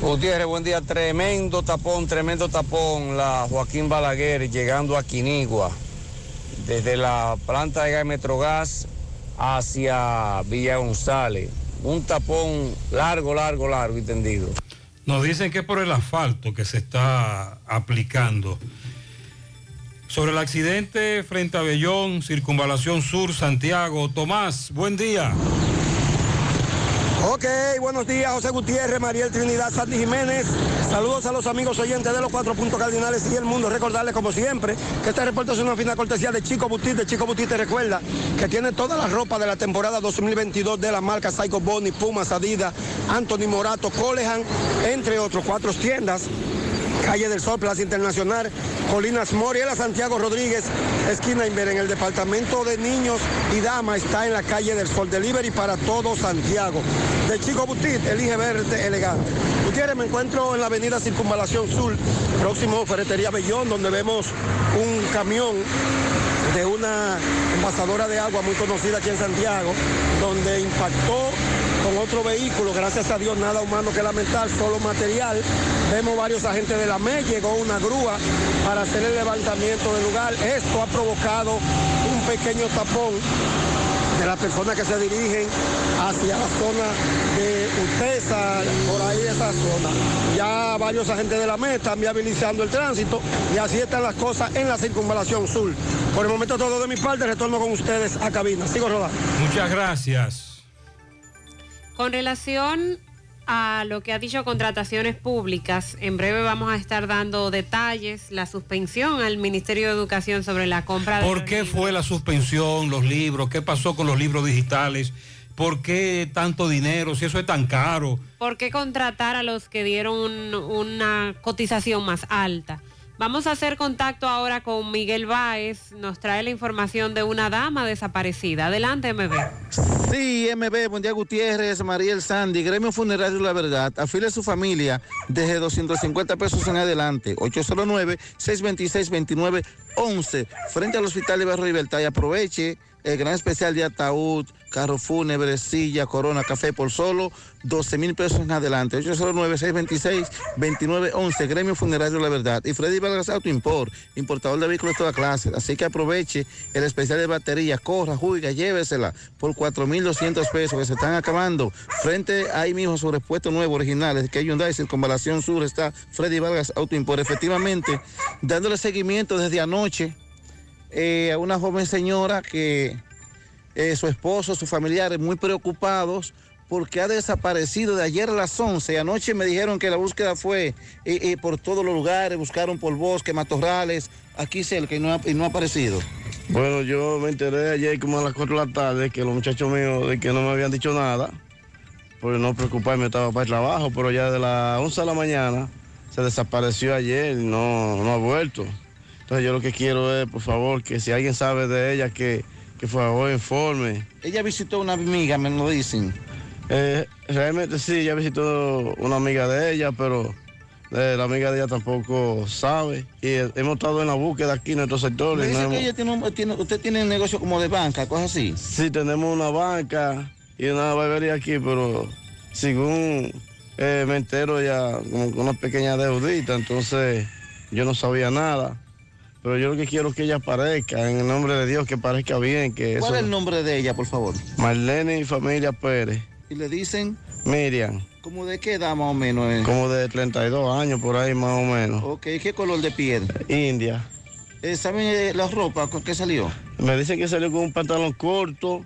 Gutiérrez, buen día. Tremendo tapón, tremendo tapón. La Joaquín Balaguer llegando a Quinigua. Desde la planta de gas Metrogas hacia Villa González. Un tapón largo, largo, largo y tendido. Nos dicen que es por el asfalto que se está aplicando. Sobre el accidente frente a Bellón, Circunvalación Sur, Santiago. Tomás, buen día. Ok, buenos días, José Gutiérrez, Mariel Trinidad, Sandy Jiménez. Saludos a los amigos oyentes de los cuatro puntos cardinales y el mundo. Recordarles, como siempre, que este reporte es una fina cortesía de Chico Butit. De Chico Butit te recuerda que tiene toda la ropa de la temporada 2022 de la marca Psycho Bonnie, Pumas, Adidas, Anthony Morato, Colehan, entre otros cuatro tiendas. Calle del Sol, Plaza Internacional, Colinas Moriela, Santiago Rodríguez, esquina Inver, en el departamento de niños y damas, está en la calle del Sol Delivery para todo Santiago. De Chico Butit, elige verde elegante. Gutiérrez, me encuentro en la avenida Circunvalación Sur, próximo Ferretería Bellón, donde vemos un camión de una envasadora de agua muy conocida aquí en Santiago, donde impactó con otro vehículo, gracias a Dios nada humano que lamentar, solo material. Vemos varios agentes de la MEI, llegó una grúa para hacer el levantamiento del lugar. Esto ha provocado un pequeño tapón de las personas que se dirigen hacia la zona de Utesa, por ahí esa zona. Ya varios agentes de la MES están viabilizando el tránsito y así están las cosas en la circunvalación sur. Por el momento todo de mi parte, retorno con ustedes a cabina. Sigo rodando. Muchas gracias. Con relación a lo que ha dicho contrataciones públicas, en breve vamos a estar dando detalles, la suspensión al Ministerio de Educación sobre la compra de... ¿Por qué fue la suspensión, los libros? ¿Qué pasó con los libros digitales? ¿Por qué tanto dinero? Si eso es tan caro. ¿Por qué contratar a los que dieron un- una cotización más alta? Vamos a hacer contacto ahora con Miguel Báez. Nos trae la información de una dama desaparecida. Adelante, MB. Sí, MB, buen día Gutiérrez, Mariel Sandy, Gremio Funerario La Verdad, afile a su familia desde 250 pesos en adelante, 809-626-2911, frente al Hospital de Barrio Libertad y aproveche el gran especial de ataúd, carro fúnebre, silla, corona, café por solo 12 mil pesos en adelante, 809-626-2911, Gremio Funerario La Verdad y Freddy Vargas Auto Import, importador de vehículos de toda clase, así que aproveche el especial de batería, corra, juiga, llévesela por 4.200 pesos que se están acabando. Frente ahí mismo su repuesto nuevo, originales, que Hyundai Circunvalación Sur está Freddy Vargas Auto Import. Efectivamente, dándole seguimiento desde anoche eh, a una joven señora que eh, su esposo, sus familiares muy preocupados porque ha desaparecido de ayer a las 11. Anoche me dijeron que la búsqueda fue eh, eh, por todos los lugares, buscaron por bosque, matorrales, aquí cerca y no ha, y no ha aparecido. Bueno, yo me enteré ayer como a las 4 de la tarde que los muchachos míos de que no me habían dicho nada, por no preocuparme, estaba para el trabajo, pero ya de las 11 de la mañana se desapareció ayer, no, no ha vuelto. Entonces yo lo que quiero es, por favor, que si alguien sabe de ella, que, que por favor informe. Ella visitó una amiga, me lo dicen. Eh, realmente sí, ella visitó una amiga de ella, pero eh, la amiga de ella tampoco sabe. Y eh, hemos estado en la búsqueda aquí en nuestro sector. Me no dice que hemos- ella tiene un- tiene- usted tiene un negocio como de banca, cosas así. Sí, tenemos una banca y una barbería aquí, pero según eh, me entero ya como con una pequeña deudita, entonces yo no sabía nada. Pero yo lo que quiero es que ella aparezca, en el nombre de Dios, que parezca bien. Que ¿Cuál eso... es el nombre de ella, por favor? Marlene y familia Pérez. Y le dicen, Miriam, ¿cómo de qué edad más o menos? eh? como de 32 años por ahí más o menos. Ok, ¿qué color de piel? India. Eh, ¿Saben eh, la ropa con qué salió? Me dicen que salió con un pantalón corto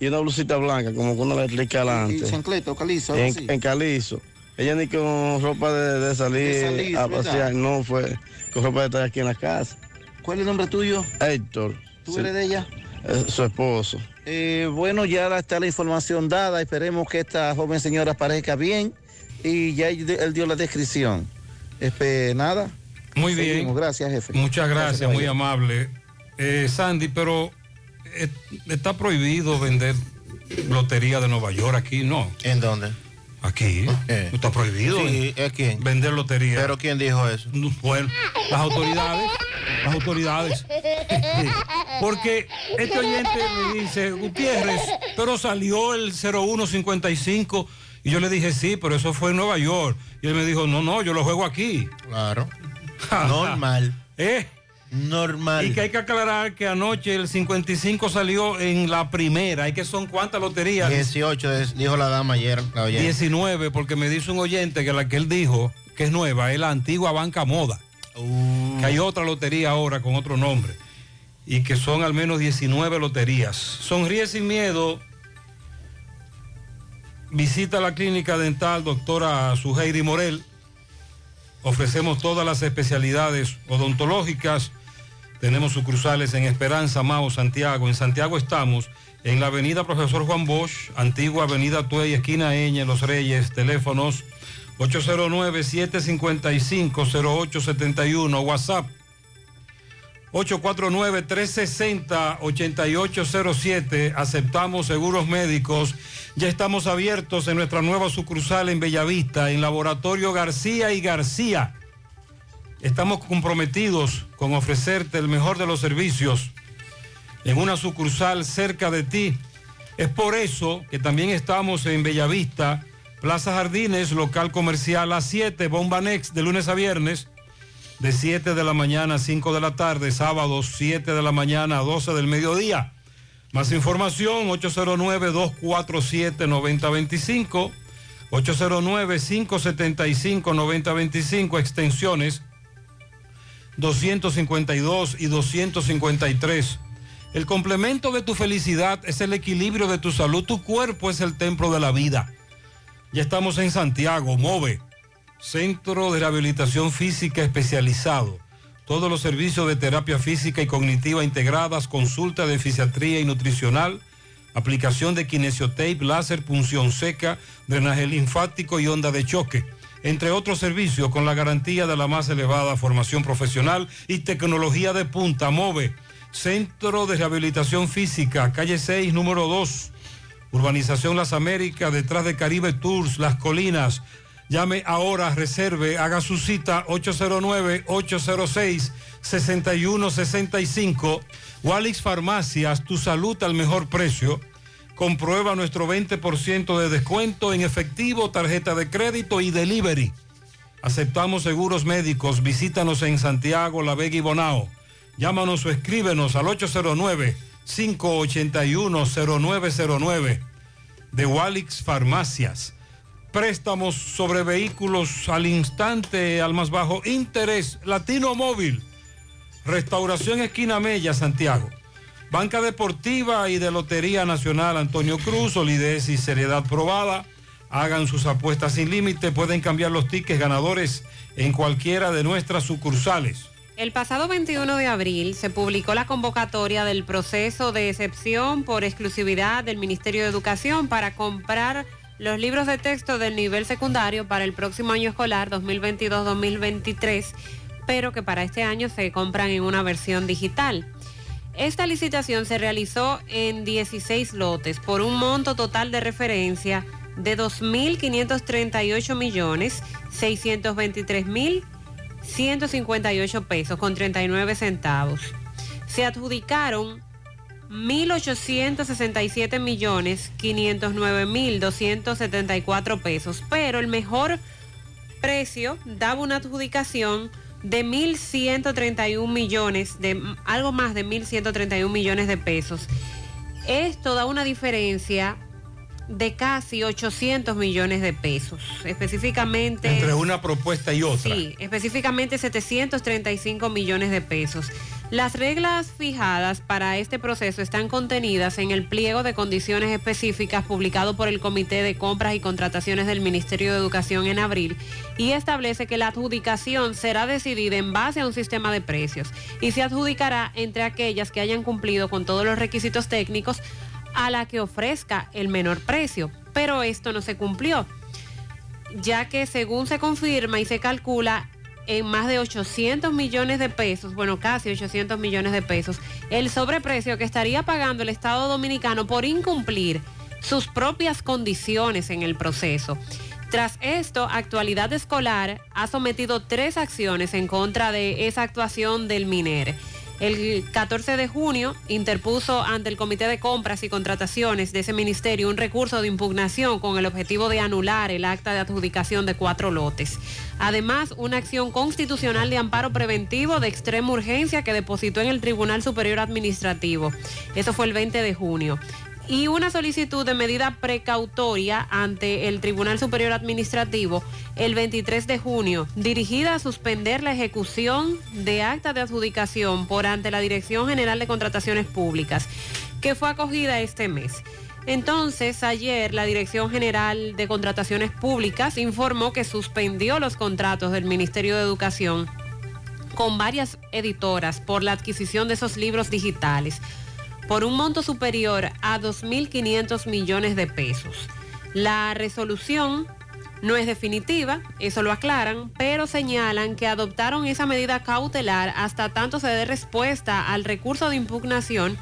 y una blusita blanca, como que uno le explica Y adelante. chancleto, calizo, así. en, en calizo. Ella ni con ropa de, de salir, De salir, a ¿verdad? pasear, no fue con ropa de estar aquí en la casa. ¿Cuál es el nombre tuyo? Héctor. ¿Tú Sí, eres de ella? eh, su esposo. Eh, bueno, ya está la información dada. Esperemos que esta joven señora aparezca bien. Y ya él dio la descripción. Espe- nada. Muy bien. Seguimos. Gracias, jefe. Muchas gracias, muy caballero. amable. Eh, Sandy, pero eh, está prohibido vender lotería de Nueva York aquí, ¿no? ¿En dónde? Aquí. Está prohibido. Sí, ¿a quién? Vender lotería. ¿Pero quién dijo eso? Bueno, las autoridades. Las autoridades. (laughs) Porque este oyente me dice, Gutiérrez, pero salió el 0155. Y yo le dije, sí, pero eso fue en Nueva York. Y él me dijo, no, no, yo lo juego aquí. Claro. (laughs) Normal. ¿Eh? Normal. Y que hay que aclarar que anoche el 55 salió en la primera. ¿Y que son cuántas loterías? 18, es- dijo la dama ayer. La oyente. 19, porque me dice un oyente que la que él dijo, que es nueva, es la antigua Banca Moda. Que hay otra lotería ahora con otro nombre. Y que son al menos 19 loterías. Sonríe sin miedo. Visita la clínica dental doctora Suheiri Morel. Ofrecemos todas las especialidades odontológicas. Tenemos sucursales en Esperanza, Mao, Santiago. En Santiago estamos en la avenida Profesor Juan Bosch, antigua avenida Tuey, esquina Eñe, Los Reyes, teléfonos 809-755-0871, WhatsApp 849-360-8807. Aceptamos seguros médicos. Ya estamos abiertos en nuestra nueva sucursal en Bellavista, en Laboratorio García y García. Estamos comprometidos con ofrecerte el mejor de los servicios en una sucursal cerca de ti. Es por eso que también estamos en Bellavista, Plaza Jardines, local comercial A7, Bomba Next, de lunes a viernes, de 7 de la mañana a 5 de la tarde, sábados 7 de la mañana a 12 del mediodía. Más información, 809-247-9025, 809-575-9025, extensiones 252 y 253. El complemento de tu felicidad es el equilibrio de tu salud. Tu cuerpo es el templo de la vida. Ya estamos en Santiago, MOVE, Centro de Rehabilitación Física Especializado. Todos los servicios de terapia física y cognitiva integradas, consulta de fisiatría y nutricional, aplicación de kinesiotape, láser, punción seca, drenaje linfático y onda de choque entre otros servicios con la garantía de la más elevada formación profesional y tecnología de punta. MOVE, Centro de Rehabilitación Física, calle 6, número 2, Urbanización Las Américas, detrás de Caribe Tours, Las Colinas. Llame ahora, reserve, haga su cita 809-806-6165. Walix Farmacias, tu salud al mejor precio. Comprueba nuestro 20% de descuento en efectivo, tarjeta de crédito y delivery. Aceptamos seguros médicos. Visítanos en Santiago, La Vega y Bonao. Llámanos o escríbenos al 809-581-0909 de Walix Farmacias. Préstamos sobre vehículos al instante, al más bajo interés. Latino Móvil. Restauración Esquina Mella, Santiago. Banca Deportiva y de Lotería Nacional Antonio Cruz, solidez y seriedad probada. Hagan sus apuestas sin límite, pueden cambiar los tickets ganadores en cualquiera de nuestras sucursales. El pasado 21 de abril se publicó la convocatoria del proceso de excepción por exclusividad del Ministerio de Educación para comprar los libros de texto del nivel secundario para el próximo año escolar 2022-2023, pero que para este año se compran en una versión digital. Esta licitación se realizó en 16 lotes por un monto total de referencia de 2.538 millones 623 mil 158 pesos con 39 centavos. Se adjudicaron 1.867 millones 509 mil 274 pesos, pero el mejor precio daba una adjudicación de 1.131 millones, de algo más de 1.131 millones de pesos. Esto da una diferencia de casi 800 millones de pesos. Específicamente... Entre una propuesta y otra. Sí, específicamente 735 millones de pesos. Las reglas fijadas para este proceso están contenidas en el pliego de condiciones específicas publicado por el Comité de Compras y Contrataciones del Ministerio de Educación en abril y establece que la adjudicación será decidida en base a un sistema de precios y se adjudicará entre aquellas que hayan cumplido con todos los requisitos técnicos a la que ofrezca el menor precio. Pero esto no se cumplió, ya que según se confirma y se calcula en más de 800 millones de pesos, bueno, casi 800 millones de pesos, el sobreprecio que estaría pagando el Estado Dominicano por incumplir sus propias condiciones en el proceso. Tras esto, Actualidad Escolar ha sometido tres acciones en contra de esa actuación del MINER. El 14 de junio interpuso ante el Comité de Compras y Contrataciones de ese ministerio un recurso de impugnación con el objetivo de anular el acta de adjudicación de cuatro lotes. Además, una acción constitucional de amparo preventivo de extrema urgencia que depositó en el Tribunal Superior Administrativo. Eso fue el 20 de junio y una solicitud de medida precautoria ante el Tribunal Superior Administrativo el 23 de junio, dirigida a suspender la ejecución de acta de adjudicación por ante la Dirección General de Contrataciones Públicas, que fue acogida este mes. Entonces, ayer la Dirección General de Contrataciones Públicas informó que suspendió los contratos del Ministerio de Educación con varias editoras por la adquisición de esos libros digitales por un monto superior a 2.500 millones de pesos. La resolución no es definitiva, eso lo aclaran, pero señalan que adoptaron esa medida cautelar hasta tanto se dé respuesta al recurso de impugnación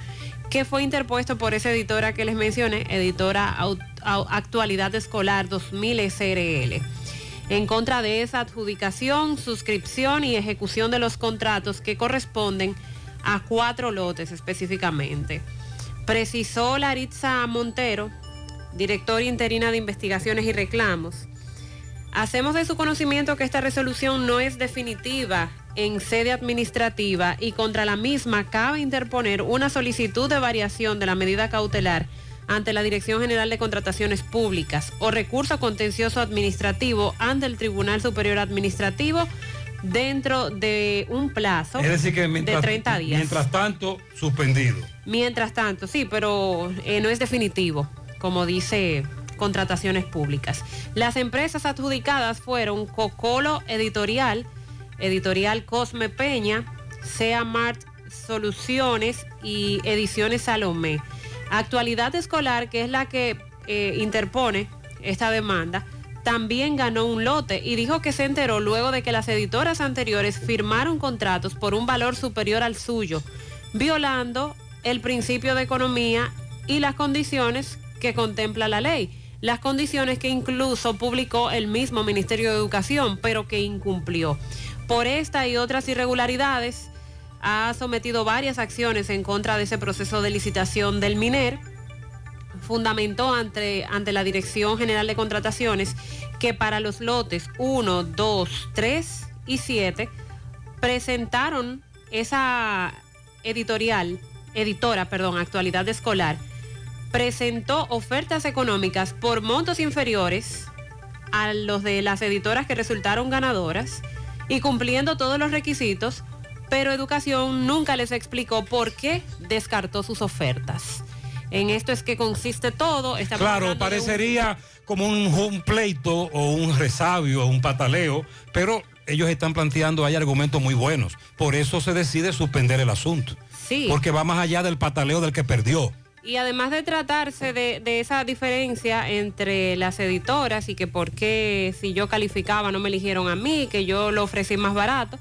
que fue interpuesto por esa editora que les mencioné, editora Actualidad Escolar 2000 SRL, en contra de esa adjudicación, suscripción y ejecución de los contratos que corresponden a cuatro lotes específicamente. Precisó Laritza Montero, directora interina de investigaciones y reclamos. Hacemos de su conocimiento que esta resolución no es definitiva en sede administrativa y contra la misma cabe interponer una solicitud de variación de la medida cautelar ante la Dirección General de Contrataciones Públicas o recurso contencioso administrativo ante el Tribunal Superior Administrativo dentro de un plazo Es decir, que mientras, de 30 días. mientras tanto, suspendido. Mientras tanto, sí, pero eh, no es definitivo, como dice contrataciones públicas. Las empresas adjudicadas fueron Cocolo Editorial, Editorial Cosme Peña, Sea Mart Soluciones y Ediciones Salomé. Actualidad Escolar, que es la que eh, interpone esta demanda, también ganó un lote y dijo que se enteró luego de que las editoras anteriores firmaron contratos por un valor superior al suyo, violando el principio de economía y las condiciones que contempla la ley. Las condiciones que incluso publicó el mismo Ministerio de Educación, pero que incumplió. Por esta y otras irregularidades, ha sometido varias acciones en contra de ese proceso de licitación del MINER fundamentó ante, ante la Dirección General de Contrataciones que para los lotes 1, 2, 3 y 7 presentaron esa editorial, editora, perdón, actualidad escolar, presentó ofertas económicas por montos inferiores a los de las editoras que resultaron ganadoras y cumpliendo todos los requisitos, pero Educación nunca les explicó por qué descartó sus ofertas. En esto es que consiste todo. Estamos Claro, un- parecería como un, un pleito o un resabio o un pataleo, pero ellos están planteando hay argumentos muy buenos. Por eso se decide suspender el asunto. Sí. Porque va más allá del pataleo del que perdió. Y además de tratarse de, de esa diferencia entre las editoras y que por qué si yo calificaba no me eligieron a mí, que yo lo ofrecí más barato,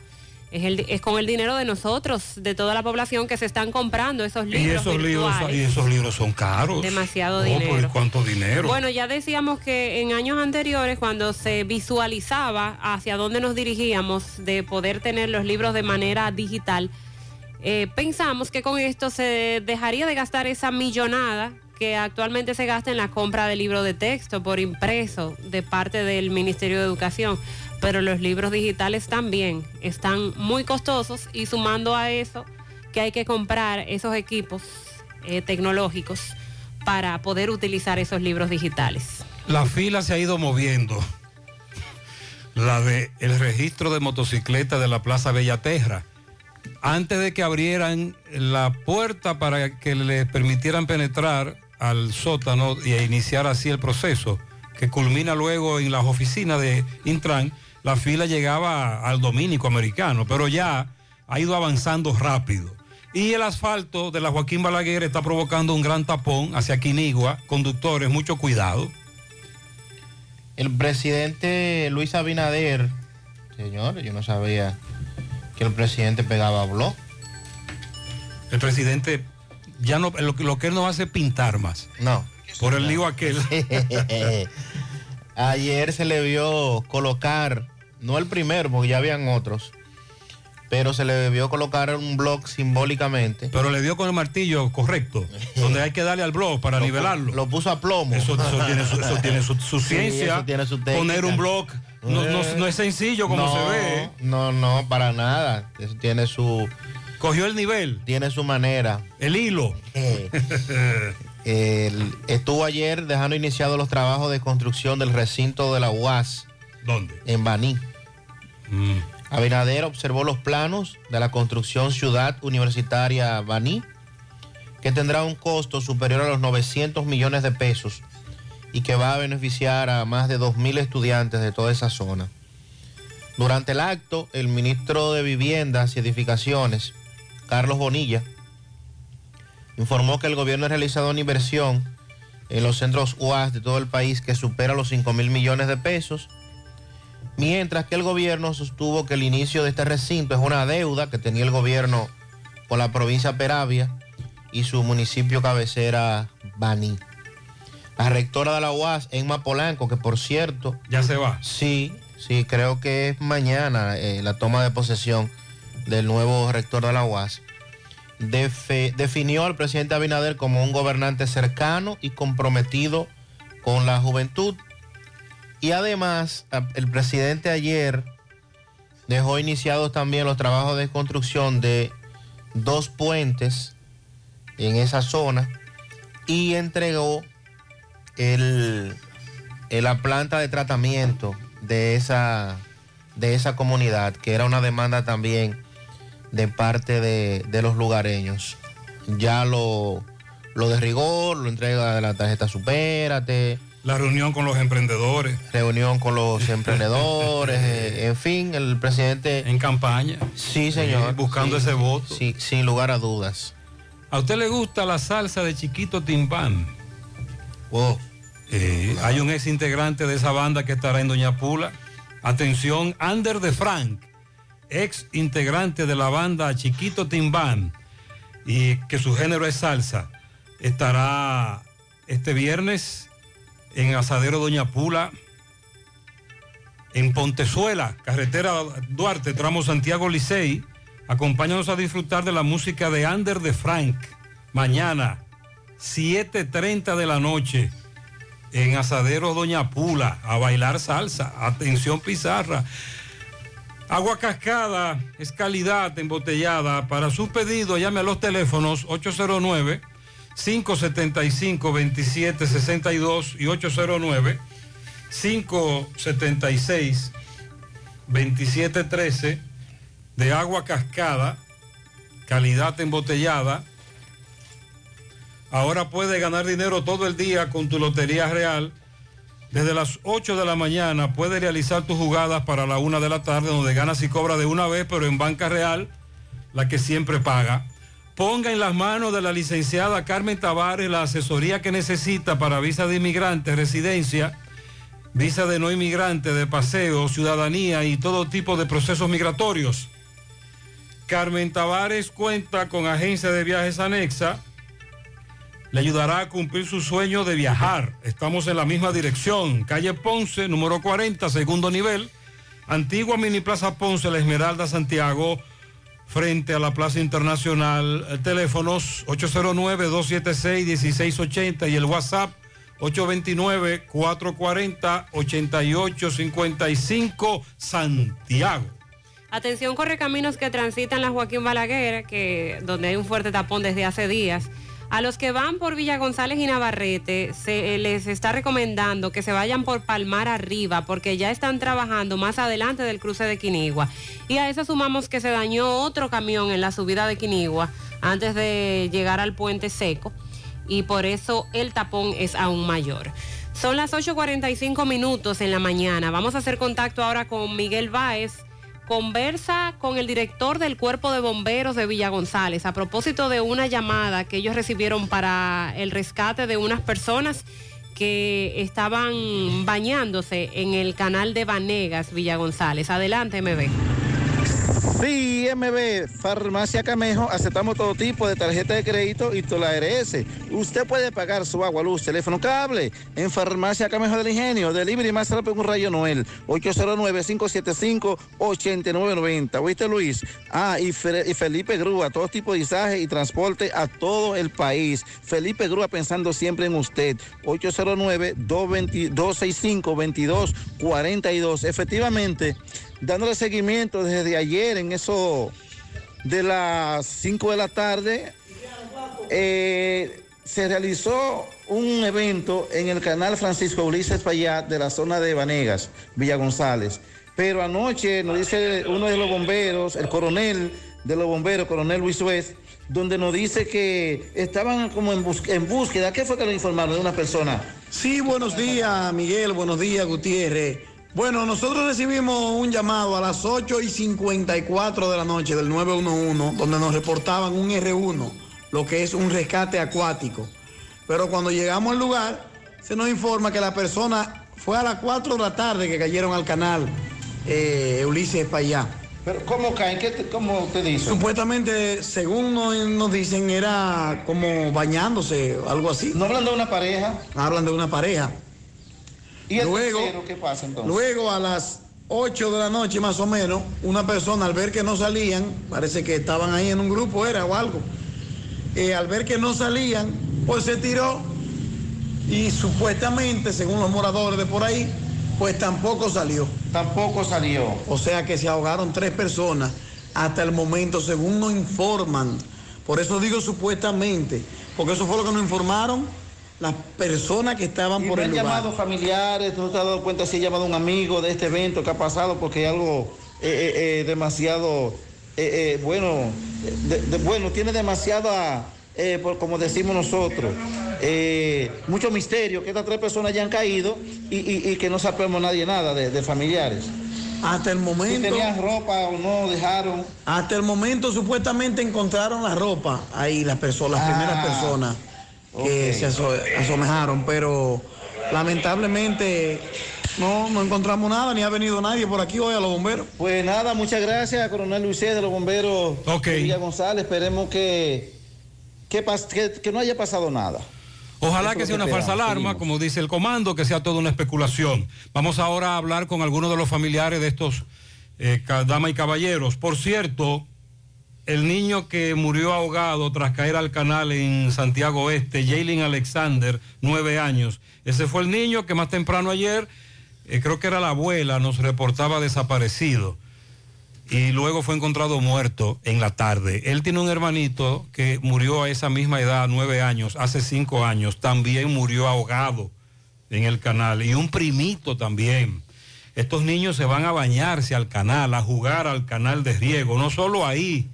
es, el, es con el dinero de nosotros, de toda la población que se están comprando esos Y libros. esos libros, y esos libros son caros. Demasiado Oh, dinero. pues, ¿Cuánto dinero? Bueno, ya decíamos que en años anteriores, cuando se visualizaba hacia dónde nos dirigíamos de poder tener los libros de manera digital, eh, pensamos que con esto se dejaría de gastar esa millonada que actualmente se gasta en la compra de libros de texto por impreso de parte del Ministerio de Educación. Pero los libros digitales también están muy costosos y sumando a eso que hay que comprar esos equipos eh, tecnológicos para poder utilizar esos libros digitales. La fila se ha ido moviendo. La de el registro de motocicletas de la Plaza Bellaterra. Antes de que abrieran la puerta para que les permitieran penetrar al sótano y a iniciar así el proceso, que culmina luego en las oficinas de Intran, la fila llegaba al dominico americano, pero ya ha ido avanzando rápido. Y el asfalto de la Joaquín Balaguer está provocando un gran tapón hacia Quinigua. Conductores, mucho cuidado. El presidente Luis Abinader, señor, yo no sabía que el presidente pegaba blog. El presidente ya no, lo, que- lo que él no hace es pintar más. No. Por el lío aquel. (laughs) (laughs) Ayer se le vio colocar, no el primero, porque ya habían otros, pero se le vio colocar un blog simbólicamente. Pero le dio con el martillo correcto, donde hay que darle al blog para Lo nivelarlo. Lo puso a plomo. Eso, eso tiene, su, eso tiene su, su (laughs) Sí, ciencia. eso tiene su técnica. Poner un blog no, no- no es sencillo como No, se ve. No, no, para nada. Eso tiene su. Cogió el nivel. Tiene su manera. El hilo. (laughs) El- estuvo ayer dejando iniciados los trabajos de construcción del recinto de la UAS. ¿Dónde? En Baní. Mm. Abinader observó los planos de la construcción Ciudad Universitaria Baní, que tendrá un costo superior a los 900 millones de pesos y que va a beneficiar a más de 2.000 estudiantes de toda esa zona. Durante el acto, el ministro de Viviendas y Edificaciones, Carlos Bonilla, informó que el gobierno ha realizado una inversión en los centros UAS de todo el país que supera los 5 mil millones de pesos, mientras que el gobierno sostuvo que el inicio de este recinto es una deuda que tenía el gobierno con la provincia Peravia y su municipio cabecera Baní. La rectora de la UAS, Emma Polanco, que por cierto... Ya se va. Sí, sí, creo que es mañana eh, la toma de posesión del nuevo rector de la UAS. Definió al presidente Abinader como un gobernante cercano y comprometido con la juventud. Y además, el presidente ayer dejó iniciados también los trabajos de construcción de dos puentes en esa zona y entregó el- la planta de tratamiento de esa, de esa comunidad, que era una demanda también de parte de, de los lugareños. Ya lo, lo de rigor, lo entrega de la tarjeta Supérate. La reunión con los emprendedores. Reunión con los emprendedores, (laughs) eh, en fin, el presidente... En campaña. Sí, señor. Sí, buscando Sí, ese voto. Sí, sin lugar a dudas. ¿A usted le gusta la salsa de Chiquito Timbán? Oh. Eh, hay un ex integrante de esa banda que estará en Doña Pula. Atención, Ander de Frank, ex integrante de la banda Chiquito Timbán, y que su género es salsa, estará este viernes en Asadero Doña Pula, en Pontezuela, carretera Duarte, tramo Santiago Licey. Acompáñanos a disfrutar de la música de Ander de Frank. Mañana, 7.30 de la noche, en Asadero Doña Pula, a bailar salsa. Atención Pizarra. Agua cascada es calidad embotellada. Para su pedido, llame a los teléfonos 809 575 2762 y 809 576 2713 de agua cascada, calidad embotellada. Ahora puedes ganar dinero todo el día con tu Lotería Real. Desde las 8 de la mañana puedes realizar tus jugadas para la 1 de la tarde, donde ganas y cobras de una vez, pero en Banca Real, la que siempre paga. Ponga en las manos de la licenciada Carmen Tavares la asesoría que necesita para visa de inmigrante, residencia, visa de no inmigrante, de paseo, ciudadanía y todo tipo de procesos migratorios. Carmen Tavares cuenta con agencia de viajes anexa. Le ayudará a cumplir su sueño de viajar. Estamos en la misma dirección. Calle Ponce, número 40, segundo nivel. Antigua Mini Plaza Ponce, La Esmeralda, Santiago, frente a la Plaza Internacional. Eh, Teléfonos 809-276-1680 y el WhatsApp 829-440-8855 Santiago. Atención correcaminos que transitan la Joaquín Balaguer, que donde hay un fuerte tapón desde hace días. A los que van por Villa González y Navarrete se les está recomendando que se vayan por Palmar arriba porque ya están trabajando más adelante del cruce de Quinigua. Y a eso sumamos que se dañó otro camión en la subida de Quinigua antes de llegar al puente seco y por eso el tapón es aún mayor. Son las 8.45 minutos en la mañana. Vamos a hacer contacto ahora con Miguel Báez conversa con el director del Cuerpo de Bomberos de Villa González a propósito de una llamada que ellos recibieron para el rescate de unas personas que estaban bañándose en el canal de Vanegas, Villa González. Adelante, MB. Sí, Farmacia Camejo, aceptamos todo tipo de tarjeta de crédito y toda la ARS. Usted puede pagar su agua, luz, teléfono, cable en Farmacia Camejo del Ingenio, delivery más rápido un rayo Noel, 809-575-8990. ¿Oíste, Luis? Ah, y Felipe Grúa, todo tipo de izaje y transporte a todo el país. Felipe Grúa pensando siempre en usted, 809-265-2242. Efectivamente, dándole seguimiento desde ayer en eso de las 5 de la tarde, eh, se realizó un evento en el canal Francisco Ulises Payat de la zona de Vanegas, Villa González. Pero anoche nos dice uno de los bomberos, el coronel de los bomberos, coronel Luis Suez, donde nos dice que estaban como en, bus- en búsqueda. ¿Qué fue que le informaron de una persona? Sí, buenos días, Miguel, buenos días, Gutiérrez. Bueno, nosotros recibimos un llamado a las 8 y 54 de la noche del 911, donde nos reportaban un R1, lo que es un rescate acuático. Pero cuando llegamos al lugar, se nos informa que la persona fue a las 4 de la tarde que cayeron al canal eh, Ulises Payá. ¿Pero cómo caen? ¿Qué te, ¿Cómo te dicen? Supuestamente, según nos, nos dicen, era como bañándose, algo así. ¿No hablan de una pareja? Hablan de una pareja. ¿Y el Luego- tercero qué pasa entonces? Luego a las 8 de la noche más o menos, una persona al ver que no salían, parece que estaban ahí en un grupo, era o algo, eh, al ver que no salían, pues se tiró y supuestamente, según los moradores de por ahí, Pues tampoco salió. Tampoco salió. O sea que se ahogaron tres personas hasta el momento, según nos informan. Por eso digo supuestamente, porque eso fue lo que nos informaron las personas que estaban Y por el han lugar. llamado familiares, no te has dado cuenta si he llamado un amigo de este evento que ha pasado porque es algo eh, eh, eh, demasiado, eh, bueno, de- de- bueno, tiene demasiada, por- como decimos nosotros, mucho misterio que estas tres personas ya han caído y, y- y que no sabemos nadie nada de, de familiares. Hasta el momento. Si tenían ropa o no, dejaron. Hasta el momento supuestamente encontraron la ropa ahí, las personas, las primeras Ah, personas que se aso- asomejaron, pero lamentablemente no, no encontramos nada, ni ha venido nadie por aquí hoy a los bomberos. Pues nada, muchas gracias, coronel Luis de los bomberos de Villa González. Esperemos que, que, pas- que- que no haya pasado nada. Ojalá Eso que sea una falsa alarma, como dice el comando, que sea toda una especulación. Vamos ahora a hablar con algunos de los familiares de estos eh, damas y caballeros. Por cierto, el niño que murió ahogado tras caer al canal en Santiago Oeste, Jalen Alexander, nueve años. Ese fue el niño que más temprano ayer, eh, creo que era la abuela, nos reportaba desaparecido y luego fue encontrado muerto en la tarde. Él tiene un hermanito que murió a esa misma edad, nueve años, hace cinco años, también murió ahogado en el canal y un primito también. Estos niños se van a bañarse al canal, a jugar al canal de riego, no solo ahí,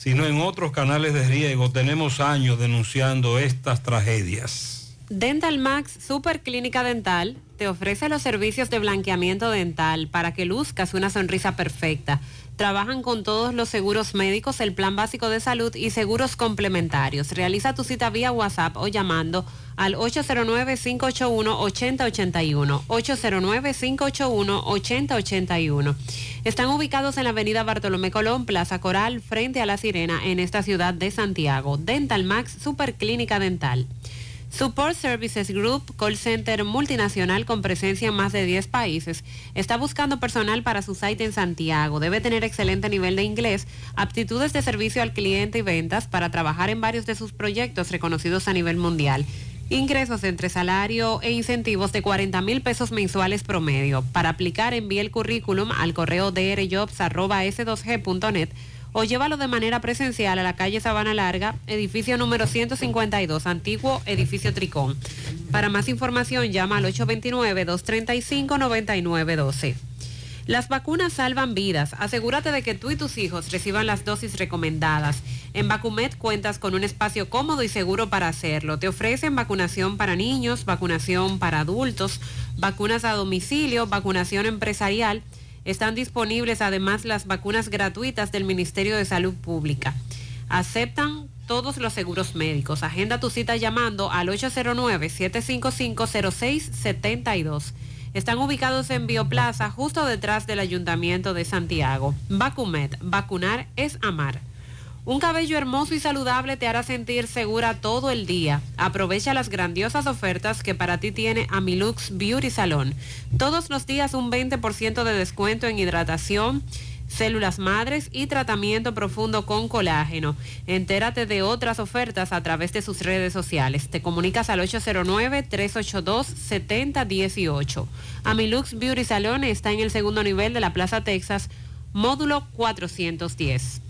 sino en otros canales de riego. Tenemos años denunciando estas tragedias. Dental Max Super Clínica Dental te ofrece los servicios de blanqueamiento dental para que luzcas una sonrisa perfecta. Trabajan con todos los seguros médicos, el plan básico de salud y seguros complementarios. Realiza tu cita vía WhatsApp o llamando al 809-581-8081. 809-581-8081. Están ubicados en la avenida Bartolomé Colón, Plaza Coral, frente a La Sirena, en esta ciudad de Santiago. Dental Max Super Clínica Dental. Support Services Group, call center multinacional con presencia en más de 10 países, está buscando personal para su site en Santiago. Debe tener excelente nivel de inglés, aptitudes de servicio al cliente y ventas para trabajar en varios de sus proyectos reconocidos a nivel mundial. Ingresos entre salario e incentivos de 40 mil pesos mensuales promedio. Para aplicar, envíe el currículum al correo drjobs.s2g.net o llévalo de manera presencial a la calle Sabana Larga, edificio número 152, antiguo edificio Tricón. Para más información llama al 829-235-9912. Las vacunas salvan vidas. Asegúrate de que tú y tus hijos reciban las dosis recomendadas. En Vacumet cuentas con un espacio cómodo y seguro para hacerlo. Te ofrecen vacunación para niños, vacunación para adultos, vacunas a domicilio, vacunación empresarial. Están disponibles además las vacunas gratuitas del Ministerio de Salud Pública. Aceptan todos los seguros médicos. Agenda tu cita llamando al 809-755-0672. Están ubicados en Bioplaza, justo detrás del Ayuntamiento de Santiago. Vacumet, vacunar es amar. Un cabello hermoso y saludable te hará sentir segura todo el día. Aprovecha las grandiosas ofertas que para ti tiene Amilux Beauty Salon. Todos los días un 20% de descuento en hidratación, células madres y tratamiento profundo con colágeno. Entérate de otras ofertas a través de sus redes sociales. Te comunicas al 809-382-7018. Amilux Beauty Salon está en el segundo nivel de la Plaza Texas, módulo 410.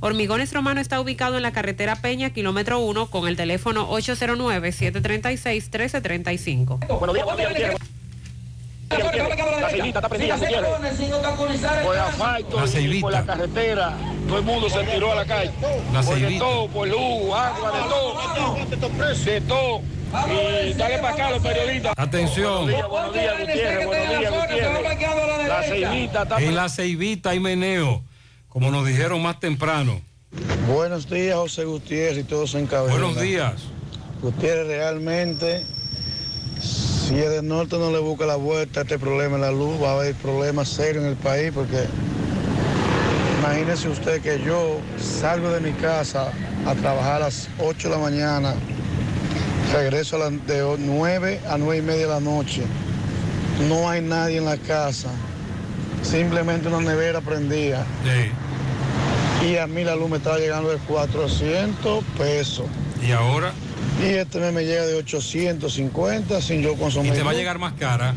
Hormigones Romano está ubicado en la carretera Peña, kilómetro 1, con el teléfono 809-736-1335. La ceibita está prendida, si quiere. Por asfalto La carretera, todo el mundo se tiró a la calle. La Por de ceibita. todo, por luz, agua, de todo. De todo. Y dale para acá los periodistas. Atención. Buenos días, buenos días, Gutiérrez, buenos días, Gutiérrez. La ceibita está... En la ceibita hay meneo, como nos dijeron más temprano. Buenos días, José Gutiérrez y todos en cabeza. Buenos días. Gutiérrez, realmente, si el del norte no le busca la vuelta a este problema en la luz, va a haber problemas serios en el país, porque imagínese usted que yo salgo de mi casa a trabajar a las 8 de la mañana, regreso a las de 9 a 9 y media de la noche, no hay nadie en la casa, simplemente una nevera prendida. Y a mí la luz me está llegando de 400 pesos. ¿Y ahora? Y este mes me llega de 850 sin yo Y consumir. te va a llegar más cara.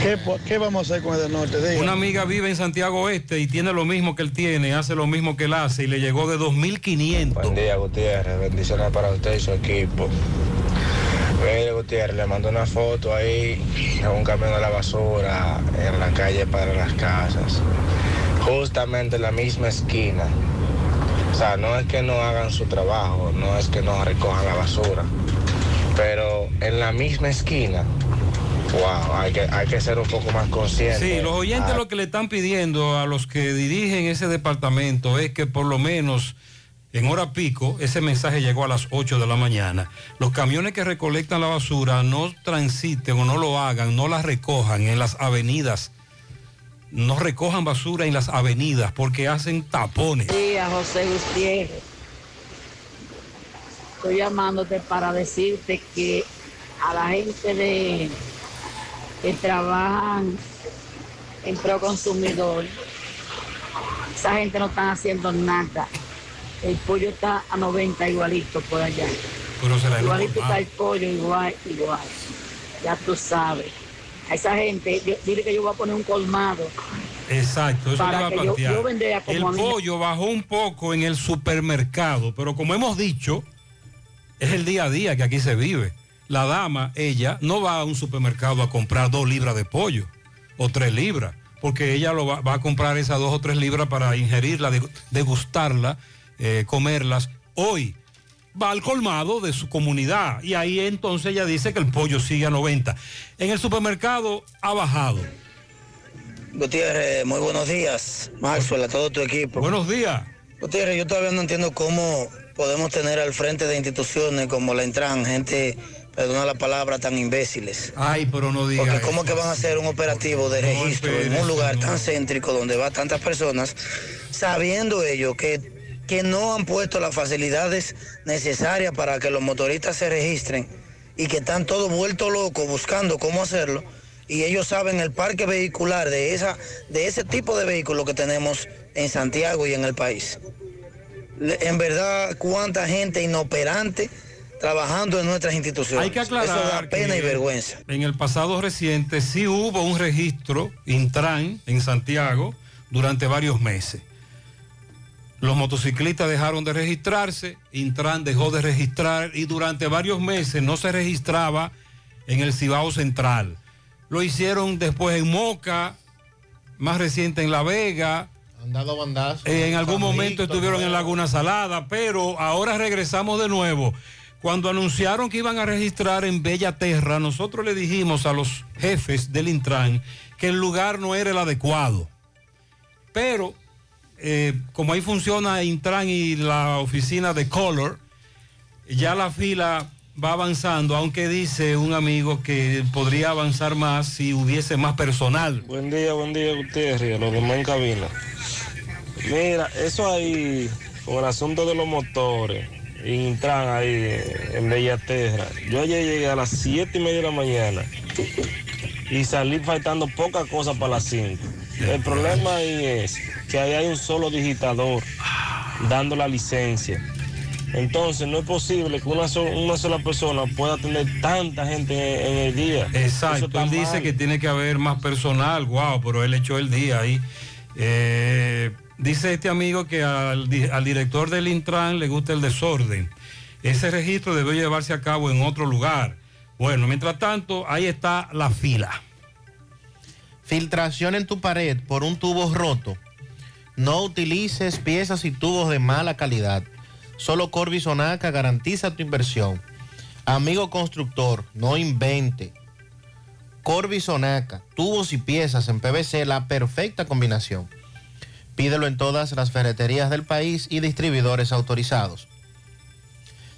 ¿Qué, qué vamos a hacer con el del norte? Dígame. Una amiga vive en Santiago Este y tiene lo mismo que él tiene, hace lo mismo que él hace y le llegó de 2.500. Buen día, Gutiérrez. Bendiciones para usted y su equipo. Mire, Gutiérrez, le mando una foto ahí de un camión de la basura en la calle para las casas. Justamente en la misma esquina. O sea, no es que no hagan su trabajo, no es que no recojan la basura. Pero en la misma esquina, wow, hay que, hay que ser un poco más conscientes. Sí, los oyentes Ah, lo que le están pidiendo a los que dirigen ese departamento es que por lo menos en hora pico, ese mensaje llegó a las 8 de la mañana, los camiones que recolectan la basura no transiten o no lo hagan, no la recojan en las avenidas, no recojan basura en las avenidas porque hacen tapones. días, José Gutiérrez. Estoy llamándote para decirte que a la gente de que trabajan en Proconsumidor, esa gente no están haciendo nada. El pollo está a 90 igualito por allá. Pero Igualito está el pollo, igual, igual. Ya tú sabes. A esa gente, yo- dile que yo voy a poner un colmado. Exacto, eso Para va a que yo- plantear. yo vendría como el a mí. pollo bajó un poco en el supermercado, pero como hemos dicho, es el día a día que aquí se vive. La dama, ella, no va a un supermercado a comprar dos libras de pollo o tres libras, porque ella lo va, va a comprar esas dos o tres libras para ingerirla, deg- degustarla, eh, comerlas hoy. Va al colmado de su comunidad y ahí entonces ella dice que el pollo sigue a 90. En el supermercado ha bajado. Gutiérrez, muy buenos días. Maxwell, a todo tu equipo. Buenos días. Gutiérrez, yo todavía no entiendo cómo podemos tener al frente de instituciones como la Intran, gente, perdona la palabra, tan imbéciles. Ay, pero no diga Porque cómo eso. que van a hacer un operativo de registro en un lugar tan céntrico donde va tantas personas, sabiendo ellos que, que no han puesto las facilidades necesarias para que los motoristas se registren y que están todos vueltos locos buscando cómo hacerlo. Y ellos saben el parque vehicular de, esa, de ese tipo de vehículos que tenemos en Santiago y en el país. En verdad, cuánta gente inoperante trabajando en nuestras instituciones. Hay que aclarar Eso da pena y vergüenza. En el pasado reciente sí hubo un registro Intran en Santiago durante varios meses. Los motociclistas dejaron de registrarse, Intran dejó de registrar y durante varios meses no se registraba en el Cibao Central. Lo hicieron después en Moca, más reciente en La Vega, Han dado bandazos. eh, en algún momento estuvieron en Laguna Salada, pero ahora regresamos de nuevo. Cuando anunciaron que iban a registrar en Bella Terra, nosotros le dijimos a los jefes del Intran que el lugar no era el adecuado. Pero eh, como ahí funciona Intran y la oficina de Color, ya la fila va avanzando, aunque dice un amigo que podría avanzar más si hubiese más personal. Buen día, buen día, Gutiérrez, los demás en cabina. Mira, eso ahí, con el asunto de los motores, Intran ahí en Bellaterra. Yo ayer llegué a las 7 y media de la mañana y salí faltando poca cosa para las 5. El problema ahí es que ahí hay un solo digitador dando la licencia. Entonces no es posible que una, so- una sola persona pueda atender tanta gente en, en el día. Exacto, él dice que tiene que haber más personal, wow, pero él echó el día ahí. Eh, dice este amigo que al, di- al director del Intran le gusta el desorden. Ese registro debe llevarse a cabo en otro lugar. Bueno, mientras tanto, ahí está la fila. Filtración en tu pared por un tubo roto. No utilices piezas y tubos de mala calidad. Solo Corby Sonaca garantiza tu inversión. Amigo constructor, no invente. Corby Sonaca, tubos y piezas en PVC, la perfecta combinación. Pídelo en todas las ferreterías del país y distribuidores autorizados.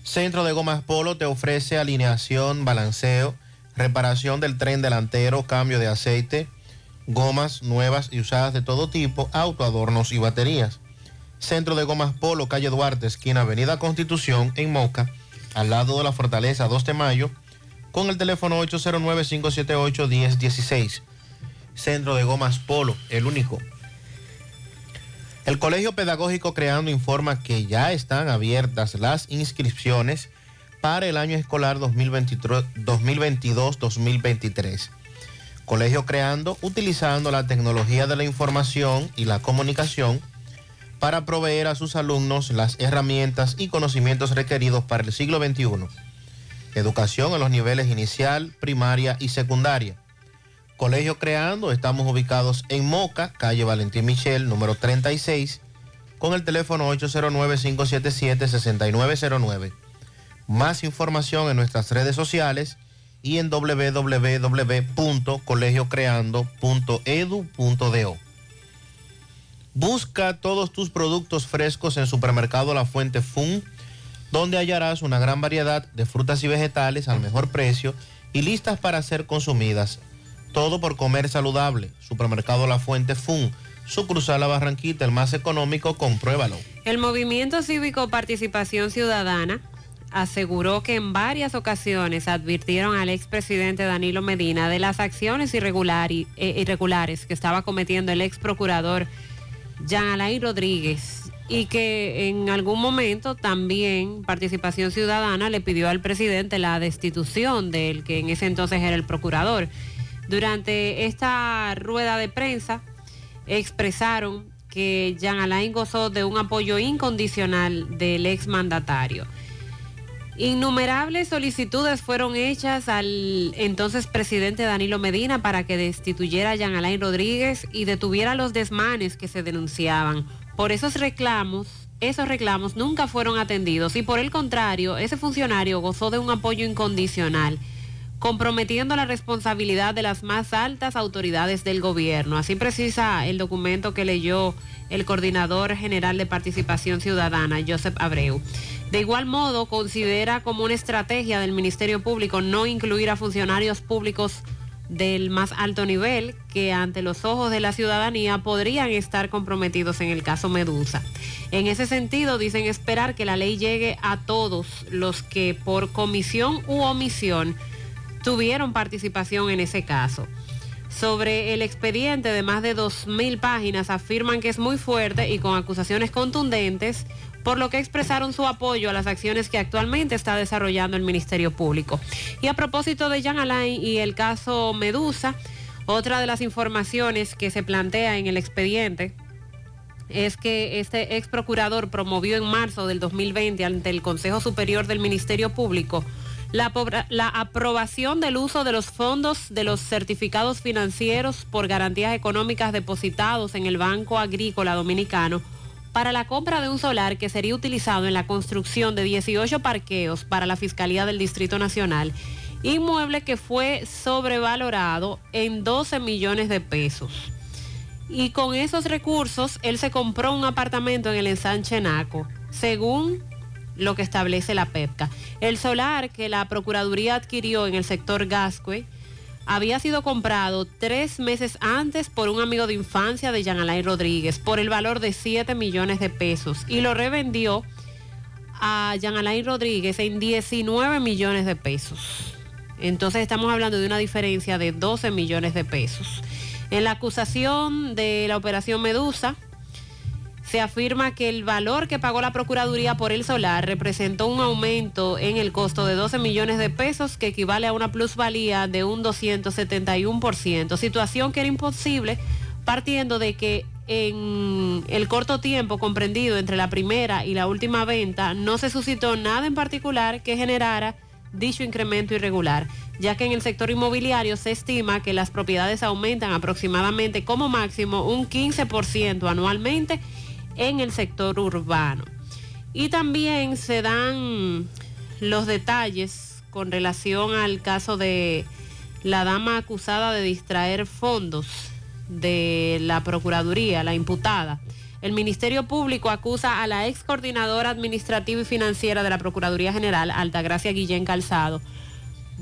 Centro de Gomas Polo te ofrece alineación, balanceo, reparación del tren delantero, cambio de aceite, gomas nuevas y usadas de todo tipo, autoadornos y baterías. Centro de Gomas Polo, calle Duarte, esquina Avenida Constitución, en Moca, al lado de la Fortaleza 2 de Mayo, con el teléfono 809-578-1016. Centro de Gomas Polo, el único. El Colegio Pedagógico Creando informa que ya están abiertas las inscripciones para el año escolar 2022-2023. Colegio Creando utilizando la tecnología de la información y la comunicación para proveer a sus alumnos las herramientas y conocimientos requeridos para el siglo XXI. Educación en los niveles inicial, primaria y secundaria. Colegio Creando, estamos ubicados en Moca, calle Valentín Michel, número 36, con el teléfono 809-577-6909. Más información en nuestras redes sociales y en www.colegiocreando.edu.do. Busca todos tus productos frescos en Supermercado La Fuente Fun, donde hallarás una gran variedad de frutas y vegetales al mejor precio y listas para ser consumidas. Todo por comer saludable. Supermercado La Fuente Fun. Sucursal La Barranquita, el más económico, compruébalo. El movimiento cívico Participación Ciudadana aseguró que en varias ocasiones advirtieron al expresidente Danilo Medina de las acciones eh, irregulares que estaba cometiendo el ex procurador Jean Alain Rodríguez y que en algún momento también Participación Ciudadana le pidió al presidente la destitución del que en ese entonces era el procurador. Durante esta rueda de prensa expresaron que Jean Alain gozó de un apoyo incondicional del ex mandatario. Innumerables solicitudes fueron hechas al entonces presidente Danilo Medina para que destituyera a Jean Alain Rodríguez y detuviera los desmanes que se denunciaban. Por esos reclamos, esos reclamos nunca fueron atendidos y por el contrario, ese funcionario gozó de un apoyo incondicional, comprometiendo la responsabilidad de las más altas autoridades del gobierno. Así precisa el documento que leyó el coordinador general de participación ciudadana, Joseph Abreu. De igual modo, considera como una estrategia del Ministerio Público no incluir a funcionarios públicos del más alto nivel que ante los ojos de la ciudadanía podrían estar comprometidos en el caso Medusa. En ese sentido, dicen esperar que la ley llegue a todos los que por comisión u omisión tuvieron participación en ese caso. Sobre el expediente de más de 2.000 páginas afirman que es muy fuerte y con acusaciones contundentes, por lo que expresaron su apoyo a las acciones que actualmente está desarrollando el Ministerio Público. Y a propósito de Jean Alain y el caso Medusa, otra de las informaciones que se plantea en el expediente es que este ex procurador promovió en marzo del 2020 ante el Consejo Superior del Ministerio Público la, aprobación del uso de los fondos de los certificados financieros por garantías económicas depositados en el Banco Agrícola Dominicano para la compra de un solar que sería utilizado en la construcción de 18 parqueos para la Fiscalía del Distrito Nacional, inmueble que fue sobrevalorado en 12 millones de pesos. Y con esos recursos, él se compró un apartamento en el ensanche Naco, según lo que establece la PEPCA. El solar que la Procuraduría adquirió en el sector Gascue había sido comprado tres meses antes por un amigo de infancia de Jean Alain Rodríguez por el valor de 7 millones de pesos y lo revendió a Jean Alain Rodríguez en 19 millones de pesos. Entonces estamos hablando de una diferencia de 12 millones de pesos. En la acusación de la operación Medusa, se afirma que el valor que pagó la Procuraduría por el solar representó un aumento en el costo de 12 millones de pesos, que equivale a una plusvalía de un 271%, situación que era imposible partiendo de que en el corto tiempo comprendido entre la primera y la última venta no se suscitó nada en particular que generara dicho incremento irregular, ya que en el sector inmobiliario se estima que las propiedades aumentan aproximadamente como máximo un 15% anualmente en el sector urbano. Y también se dan los detalles con relación al caso de la dama acusada de distraer fondos de la Procuraduría, la imputada. El Ministerio Público acusa a la ex coordinadora administrativa y financiera de la Procuraduría General, Altagracia Guillén Calzado,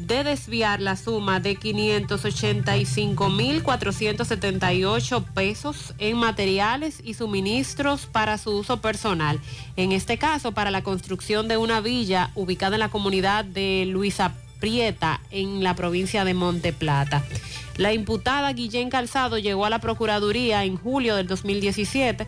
de desviar la suma de 585.478 pesos en materiales y suministros para su uso personal. En este caso, para la construcción de una villa ubicada en la comunidad de Luisa Prieta, en la provincia de Monte Plata. La imputada Guillén Calzado llegó a la Procuraduría en julio del 2017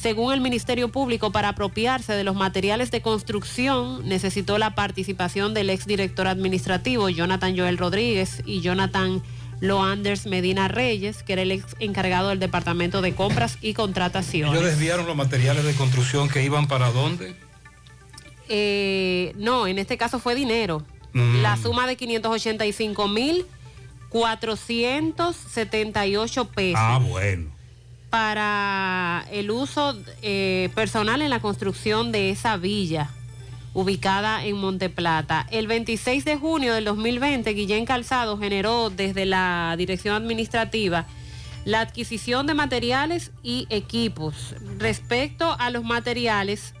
según el Ministerio Público, para apropiarse de los materiales de construcción necesitó la participación del exdirector administrativo Jonathan Joel Rodríguez y Jonathan Loanders Medina Reyes, que era el ex encargado del Departamento de Compras y Contrataciones. ¿Ellos desviaron los materiales de construcción que iban para dónde? Eh, no, en este caso fue dinero. Mm. La suma de 585 mil 478 pesos. Ah, bueno. Para el uso eh, personal en la construcción de esa villa ubicada en Monteplata. El 26 de junio del 2020, Guillén Calzado generó desde la Dirección Administrativa la adquisición de materiales y equipos. Respecto a los materiales,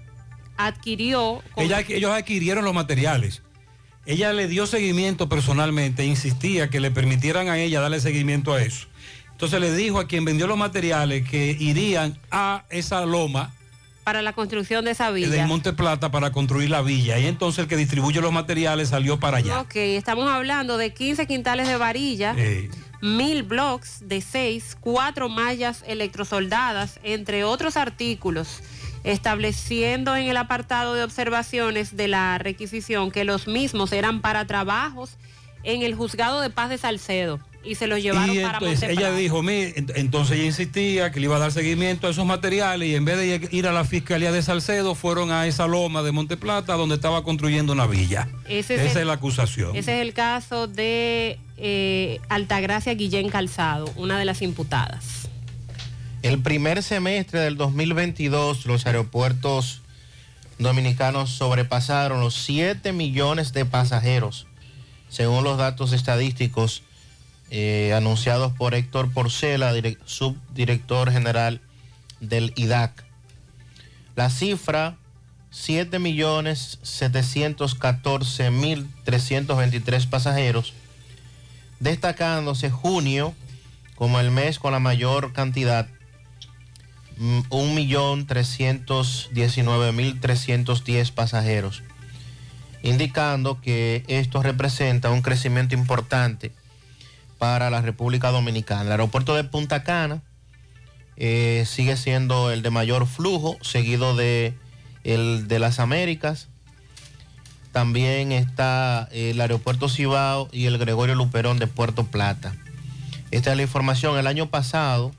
adquirió... Ella- ellos adquirieron los materiales. Ella le dio seguimiento personalmente, insistía que le permitieran a ella darle seguimiento a eso. Entonces le dijo a quien vendió los materiales que irían a esa loma para la construcción de esa del villa. Monte Plata para construir la villa. Y entonces el que distribuye los materiales salió para allá. Ok, estamos hablando de 15 quintales de varilla, Eh, mil blocks de 6, cuatro mallas electrosoldadas, entre otros artículos, estableciendo en el apartado de observaciones de la requisición que los mismos eran para trabajos en el juzgado de paz de Salcedo y se los llevaron y para entonces ella Monteplata. dijo, "Mire", ent- entonces ella insistía que le iba a dar seguimiento a esos materiales y en vez de ir a la Fiscalía de Salcedo, fueron a esa loma de Monte Plata donde estaba construyendo una villa. Ese es Esa el- es la acusación. Ese es el caso de eh, Altagracia Guillén Calzado, una de las imputadas. El primer semestre del 2022 los aeropuertos dominicanos sobrepasaron los 7 millones de pasajeros, según los datos estadísticos eh, anunciados por Héctor Porcela, direc- subdirector general del IDAC. La cifra, 7 millones 714 mil 323 pasajeros, destacándose junio como el mes con la mayor cantidad, mm, 1.319.310 pasajeros, indicando que esto representa un crecimiento importante para la República Dominicana. El aeropuerto de Punta Cana eh, sigue siendo el de mayor flujo, seguido de el de las Américas. También está el aeropuerto Cibao y el Gregorio Luperón de Puerto Plata. Esta es la información. El año pasado,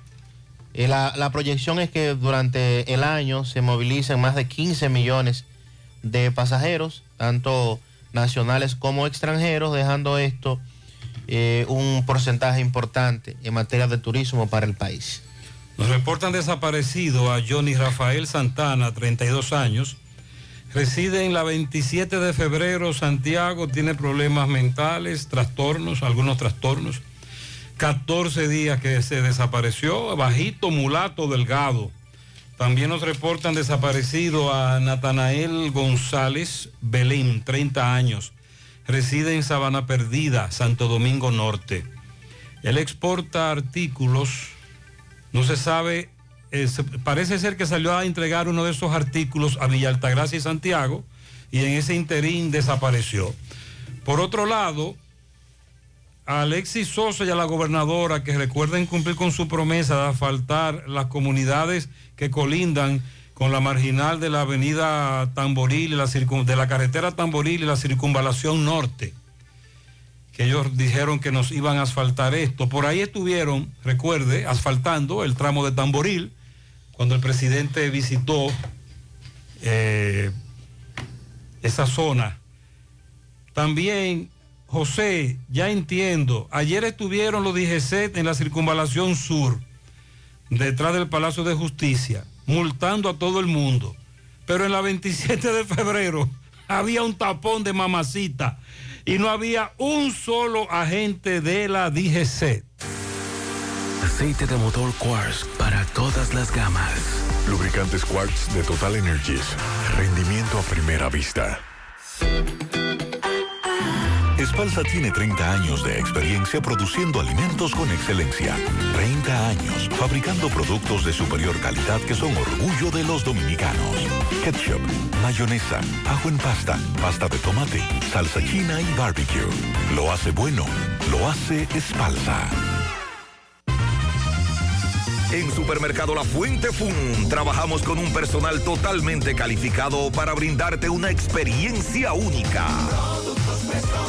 eh, la, la proyección es que durante el año se movilicen más de 15 millones de pasajeros, tanto nacionales como extranjeros, dejando esto eh, un porcentaje importante en materia de turismo para el país. Nos reportan desaparecido a Johnny Rafael Santana, 32 años. Reside en la 27 de febrero, Santiago, tiene problemas mentales, trastornos, algunos trastornos. 14 días que se desapareció, bajito, mulato, delgado. También nos reportan desaparecido a Natanael González Belén, 30 años. Reside en Sabana Perdida, Santo Domingo Norte. Él exporta artículos, no se sabe, eh, parece ser que salió a entregar uno de esos artículos a Villa Altagracia y Santiago y en ese interín desapareció. Por otro lado, a Alexis Sosa y a la gobernadora que recuerden cumplir con su promesa de asfaltar las comunidades que colindan con la marginal de la avenida Tamboril y la circun- de la carretera Tamboril y la circunvalación norte que ellos dijeron que nos iban a asfaltar esto. Por ahí estuvieron, recuerde, asfaltando el tramo de Tamboril, cuando el presidente visitó eh, esa zona. También, José, ya entiendo, ayer estuvieron los DGC en la circunvalación sur, detrás del Palacio de Justicia, multando a todo el mundo. Pero en la 27 de febrero (laughs) había un tapón de mamacita y no había un solo agente de la DGC. Aceite de motor Quartz para todas las gamas. Lubricantes Quartz de Total Energies. Rendimiento a primera vista. Espalsa tiene 30 años de experiencia produciendo alimentos con excelencia. 30 años fabricando productos de superior calidad que son orgullo de los dominicanos. Ketchup, mayonesa, ajo en pasta, pasta de tomate, salsa china y barbecue. Lo hace bueno, lo hace Espalsa. En Supermercado La Fuente Fun trabajamos con un personal totalmente calificado para brindarte una experiencia única. Productos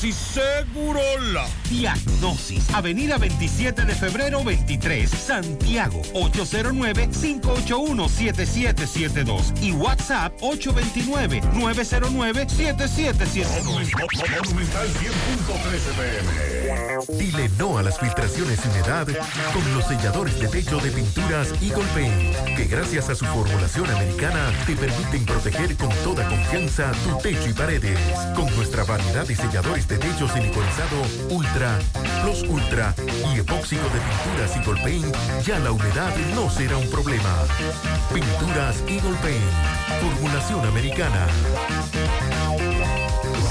Segurola. Diagnosis, Avenida 27 de febrero 23, Santiago, 809-581-7772 y WhatsApp 829-909-7772. Monumental 100.13 pm. Dile no a las filtraciones sin edad con los selladores de techo de pinturas Eagle Paint, que gracias a su formulación americana te permiten proteger con toda confianza tu techo y paredes. Con nuestra variedad de selladores de techo siliconizado Ultra, Plus Ultra y epóxico de pinturas Eagle Paint, ya la humedad no será un problema. Pinturas Eagle Paint, formulación americana.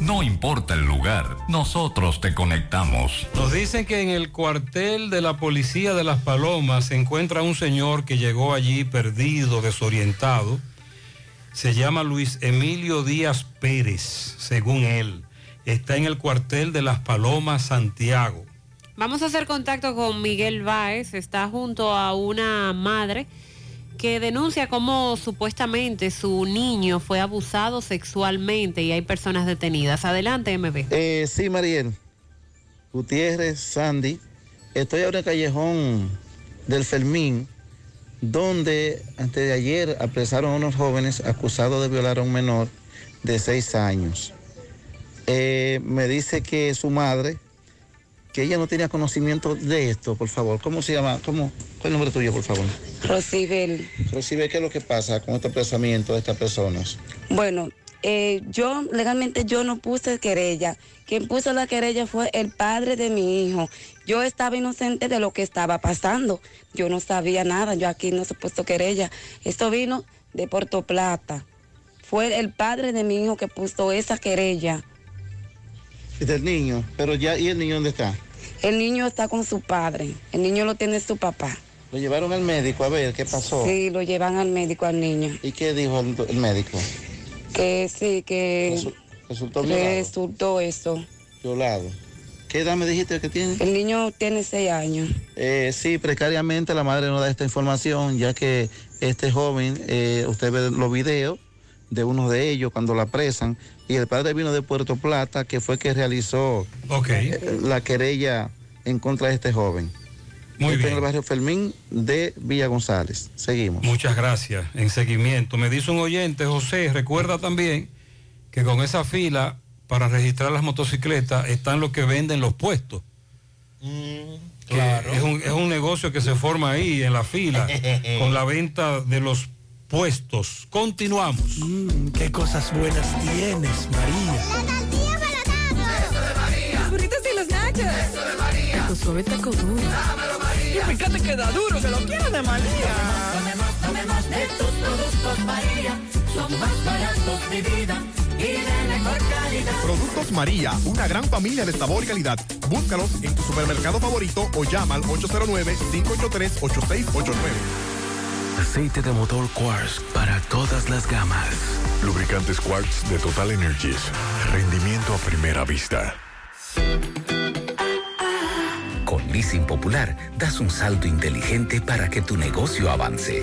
No importa el lugar, nosotros te conectamos. Nos dicen que en el cuartel de la policía de Las Palomas se encuentra un señor que llegó allí perdido, desorientado. Se llama Luis Emilio Díaz Pérez, según él. Está en el cuartel de Las Palomas, Santiago. Vamos a hacer contacto con Miguel Báez, está junto a una madre que denuncia cómo supuestamente su niño fue abusado sexualmente y hay personas detenidas. Adelante, MB. Eh, sí, Mariel. Gutiérrez, Sandy. Estoy ahora en el callejón del Fermín, donde antes de ayer apresaron a unos jóvenes acusados de violar a un menor de seis años. Eh, me dice que su madre, que ella no tenía conocimiento de esto, por favor. ¿Cómo se llama? ¿Cómo? ¿Cuál es el nombre tuyo, por favor? Rosibel. Recibe, ¿qué es lo que pasa con este apresamiento de estas personas? Bueno, eh, yo legalmente yo no puse querella. Quien puso la querella fue el padre de mi hijo. Yo estaba inocente de lo que estaba pasando. Yo no sabía nada. Yo aquí no se puesto querella. Esto vino de Puerto Plata. Fue el padre de mi hijo que puso esa querella. Del niño, pero ya, ¿y el niño dónde está? El niño está con su padre. El niño lo tiene su papá. Lo llevaron al médico a ver qué pasó. Sí, lo llevan al médico al niño. ¿Y qué dijo el, el médico? Que sí, que Resultó violado. resultó eso. Violado. ¿Qué edad me dijiste que tiene? El niño tiene seis años. Eh, sí, precariamente la madre no da esta información, ya que este joven, eh, usted ve los videos de uno de ellos cuando la apresan, y el padre vino de Puerto Plata, que fue que realizó eh, la querella en contra de este joven. Muy bien. En el barrio Fermín de Villa González. Seguimos. Muchas gracias. En seguimiento. Me dice un oyente, José, recuerda también que con esa fila para registrar las motocicletas están los que venden los puestos. Que es, un, es un negocio que se forma ahí en la fila (laughs) con la venta de los puestos. Continuamos. qué cosas buenas tienes, María. Los burritos y los nachos. Eso de María. Tu suave taco duro. Dámelo, María. Y fíjate que da duro, que lo quiero de María. Tomemos, tomemos de tus productos María. Son más baratos de vida y de mejor calidad. Productos María, una gran familia de sabor y calidad. Búscalos en tu supermercado favorito o llama al 809-583-8689. Aceite de motor Quartz para todas las gamas. Lubricantes Quartz de Total Energies. Rendimiento a primera vista. Con Leasing Popular das un salto inteligente para que tu negocio avance.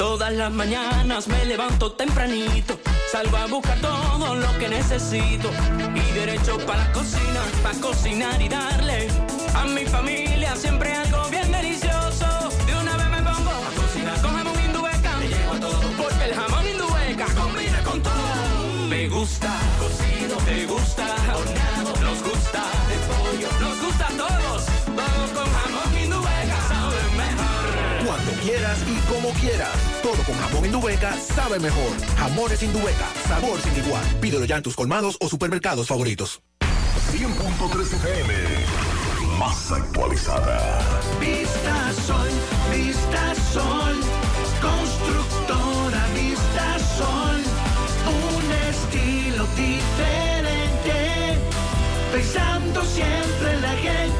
Todas las mañanas me levanto tempranito, salgo a buscar todo lo que necesito y derecho para la cocina, para cocinar y darle a mi familia siempre algo bien delicioso. De una vez me pongo a cocinar con jamón indubeca, me llevo a todo porque el jamón indubeca combina con todo. Me gusta cocido, te gusta quieras y como quieras. Todo con jamón Indubeca sabe mejor. Jamones Indubeca, sabor sin igual. Pídelo ya en tus colmados o supermercados favoritos. 100.3 FM. Más actualizada. Vista Sol, Vista Sol, constructora Vista Sol, un estilo diferente, pensando siempre en la gente,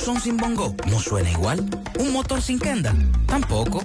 Son sin bongo no suena igual. Un motor sin kenda tampoco.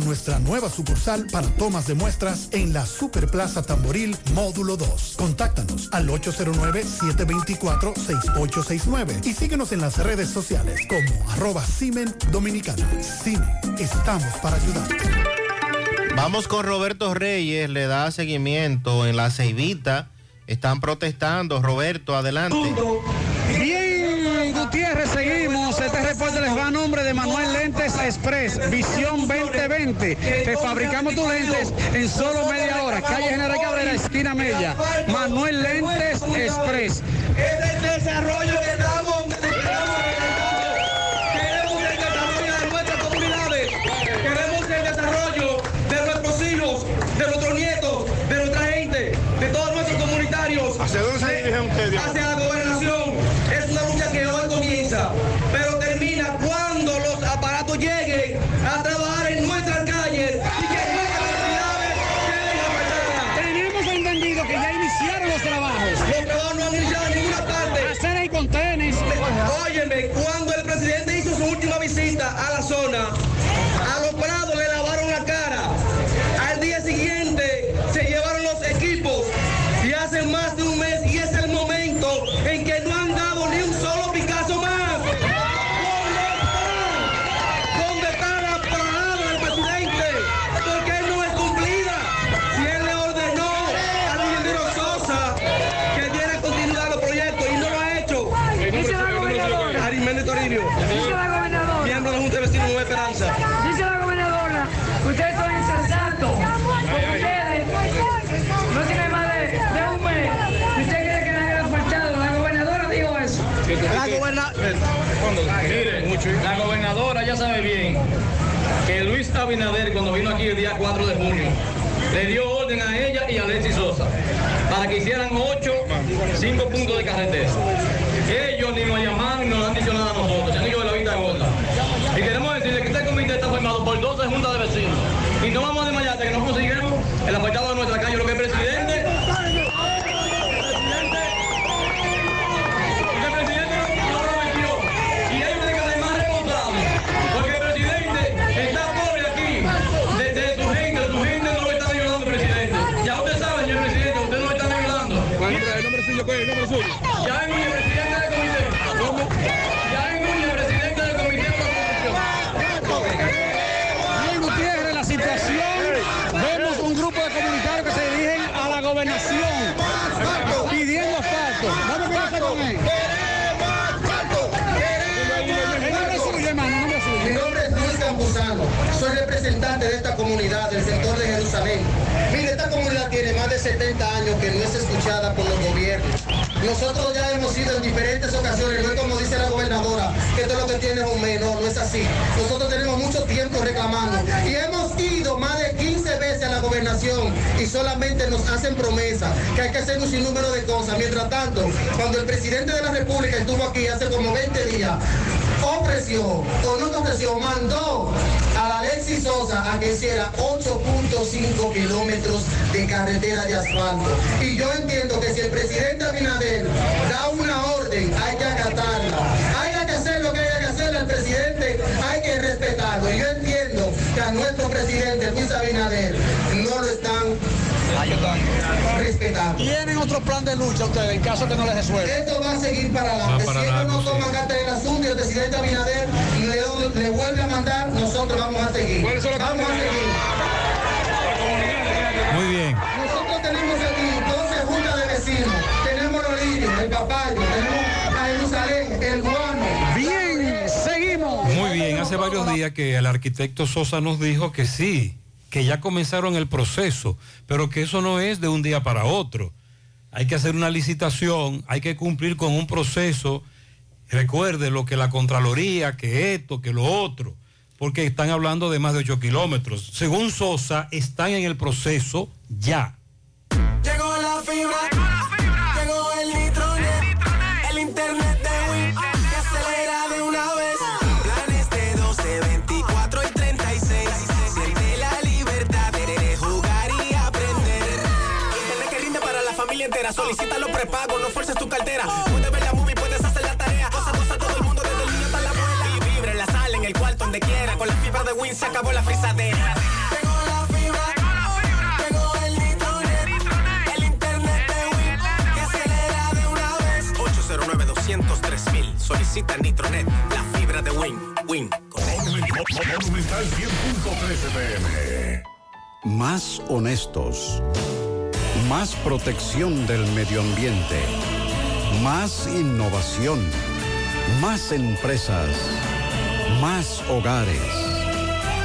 nuestra nueva sucursal para tomas de muestras en la Superplaza Tamboril Módulo 2. Contáctanos al 809-724-6869 y síguenos en las redes sociales como arroba Simen Dominicana. Simen, estamos para ayudarte. Vamos con Roberto Reyes, le da seguimiento en la Ceibita. Están protestando. Roberto, adelante. Bien, Gutiérrez, seguimos. Reporte les va a nombre de Manuel Lentes Express, Visión 2020. Te fabricamos tus lentes en solo media hora. Calle General Cabrera, esquina Mella. Manuel Lentes Express. Es el desarrollo que estamos. Sabe bien que Luis Abinader, cuando vino aquí el día 4 de junio, le dio orden a ella y a Alexis Sosa para que hicieran 8, 5 puntos de carretera. Ellos ni nos llamaron ni nos han dicho nada a nosotros, se han ido de la vista gorda. Y queremos decirle que este comité está formado por 12 juntas de vecinos. Y no vamos a desmayar que no consigamos el apartado de Nosotros ya hemos ido en diferentes ocasiones, no es como dice la gobernadora, que todo lo que tiene es un mes, no, no es así. Nosotros tenemos mucho tiempo reclamando y hemos ido más de 15 veces a la gobernación y solamente nos hacen promesas que hay que hacer un sinnúmero de cosas. Mientras tanto, cuando el presidente de la República estuvo aquí hace como 20 días, ofreció, o no ofreció, mandó a la Alexis Sosa a que hiciera 8.5 kilómetros de carretera de asfalto. Y yo entiendo que si el presidente Abinader da una orden, hay que acatarla. Hay que hacer lo que haya que hacer al presidente, hay que respetarlo. Y yo entiendo que a nuestro presidente Luis Abinader no lo están respetando. ¿Tienen otro plan de lucha ustedes en caso que no les resuelva? Esto va a seguir para adelante. Para si ellos no toman carta del asunto y el presidente Abinader le, le vuelve a mandar, nosotros vamos a seguir. Vamos a seguir. Muy bien. Nosotros tenemos aquí 12 juntas de vecinos. Tenemos los líderes, el papayo, tenemos a Jerusalén, el guano. Bien, seguimos. Muy bien, hace varios días que el arquitecto Sosa nos dijo que sí, que ya comenzaron el proceso, pero que eso no es de un día para otro. Hay que hacer una licitación, hay que cumplir con un proceso. Recuerde lo que la Contraloría, que esto, que lo otro, porque están hablando de más de 8 kilómetros. Según Sosa, están en el proceso ya. Se acabó la frisadera. Llegó la fibra, llegó el nitronet, el internet de Win, que acelera de una vez. 809 203 Solicita Nitronet, la fibra de Win. Win. Monumental 100.13 pm. Más honestos. Más protección del medio ambiente. Más innovación. Más empresas. Más hogares.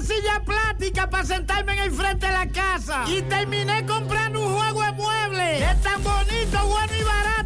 silla plástica para sentarme en el frente de la casa. Y terminé comprando un juego de muebles. Es tan bonito, bueno y barato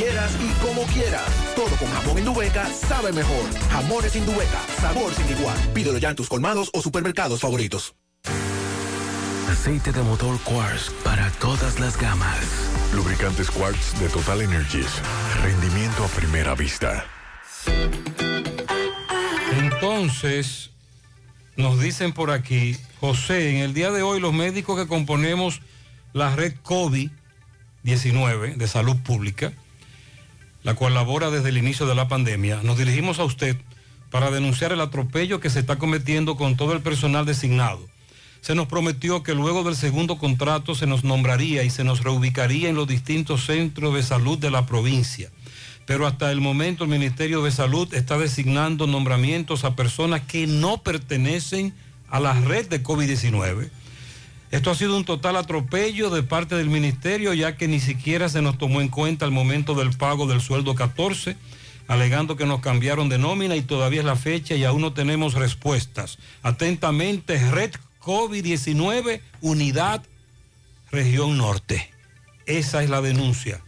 quieras y como quieras. Todo con jamón Indubeca sabe mejor. Jamones Indubeca, sabor sin igual. Pídelo ya en tus colmados o supermercados favoritos. Aceite de motor Quartz para todas las gamas. Lubricantes Quartz de Total Energies. Rendimiento a primera vista. Entonces, nos dicen por aquí, José, en el día de hoy los médicos que componemos la red COVID-19 de salud pública, la cual labora desde el inicio de la pandemia, nos dirigimos a usted para denunciar el atropello que se está cometiendo con todo el personal designado. Se nos prometió que luego del segundo contrato se nos nombraría y se nos reubicaría en los distintos centros de salud de la provincia. Pero hasta el momento el Ministerio de Salud está designando nombramientos a personas que no pertenecen a la red de COVID-19. Esto ha sido un total atropello de parte del ministerio, ya que ni siquiera se nos tomó en cuenta el momento del pago del sueldo 14, alegando que nos cambiaron de nómina y todavía es la fecha y aún no tenemos respuestas. Atentamente, Red COVID-19, Unidad región norte. Esa es la denuncia.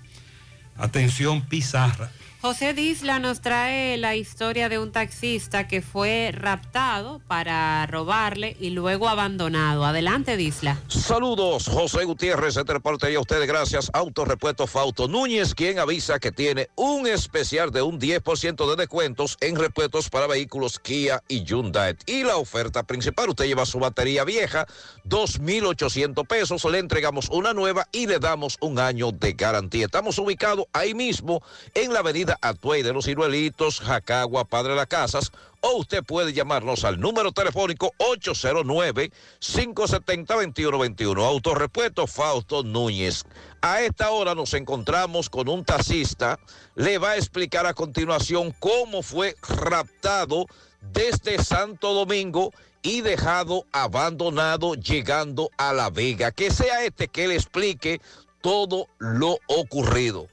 Atención, Pizarra. José Disla nos trae la historia de un taxista que fue raptado para robarle y luego abandonado. Adelante, Disla. Saludos, José Gutiérrez, entre parte y a ustedes gracias. Autorepuesto Fausto Núñez, quien avisa que tiene un especial de un 10% de descuentos en repuestos para vehículos Kia y Hyundai. Y la oferta principal, usted lleva su batería vieja, 2.800 pesos, le entregamos una nueva y le damos un año de garantía. Estamos ubicados ahí mismo en la avenida Atuey de los Ciruelitos, Jacagua, Padre de las Casas, o usted puede llamarnos al número telefónico 809-570-2121. Autorepuesto Fausto Núñez. A esta hora nos encontramos con un taxista. Le va a explicar a continuación cómo fue raptado desde Santo Domingo y dejado abandonado llegando a La Vega. Que sea este que le explique todo lo ocurrido.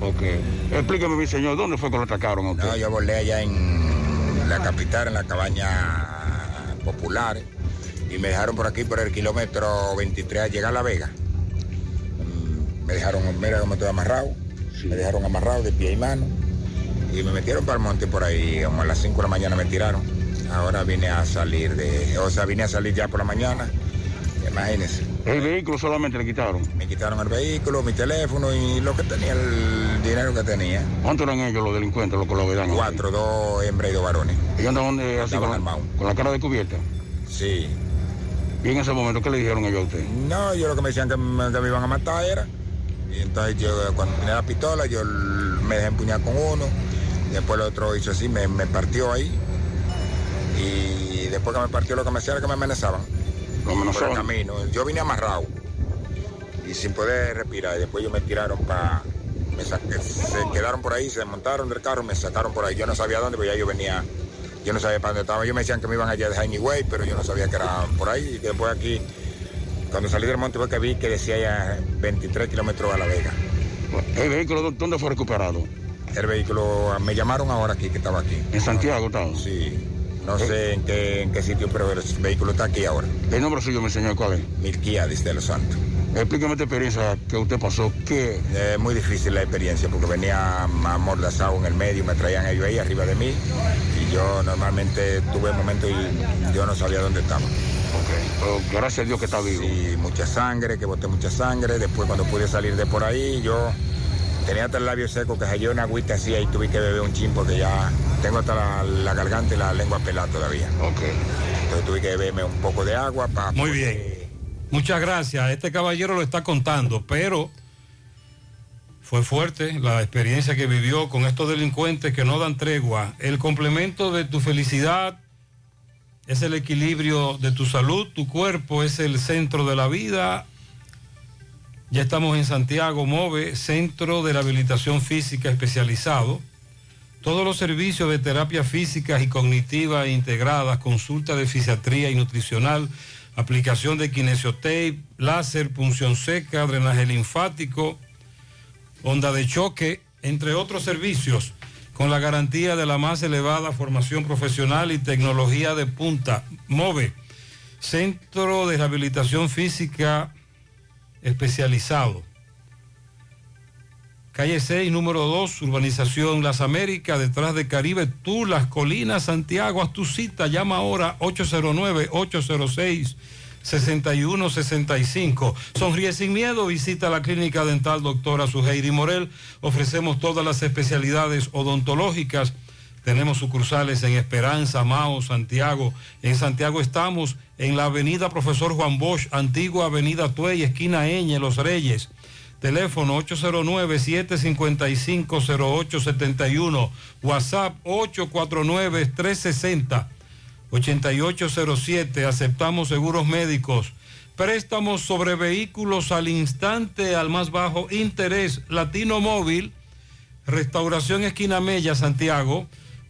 Ok. Explíqueme, mi señor, ¿dónde fue que lo atacaron a usted? No, yo volé allá en la capital, en la cabaña popular, y me dejaron por aquí por el kilómetro 23 a llegar a La Vega. Mm, Me dejaron, mira cómo estoy amarrado, me dejaron amarrado de pie y mano, y me metieron para el monte por ahí, como a las 5 de la mañana me tiraron. Ahora vine a salir de, o sea, vine a salir ya por la mañana, imagínense. El vehículo solamente le quitaron. Me quitaron el vehículo, mi teléfono y lo que tenía, el dinero que tenía. ¿Cuántos eran ellos los delincuentes, los que lo? Cuatro, dos hembras y dos varones. ¿Y andaban de- así con, con la cara descubierta? Sí. ¿Y en ese momento qué le dijeron ellos a usted? No, yo lo que me decían que me, que me iban a matar era. Y entonces yo cuando tenía la pistola, yo me dejé empuñar con uno. Después el otro hizo así, me, me partió ahí. Y después que me partió lo que me hacía era que me amenazaban. Por el camino. Yo vine amarrado. Y sin poder respirar. Y después ellos me tiraron para... Me sa- se quedaron por ahí, se desmontaron del carro, me sacaron por ahí. Yo no sabía dónde, porque ya yo venía... Yo no sabía para dónde estaba. Ellos me decían que me iban allá de Jaime Way, pero yo no sabía que era por ahí. Y después aquí, cuando salí del monte fue que vi que decía ya 23 kilómetros a La Vega. ¿El vehículo dó- dónde fue recuperado? El vehículo, me llamaron ahora aquí, que estaba aquí. ¿En Santiago estaba? Sí. No sé en qué, en qué sitio, pero el vehículo está aquí ahora. ¿El nombre suyo, mi señor, cuál es? Milquiadis de los Santos. Explíqueme esta experiencia que usted pasó. ¿Qué? Eh, muy difícil la experiencia porque venía amordazado en el medio, me traían ellos ahí arriba de mí y yo normalmente tuve momentos y yo no sabía dónde estaba. Pero gracias a Dios que está vivo. Sí, mucha sangre, que boté mucha sangre. Después cuando pude salir de por ahí, yo tenía hasta el labio seco, que hallé una agüita así y tuve que beber un chin porque ya tengo hasta la, la garganta y la lengua pelada todavía. Ok. Entonces tuve que beberme un poco de agua para... Muy bien. Muchas gracias. Este caballero lo está contando, pero fue fuerte la experiencia que vivió con estos delincuentes que no dan tregua. El complemento de tu felicidad es el equilibrio de tu salud, tu cuerpo es el centro de la vida. Ya estamos en Santiago, MOVE, Centro de Rehabilitación Física Especializado. Todos los servicios de terapia física y cognitiva integradas, consulta de fisiatría y nutricional, aplicación de kinesiotape, láser, punción seca, drenaje linfático, onda de choque, entre otros servicios, con la garantía de la más elevada formación profesional y tecnología de punta. MOVE, Centro de Rehabilitación Física Especializado. Calle 6, número 2, Urbanización Las Américas, detrás de Caribe Tour, Las Colinas, Santiago. Haz tu cita, llama ahora 809-806-6165. Sonríe sin miedo, visita la clínica dental doctora Suheiri Morel. Ofrecemos todas las especialidades odontológicas. Tenemos sucursales en Esperanza, Mao, Santiago. En Santiago estamos en la avenida Profesor Juan Bosch, antigua avenida Tuey, esquina Eñe, Los Reyes. Teléfono 809-755-0871. WhatsApp 849-360-8807. Aceptamos seguros médicos. Préstamos sobre vehículos al instante, al más bajo interés. Latino Móvil. Restauración Esquina Mella, Santiago.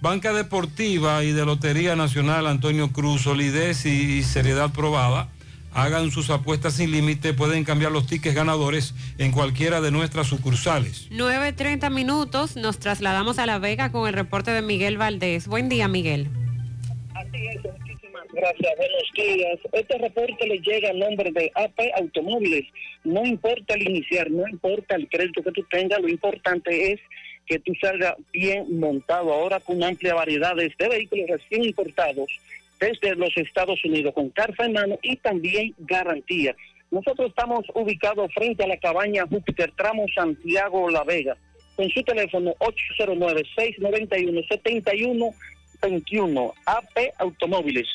Banca Deportiva y de Lotería Nacional Antonio Cruz. Solidez y seriedad probada. Hagan sus apuestas sin límite, pueden cambiar los tickets ganadores en cualquiera de nuestras sucursales. 9.30 minutos, nos trasladamos a La Vega con el reporte de Miguel Valdés. Buen día, Miguel. Gracias, buenos días. Este reporte le llega a nombre de AP Automóviles. No importa el iniciar, no importa el crédito que tú tengas, lo importante es que tú salgas bien montado. Ahora con amplia variedad de vehículos recién importados desde los Estados Unidos con carta en mano y también garantía. Nosotros estamos ubicados frente a la cabaña Júpiter, tramo Santiago La Vega, con su teléfono 809-691-7121, AP Automóviles.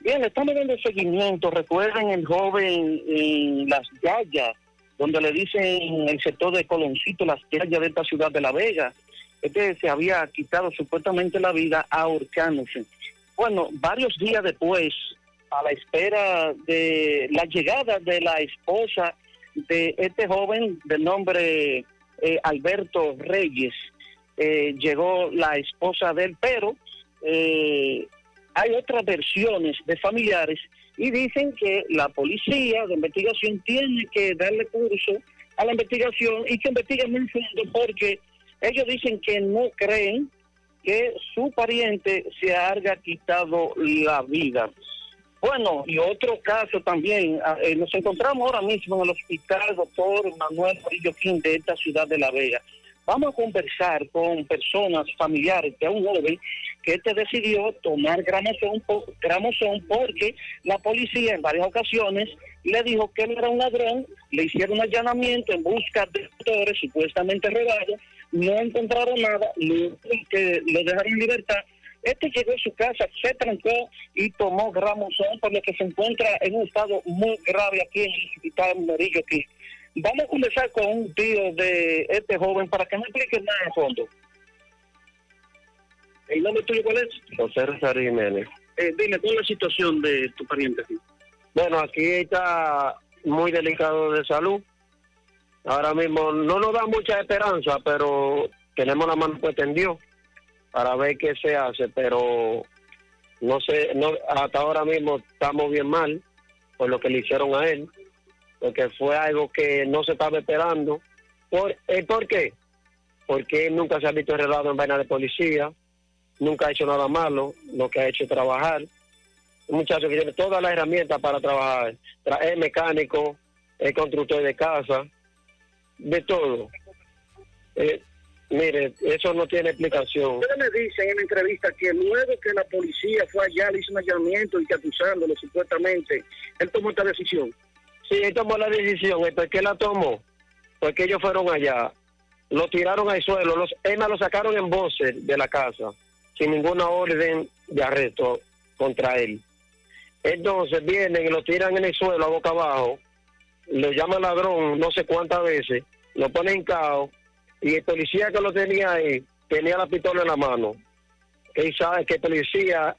Bien, estamos dando seguimiento. Recuerden el joven en Las Yayas, donde le dicen en el sector de Coloncito, Las Yayas de esta ciudad de La Vega. Este se había quitado supuestamente la vida ahorcándose. Bueno, varios días después, a la espera de la llegada de la esposa de este joven de nombre eh, Alberto Reyes, eh, llegó la esposa de él, pero eh, hay otras versiones de familiares y dicen que la policía de investigación tiene que darle curso a la investigación y que investiguen muy fondo porque ellos dicen que no creen que su pariente se haya quitado la vida. Bueno, y otro caso también, ah, eh, nos encontramos ahora mismo en el hospital doctor Manuel Morillo King de esta ciudad de La Vega. Vamos a conversar con personas familiares de un joven que este decidió tomar gramosón, gramosón porque la policía en varias ocasiones le dijo que él era un ladrón, le hicieron un allanamiento en busca de autores supuestamente robados, no encontraron nada, lo, que lo dejaron en libertad. Este llegó a su casa, se trancó y tomó gramosón, por lo que se encuentra en un estado muy grave aquí en el hospital Morillo aquí. Vamos a conversar con un tío de este joven para que me explique más a fondo. ¿El nombre tuyo cuál es? José Rosario Jiménez. Eh, dime, ¿cuál es la situación de tu pariente aquí? Bueno, aquí está muy delicado de salud. Ahora mismo no nos da mucha esperanza, pero tenemos la mano puesta en Dios para ver qué se hace, pero no sé, no, hasta ahora mismo estamos bien mal por lo que le hicieron a él, porque fue algo que no se estaba esperando. ¿Por, eh, ¿por qué? Porque él nunca se ha visto enredado en vaina de policía, nunca ha hecho nada malo, lo que ha hecho es trabajar. Un muchacho que tiene todas las herramientas para trabajar, Tra- es mecánico, es constructor de casa, de todo. Eh, mire, eso no tiene explicación. Ustedes me dicen en la entrevista que luego que la policía fue allá, le hizo un allanamiento y que acusándolo supuestamente, él tomó esta decisión. Sí, él tomó la decisión. ¿Y por qué la tomó? Porque ellos fueron allá, lo tiraron al suelo, los, más, lo sacaron en voces de la casa, sin ninguna orden de arresto contra él. Entonces vienen y lo tiran en el suelo a boca abajo, lo llaman ladrón no sé cuántas veces, lo ponen en caos y el policía que lo tenía ahí tenía la pistola en la mano. Él sabe que el policía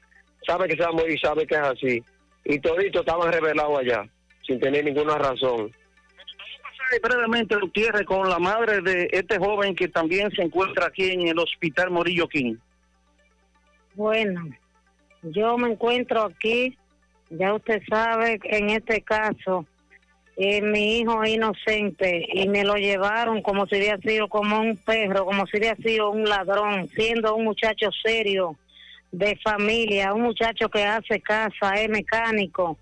sabe que se va a morir, sabe que es así. Y toditos estaban revelados allá, sin tener ninguna razón. Brevemente, Gutiérrez, con la madre de este joven que también se encuentra aquí en el hospital Morillo King. Bueno, yo me encuentro aquí, ya usted sabe, en este caso, eh, mi hijo es inocente y me lo llevaron como si hubiera sido como un perro, como si hubiera sido un ladrón, siendo un muchacho serio, de familia, un muchacho que hace casa, es mecánico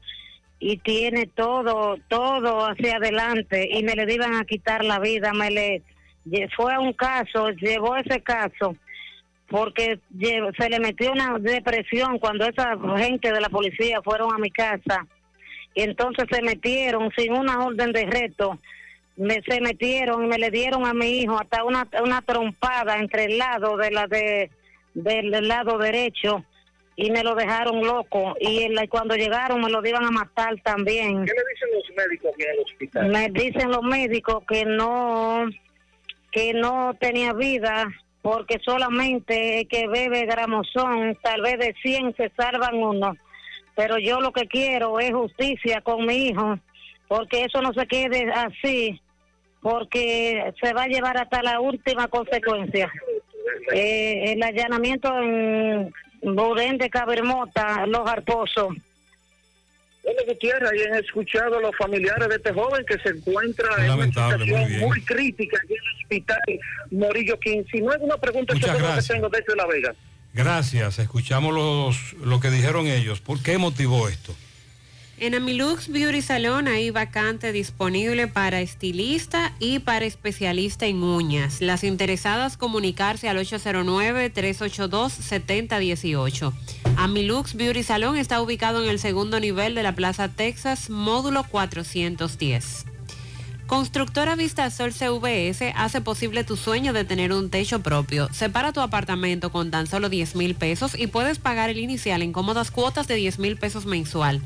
y tiene todo, todo hacia adelante y me le iban a quitar la vida, me le fue a un caso, llevó ese caso porque se le metió una depresión cuando esa gente de la policía fueron a mi casa y entonces se metieron sin una orden de reto me se metieron y me le dieron a mi hijo hasta una una trompada entre el lado de la de del lado derecho y me lo dejaron loco y el- cuando llegaron me lo iban a matar también. ¿Qué le dicen los médicos aquí en el hospital? me dicen los médicos que no que no tenía vida porque solamente el que bebe gramosón tal vez de 100 se salvan uno. Pero yo lo que quiero es justicia con mi hijo porque eso no se quede así porque se va a llevar hasta la última consecuencia. Eh, el allanamiento en Burén de Cabermota Los Arposos Bueno, Gutiérrez, hayan escuchado a los familiares de este joven que se encuentra en una muy situación muy, crítica aquí en el hospital Morillo King. Si no hay una pregunta, es que tengo desde La Vega. Gracias, escuchamos los, lo que dijeron ellos. ¿Por qué motivó esto? En Amilux Beauty Salon hay vacante disponible para estilista y para especialista en uñas. Las interesadas comunicarse al 809-382-7018. Amilux Beauty Salon está ubicado en el segundo nivel de la Plaza Texas, módulo 410. Constructora Vista Sol CVS hace posible tu sueño de tener un techo propio. Separa tu apartamento con tan solo 10 mil pesos y puedes pagar el inicial en cómodas cuotas de 10 mil pesos mensual.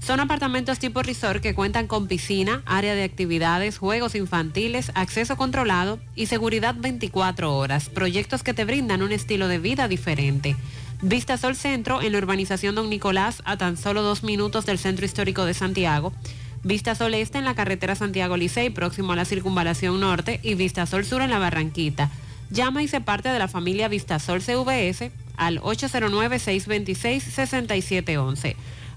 Son apartamentos tipo resort que cuentan con piscina, área de actividades, juegos infantiles, acceso controlado y seguridad 24 horas. Proyectos que te brindan un estilo de vida diferente. Vista Sol Centro en la urbanización Don Nicolás a tan solo dos minutos del centro histórico de Santiago. Vista Sol Este en la carretera Santiago Licey, próximo a la circunvalación norte, y Vista Sol Sur en la Barranquita. Llama y se parte de la familia Vista Sol CVS al 809-626-6711.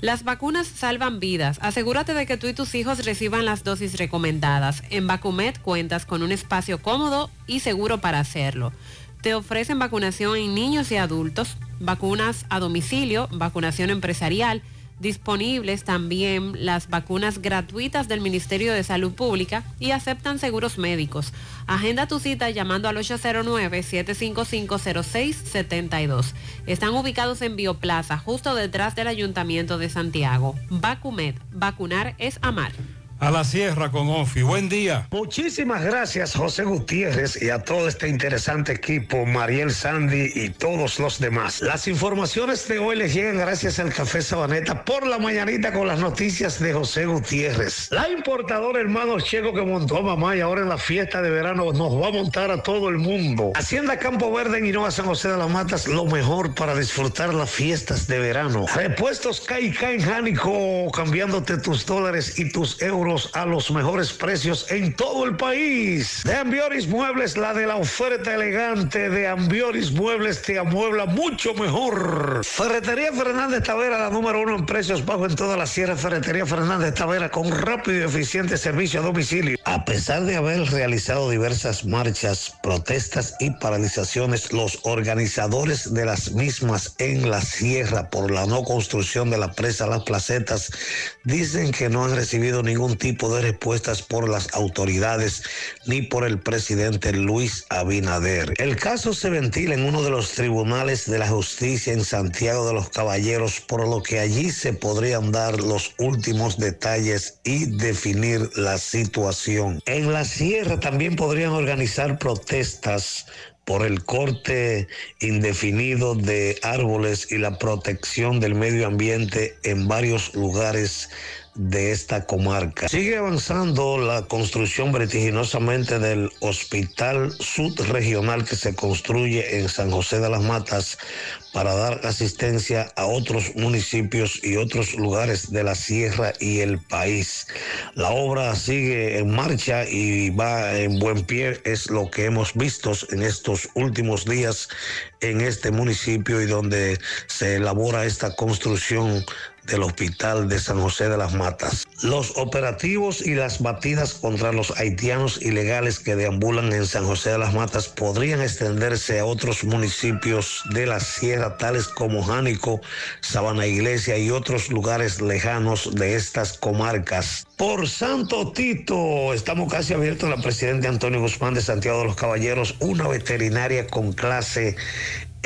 Las vacunas salvan vidas. Asegúrate de que tú y tus hijos reciban las dosis recomendadas. En Vacumet cuentas con un espacio cómodo y seguro para hacerlo. Te ofrecen vacunación en niños y adultos, vacunas a domicilio, vacunación empresarial, disponibles también las vacunas gratuitas del Ministerio de Salud Pública y aceptan seguros médicos. Agenda tu cita llamando al 809-755-0672. Están ubicados en Bioplaza, justo detrás del Ayuntamiento de Santiago. Vacumed, vacunar es amar. A la sierra con Ofi. Buen día. Muchísimas gracias, José Gutiérrez, y a todo este interesante equipo, Mariel Sandy y todos los demás. Las informaciones de hoy les llegan gracias al Café Sabaneta por la mañanita con las noticias de José Gutiérrez. La importadora hermano Checo que montó a mamá y ahora en la fiesta de verano nos va a montar a todo el mundo. Hacienda Campo Verde en Hinoa San José de las Matas, lo mejor para disfrutar las fiestas de verano. Repuestos Caica en Jánico, cambiándote tus dólares y tus euros a los mejores precios en todo el país. De Ambioris Muebles, la de la oferta elegante de Ambioris Muebles te amuebla mucho mejor. Ferretería Fernández Tavera, la número uno en precios bajos en toda la sierra. Ferretería Fernández Tavera con rápido y eficiente servicio a domicilio. A pesar de haber realizado diversas marchas, protestas y paralizaciones, los organizadores de las mismas en la sierra por la no construcción de la presa Las Placetas dicen que no han recibido ningún tipo de respuestas por las autoridades ni por el presidente Luis Abinader. El caso se ventila en uno de los tribunales de la justicia en Santiago de los Caballeros, por lo que allí se podrían dar los últimos detalles y definir la situación. En la sierra también podrían organizar protestas por el corte indefinido de árboles y la protección del medio ambiente en varios lugares de esta comarca. Sigue avanzando la construcción vertiginosamente del Hospital Subregional que se construye en San José de las Matas para dar asistencia a otros municipios y otros lugares de la sierra y el país. La obra sigue en marcha y va en buen pie, es lo que hemos visto en estos últimos días en este municipio y donde se elabora esta construcción del Hospital de San José de las Matas. Los operativos y las batidas contra los haitianos ilegales que deambulan en San José de las Matas podrían extenderse a otros municipios de la sierra, tales como Jánico, Sabana Iglesia y otros lugares lejanos de estas comarcas. Por Santo Tito, estamos casi abiertos. La presidenta Antonio Guzmán de Santiago de los Caballeros, una veterinaria con clase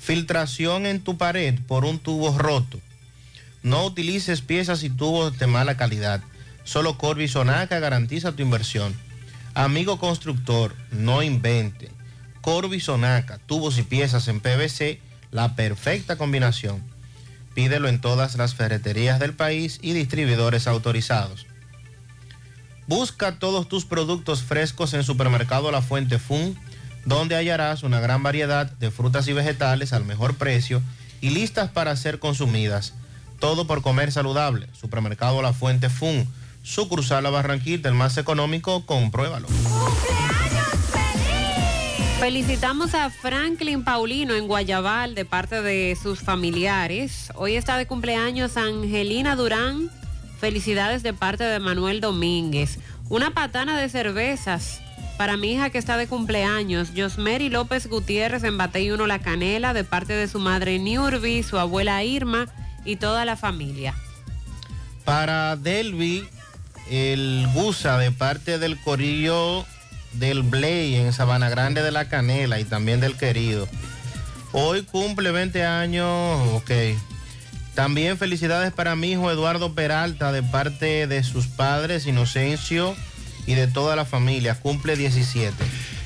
Filtración en tu pared por un tubo roto. No utilices piezas y tubos de mala calidad. Solo Corby Sonaca garantiza tu inversión. Amigo constructor, no invente. Corby Sonaca, tubos y piezas en PVC, la perfecta combinación. Pídelo en todas las ferreterías del país y distribuidores autorizados. Busca todos tus productos frescos en Supermercado La Fuente Fun, donde hallarás una gran variedad de frutas y vegetales al mejor precio y listas para ser consumidas. Todo por comer saludable. Supermercado La Fuente Fun, sucursal La Barranquita, el más económico, compruébalo. Felicitamos a Franklin Paulino en Guayabal de parte de sus familiares. Hoy está de cumpleaños Angelina Durán. Felicidades de parte de Manuel Domínguez. Una patana de cervezas para mi hija que está de cumpleaños. Josmeri López Gutiérrez en Batey 1 La Canela de parte de su madre Niurbi, su abuela Irma y toda la familia. Para Delvi, el Gusa de parte del Corillo del Blay en Sabana Grande de la Canela y también del querido. Hoy cumple 20 años, ok. También felicidades para mi hijo Eduardo Peralta de parte de sus padres Inocencio y de toda la familia. Cumple 17.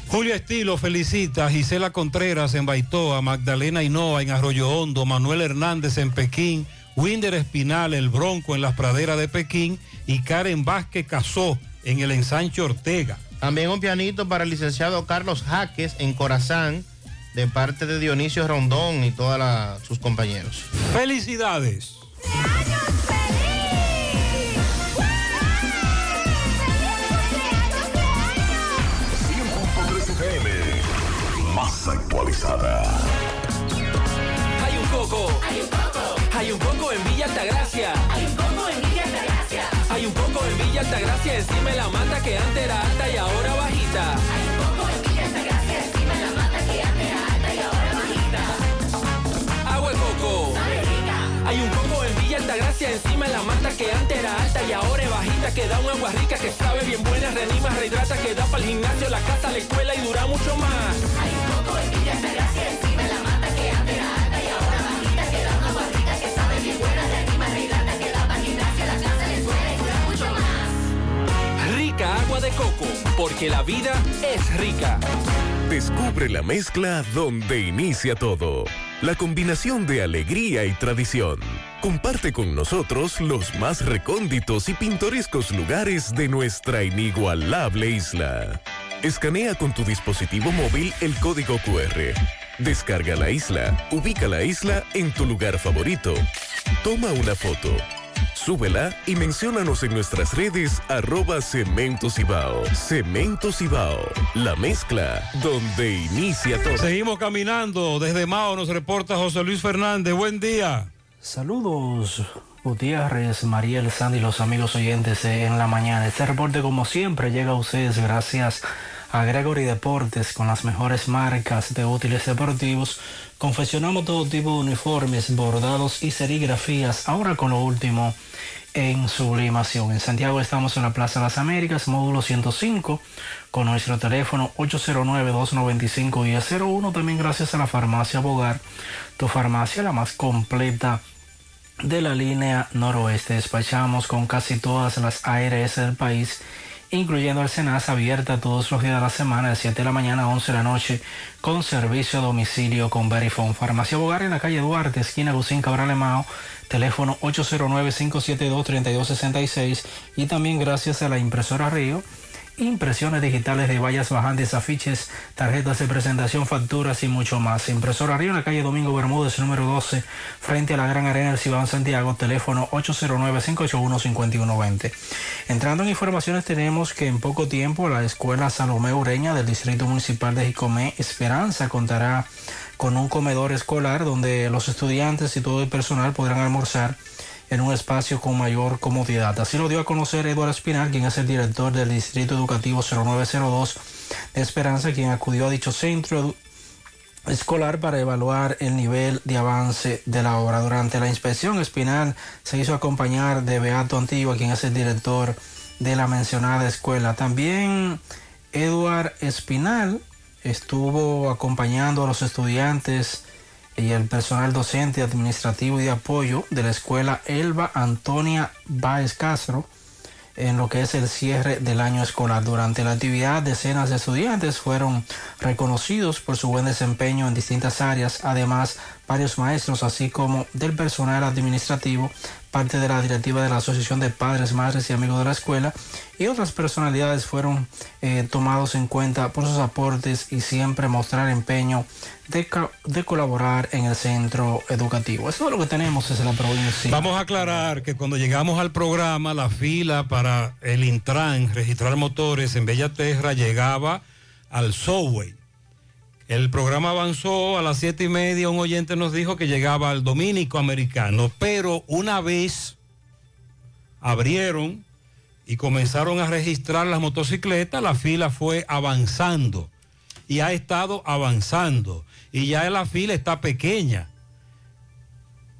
Julio Estilo felicita a Gisela Contreras en Baitoa, Magdalena Hinoa en Arroyo Hondo, Manuel Hernández en Pekín, Winder Espinal, el Bronco en las praderas de Pekín y Karen Vázquez Casó en el ensanche Ortega. También un pianito para el licenciado Carlos Jaques en Corazán, de parte de Dionisio Rondón y todos sus compañeros. Felicidades. Más actualizada. Hay un coco. Hay un coco. Hay un coco en Villa Altagracia. Hay un coco en Villa Altagracia. Hay un coco en Villa Altagracia encima de la mata que antes era alta y ahora bajita. Hay un coco en Villa Altagracia encima de la mata que antes era alta y ahora bajita. Agua de coco. Hay un coco en Altagracia encima de la mata que antes era alta y ahora es bajita. Que da un agua rica que sabe bien buena, reanima, rehidrata, que da para el gimnasio, la casa, la escuela y dura mucho más. Hay un coco en Villa Altagracia encima de la mata que antes era alta y ahora bajita. Que da un agua rica que sabe bien buena, reanima, rehidrata, que da para el gimnasio, la casa, la escuela y dura mucho más. Rica agua de coco, porque la vida es rica. Descubre la mezcla donde inicia todo. La combinación de alegría y tradición. Comparte con nosotros los más recónditos y pintorescos lugares de nuestra inigualable isla. Escanea con tu dispositivo móvil el código QR. Descarga la isla, ubica la isla en tu lugar favorito. Toma una foto. Súbela y menciónanos en nuestras redes arroba Cemento Cibao. Cemento Cibao, la mezcla donde inicia todo. Seguimos caminando. Desde Mao nos reporta José Luis Fernández. Buen día. Saludos, Gutiérrez, Mariel, Sandy, los amigos oyentes en la mañana. Este reporte, como siempre, llega a ustedes gracias a Gregory Deportes con las mejores marcas de útiles deportivos. Confeccionamos todo tipo de uniformes, bordados y serigrafías. Ahora con lo último en sublimación. En Santiago estamos en la Plaza de las Américas, módulo 105, con nuestro teléfono 809-295-1001. También gracias a la farmacia Bogar, tu farmacia la más completa de la línea noroeste. Despachamos con casi todas las ARS del país, incluyendo el abierta todos los días de la semana, de 7 de la mañana a 11 de la noche, con servicio a domicilio con Verifone. Farmacia Bogar en la calle Duarte, esquina Lucín Cabral Emao, teléfono 809-572-3266 y también gracias a la impresora Río impresiones digitales de vallas bajantes, afiches, tarjetas de presentación, facturas y mucho más. Impresora Río en la calle Domingo Bermúdez, número 12, frente a la Gran Arena del Cibao Santiago, teléfono 809-581-5120. Entrando en informaciones, tenemos que en poco tiempo la Escuela Salomé Ureña del Distrito Municipal de Jicomé Esperanza contará con un comedor escolar donde los estudiantes y todo el personal podrán almorzar en un espacio con mayor comodidad. Así lo dio a conocer Eduardo Espinal, quien es el director del Distrito Educativo 0902 de Esperanza, quien acudió a dicho centro escolar para evaluar el nivel de avance de la obra. Durante la inspección, Espinal se hizo acompañar de Beato Antigua, quien es el director de la mencionada escuela. También Eduard Espinal estuvo acompañando a los estudiantes y el personal docente, administrativo y de apoyo de la escuela Elba Antonia Báez Castro en lo que es el cierre del año escolar. Durante la actividad, decenas de estudiantes fueron reconocidos por su buen desempeño en distintas áreas, además varios maestros, así como del personal administrativo, parte de la directiva de la Asociación de Padres, Madres y Amigos de la Escuela y otras personalidades fueron eh, tomados en cuenta por sus aportes y siempre mostrar empeño de, de colaborar en el centro educativo. Eso es lo que tenemos desde la provincia. Vamos a aclarar que cuando llegamos al programa, la fila para el Intran, registrar motores en Bellaterra, llegaba al Subway. El programa avanzó a las siete y media, un oyente nos dijo que llegaba al Dominico Americano, pero una vez abrieron y comenzaron a registrar las motocicletas, la fila fue avanzando y ha estado avanzando y ya la fila está pequeña.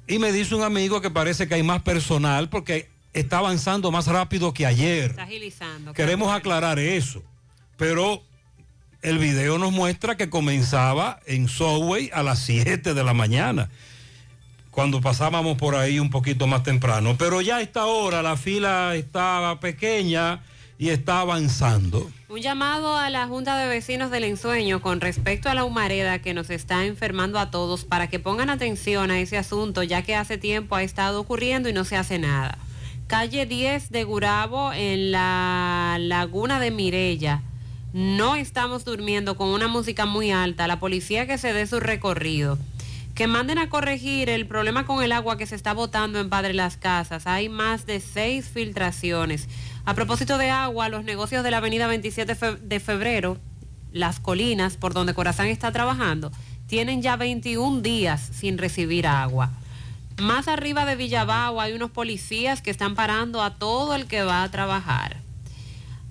Y me dice un amigo que parece que hay más personal porque está avanzando más rápido que ayer. Está agilizando. Queremos aclarar eso. Pero el video nos muestra que comenzaba en Subway a las 7 de la mañana, cuando pasábamos por ahí un poquito más temprano. Pero ya a esta hora la fila estaba pequeña y está avanzando. Un llamado a la Junta de Vecinos del Ensueño con respecto a la humareda que nos está enfermando a todos para que pongan atención a ese asunto, ya que hace tiempo ha estado ocurriendo y no se hace nada. Calle 10 de Gurabo en la Laguna de Mirella. No estamos durmiendo con una música muy alta. La policía que se dé su recorrido. Que manden a corregir el problema con el agua que se está botando en Padre Las Casas. Hay más de seis filtraciones. A propósito de agua, los negocios de la avenida 27 fe- de febrero, Las Colinas, por donde Corazán está trabajando, tienen ya 21 días sin recibir agua. Más arriba de Villabao hay unos policías que están parando a todo el que va a trabajar.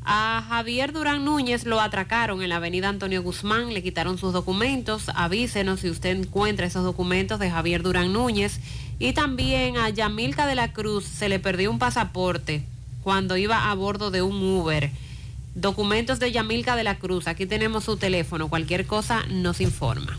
A Javier Durán Núñez lo atracaron en la avenida Antonio Guzmán, le quitaron sus documentos. Avísenos si usted encuentra esos documentos de Javier Durán Núñez. Y también a Yamilca de la Cruz se le perdió un pasaporte cuando iba a bordo de un Uber. Documentos de Yamilca de la Cruz. Aquí tenemos su teléfono. Cualquier cosa nos informa.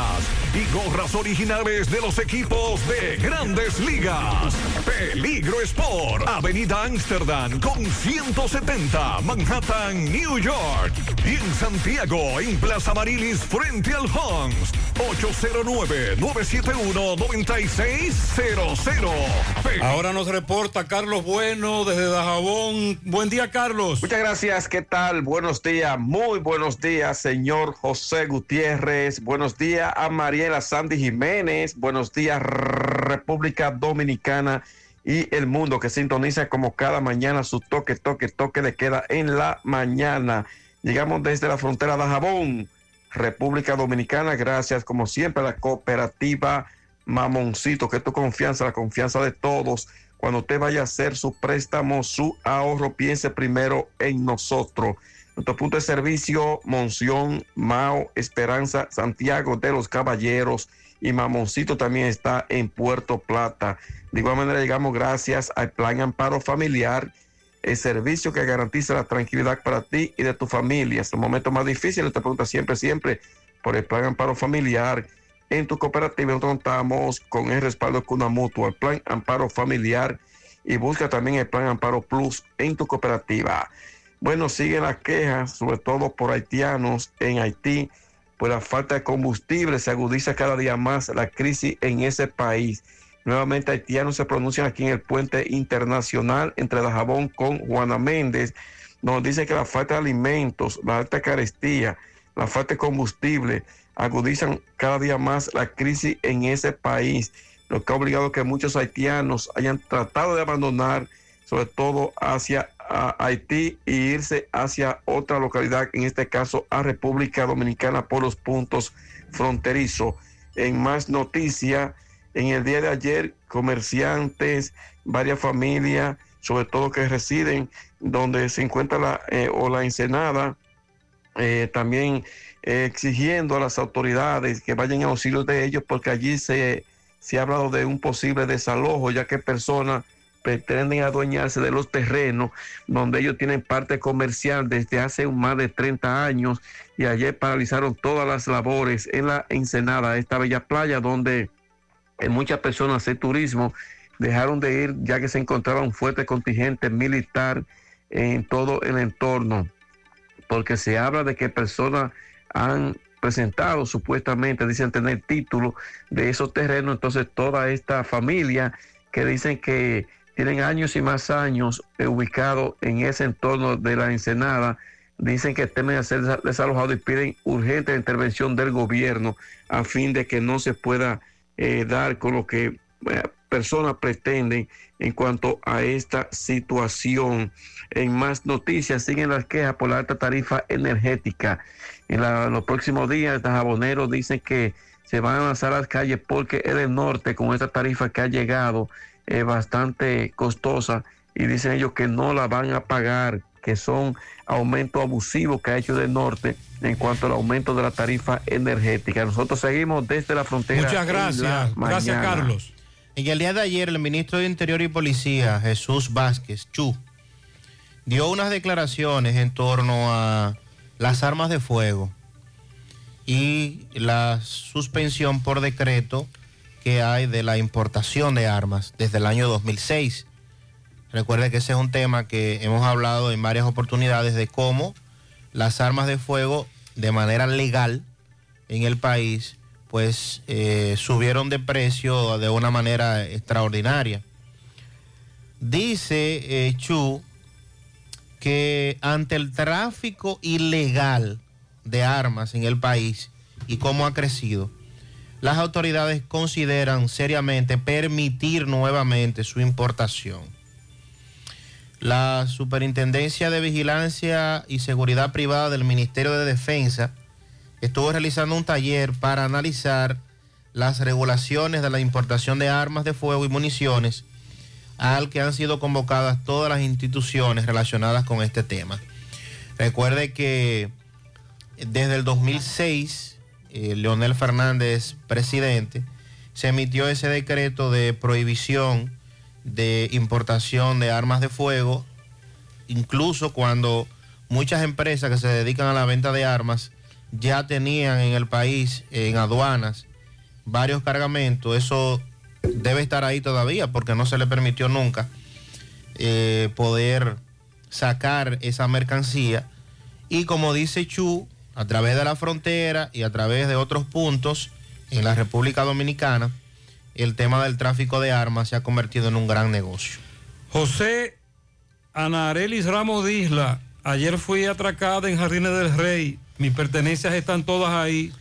y gorras originales de los equipos de grandes ligas. Peligro Sport, Avenida Amsterdam con 170, Manhattan, New York. Y en Santiago, en Plaza Marilis, frente al Hans, 809-971-9600. Ahora nos reporta Carlos Bueno desde Dajabón. Buen día, Carlos. Muchas gracias. ¿Qué tal? Buenos días. Muy buenos días, señor José Gutiérrez. Buenos días a Mariela Sandy Jiménez. Buenos días, República Dominicana y el mundo que sintoniza como cada mañana su toque, toque, toque de queda en la mañana. Llegamos desde la frontera de Jabón, República Dominicana. Gracias, como siempre, a la cooperativa Mamoncito, que tu confianza, la confianza de todos. Cuando usted vaya a hacer su préstamo, su ahorro, piense primero en nosotros. Nuestro punto de servicio, Monción, Mao, Esperanza, Santiago de los Caballeros y Mamoncito también está en Puerto Plata. De igual manera llegamos gracias al Plan Amparo Familiar, el servicio que garantiza la tranquilidad para ti y de tu familia. Es el momento más difícil, te pregunta siempre, siempre por el Plan Amparo Familiar. En tu cooperativa nosotros contamos con el respaldo de Cuna Mutua, el Plan Amparo Familiar y busca también el Plan Amparo Plus en tu cooperativa. Bueno, siguen las quejas, sobre todo por haitianos en Haití, por la falta de combustible. Se agudiza cada día más la crisis en ese país. Nuevamente haitianos se pronuncian aquí en el puente internacional entre Dajabón con Juana Méndez. Nos dice que la falta de alimentos, la alta carestía, la falta de combustible agudizan cada día más la crisis en ese país, lo que ha obligado a que muchos haitianos hayan tratado de abandonar, sobre todo hacia a Haití e irse hacia otra localidad, en este caso a República Dominicana por los puntos fronterizos. En más noticias, en el día de ayer, comerciantes, varias familias, sobre todo que residen donde se encuentra la, eh, o la ensenada, eh, también eh, exigiendo a las autoridades que vayan a auxilio de ellos, porque allí se, se ha hablado de un posible desalojo, ya que personas pretenden adueñarse de los terrenos donde ellos tienen parte comercial desde hace más de 30 años y ayer paralizaron todas las labores en la Ensenada, esta bella playa donde eh, muchas personas de turismo dejaron de ir ya que se encontraba un fuerte contingente militar en todo el entorno, porque se habla de que personas han presentado supuestamente, dicen tener título de esos terrenos, entonces toda esta familia que dicen que tienen años y más años ubicados en ese entorno de la Ensenada, dicen que temen a ser desalojados y piden urgente intervención del gobierno a fin de que no se pueda eh, dar con lo que eh, personas pretenden en cuanto a esta situación. En más noticias siguen las quejas por la alta tarifa energética. En, la- en los próximos días, los jaboneros dicen que se van a lanzar a las calles porque es el norte con esta tarifa que ha llegado eh, bastante costosa y dicen ellos que no la van a pagar, que son aumentos abusivos que ha hecho del norte en cuanto al aumento de la tarifa energética. Nosotros seguimos desde la frontera. Muchas gracias. Gracias. Carlos. En el día de ayer, el ministro de Interior y Policía, Jesús Vázquez Chu, dio unas declaraciones en torno a las armas de fuego y la suspensión por decreto que hay de la importación de armas desde el año 2006. Recuerde que ese es un tema que hemos hablado en varias oportunidades de cómo las armas de fuego de manera legal en el país pues eh, subieron de precio de una manera extraordinaria. Dice eh, Chu que ante el tráfico ilegal de armas en el país y cómo ha crecido, las autoridades consideran seriamente permitir nuevamente su importación. La Superintendencia de Vigilancia y Seguridad Privada del Ministerio de Defensa estuvo realizando un taller para analizar las regulaciones de la importación de armas de fuego y municiones al que han sido convocadas todas las instituciones relacionadas con este tema. Recuerde que desde el 2006, eh, Leonel Fernández, presidente, se emitió ese decreto de prohibición de importación de armas de fuego, incluso cuando muchas empresas que se dedican a la venta de armas ya tenían en el país, en aduanas, varios cargamentos, eso debe estar ahí todavía porque no se le permitió nunca eh, poder sacar esa mercancía. Y como dice Chu, a través de la frontera y a través de otros puntos en la República Dominicana, el tema del tráfico de armas se ha convertido en un gran negocio. José Ana Arelis Ramos de Isla, ayer fui atracada en Jardines del Rey. Mis pertenencias están todas ahí.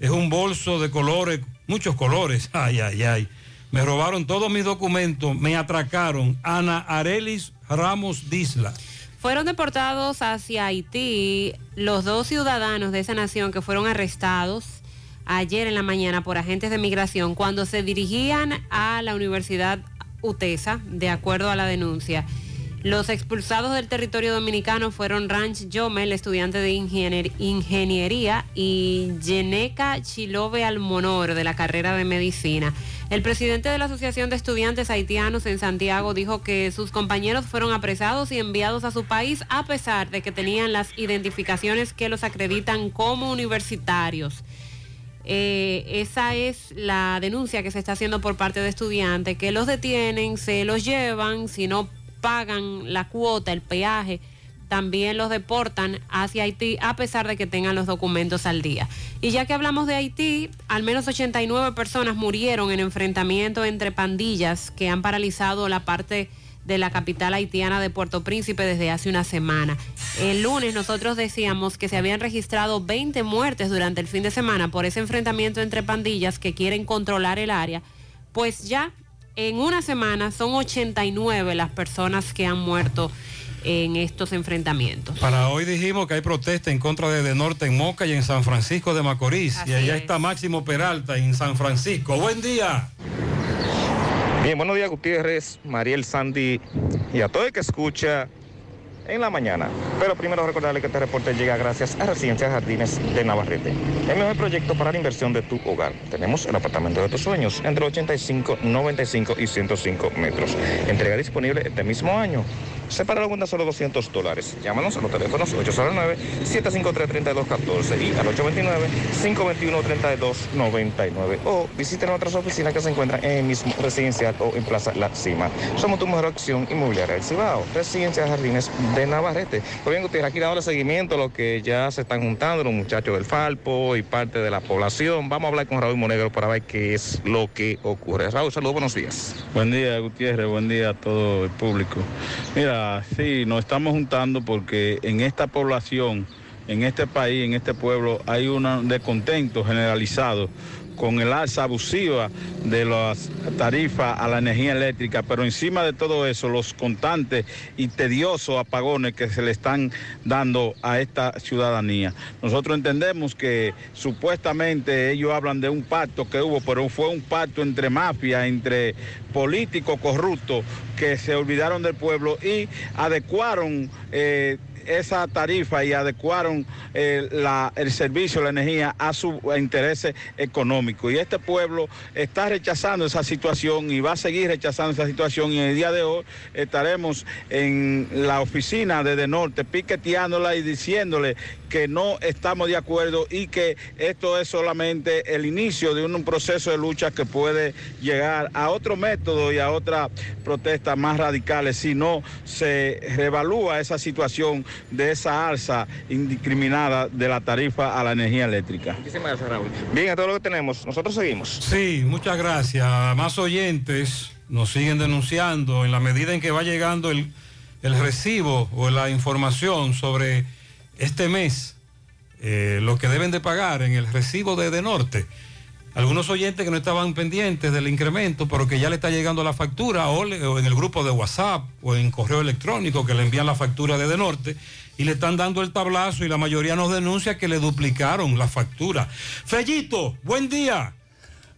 Es un bolso de colores, muchos colores. (laughs) Ay, ay, ay. Me robaron todos mis documentos, me atracaron. Ana Arelis Ramos de Isla. Fueron deportados hacia Haití los dos ciudadanos de esa nación que fueron arrestados ayer en la mañana por agentes de migración cuando se dirigían a la Universidad UTESA, de acuerdo a la denuncia. Los expulsados del territorio dominicano fueron Ranch Yomel, estudiante de ingenier- ingeniería, y Yeneca Chilove Almonor, de la carrera de medicina. El presidente de la Asociación de Estudiantes Haitianos en Santiago dijo que sus compañeros fueron apresados y enviados a su país a pesar de que tenían las identificaciones que los acreditan como universitarios. Eh, esa es la denuncia que se está haciendo por parte de estudiantes, que los detienen, se los llevan, si no pagan la cuota, el peaje, también los deportan hacia Haití a pesar de que tengan los documentos al día. Y ya que hablamos de Haití, al menos 89 personas murieron en enfrentamiento entre pandillas que han paralizado la parte de la capital haitiana de Puerto Príncipe desde hace una semana. El lunes nosotros decíamos que se habían registrado 20 muertes durante el fin de semana por ese enfrentamiento entre pandillas que quieren controlar el área. Pues ya en una semana son 89 las personas que han muerto en estos enfrentamientos. Para hoy dijimos que hay protesta en contra de De Norte en Moca y en San Francisco de Macorís. Así y allá es. está Máximo Peralta en San Francisco. Buen día. Bien, buenos días Gutiérrez, Mariel Sandy y a todo el que escucha en la mañana. Pero primero recordarle que este reporte llega gracias a Residencias Jardines de Navarrete. El mejor proyecto para la inversión de tu hogar. Tenemos el apartamento de tus sueños entre 85, 95 y 105 metros. Entrega disponible este mismo año. Separa la cuenta solo 200 dólares. Llámanos a los teléfonos 809-753-3214 y al 829-521-3299 o visiten nuestras oficinas que se encuentran en el mismo residencial o en Plaza La Cima. Somos tu mejor opción inmobiliaria del Cibao, Residencia Jardines de Navarrete. Pues bien, ustedes aquí dando seguimiento a lo que ya se están juntando los muchachos del Falpo y parte de la población. Vamos a hablar con Raúl Monegro para ver qué es lo que ocurre. Raúl, saludos, buenos días. Buen día, Gutiérrez. Buen día a todo el público. Mira, sí, nos estamos juntando porque en esta población, en este país, en este pueblo, hay un descontento generalizado con el alza abusiva de las tarifas a la energía eléctrica, pero encima de todo eso, los constantes y tediosos apagones que se le están dando a esta ciudadanía. Nosotros entendemos que supuestamente ellos hablan de un pacto que hubo, pero fue un pacto entre mafia, entre políticos corruptos que se olvidaron del pueblo y adecuaron... eh, esa tarifa y adecuaron eh, el servicio, la energía a sus intereses económicos. Y este pueblo está rechazando esa situación y va a seguir rechazando esa situación. Y en el día de hoy estaremos en la oficina de De Norte piqueteándola y diciéndole que no estamos de acuerdo y que esto es solamente el inicio de un, un proceso de lucha que puede llegar a otro método y a otras protestas más radicales si no se revalúa esa situación de esa alza indiscriminada de la tarifa a la energía eléctrica. Muchísimas gracias, Raúl. Bien, a todo lo que tenemos. Nosotros seguimos. Sí, muchas gracias. Más oyentes nos siguen denunciando en la medida en que va llegando el, el recibo o la información sobre este mes, eh, lo que deben de pagar en el recibo de De Norte. Algunos oyentes que no estaban pendientes del incremento, pero que ya le está llegando la factura o, en el grupo de WhatsApp o en correo electrónico que le envían la factura de De Norte y le están dando el tablazo y la mayoría nos denuncia que le duplicaron la factura. Fellito, buen día.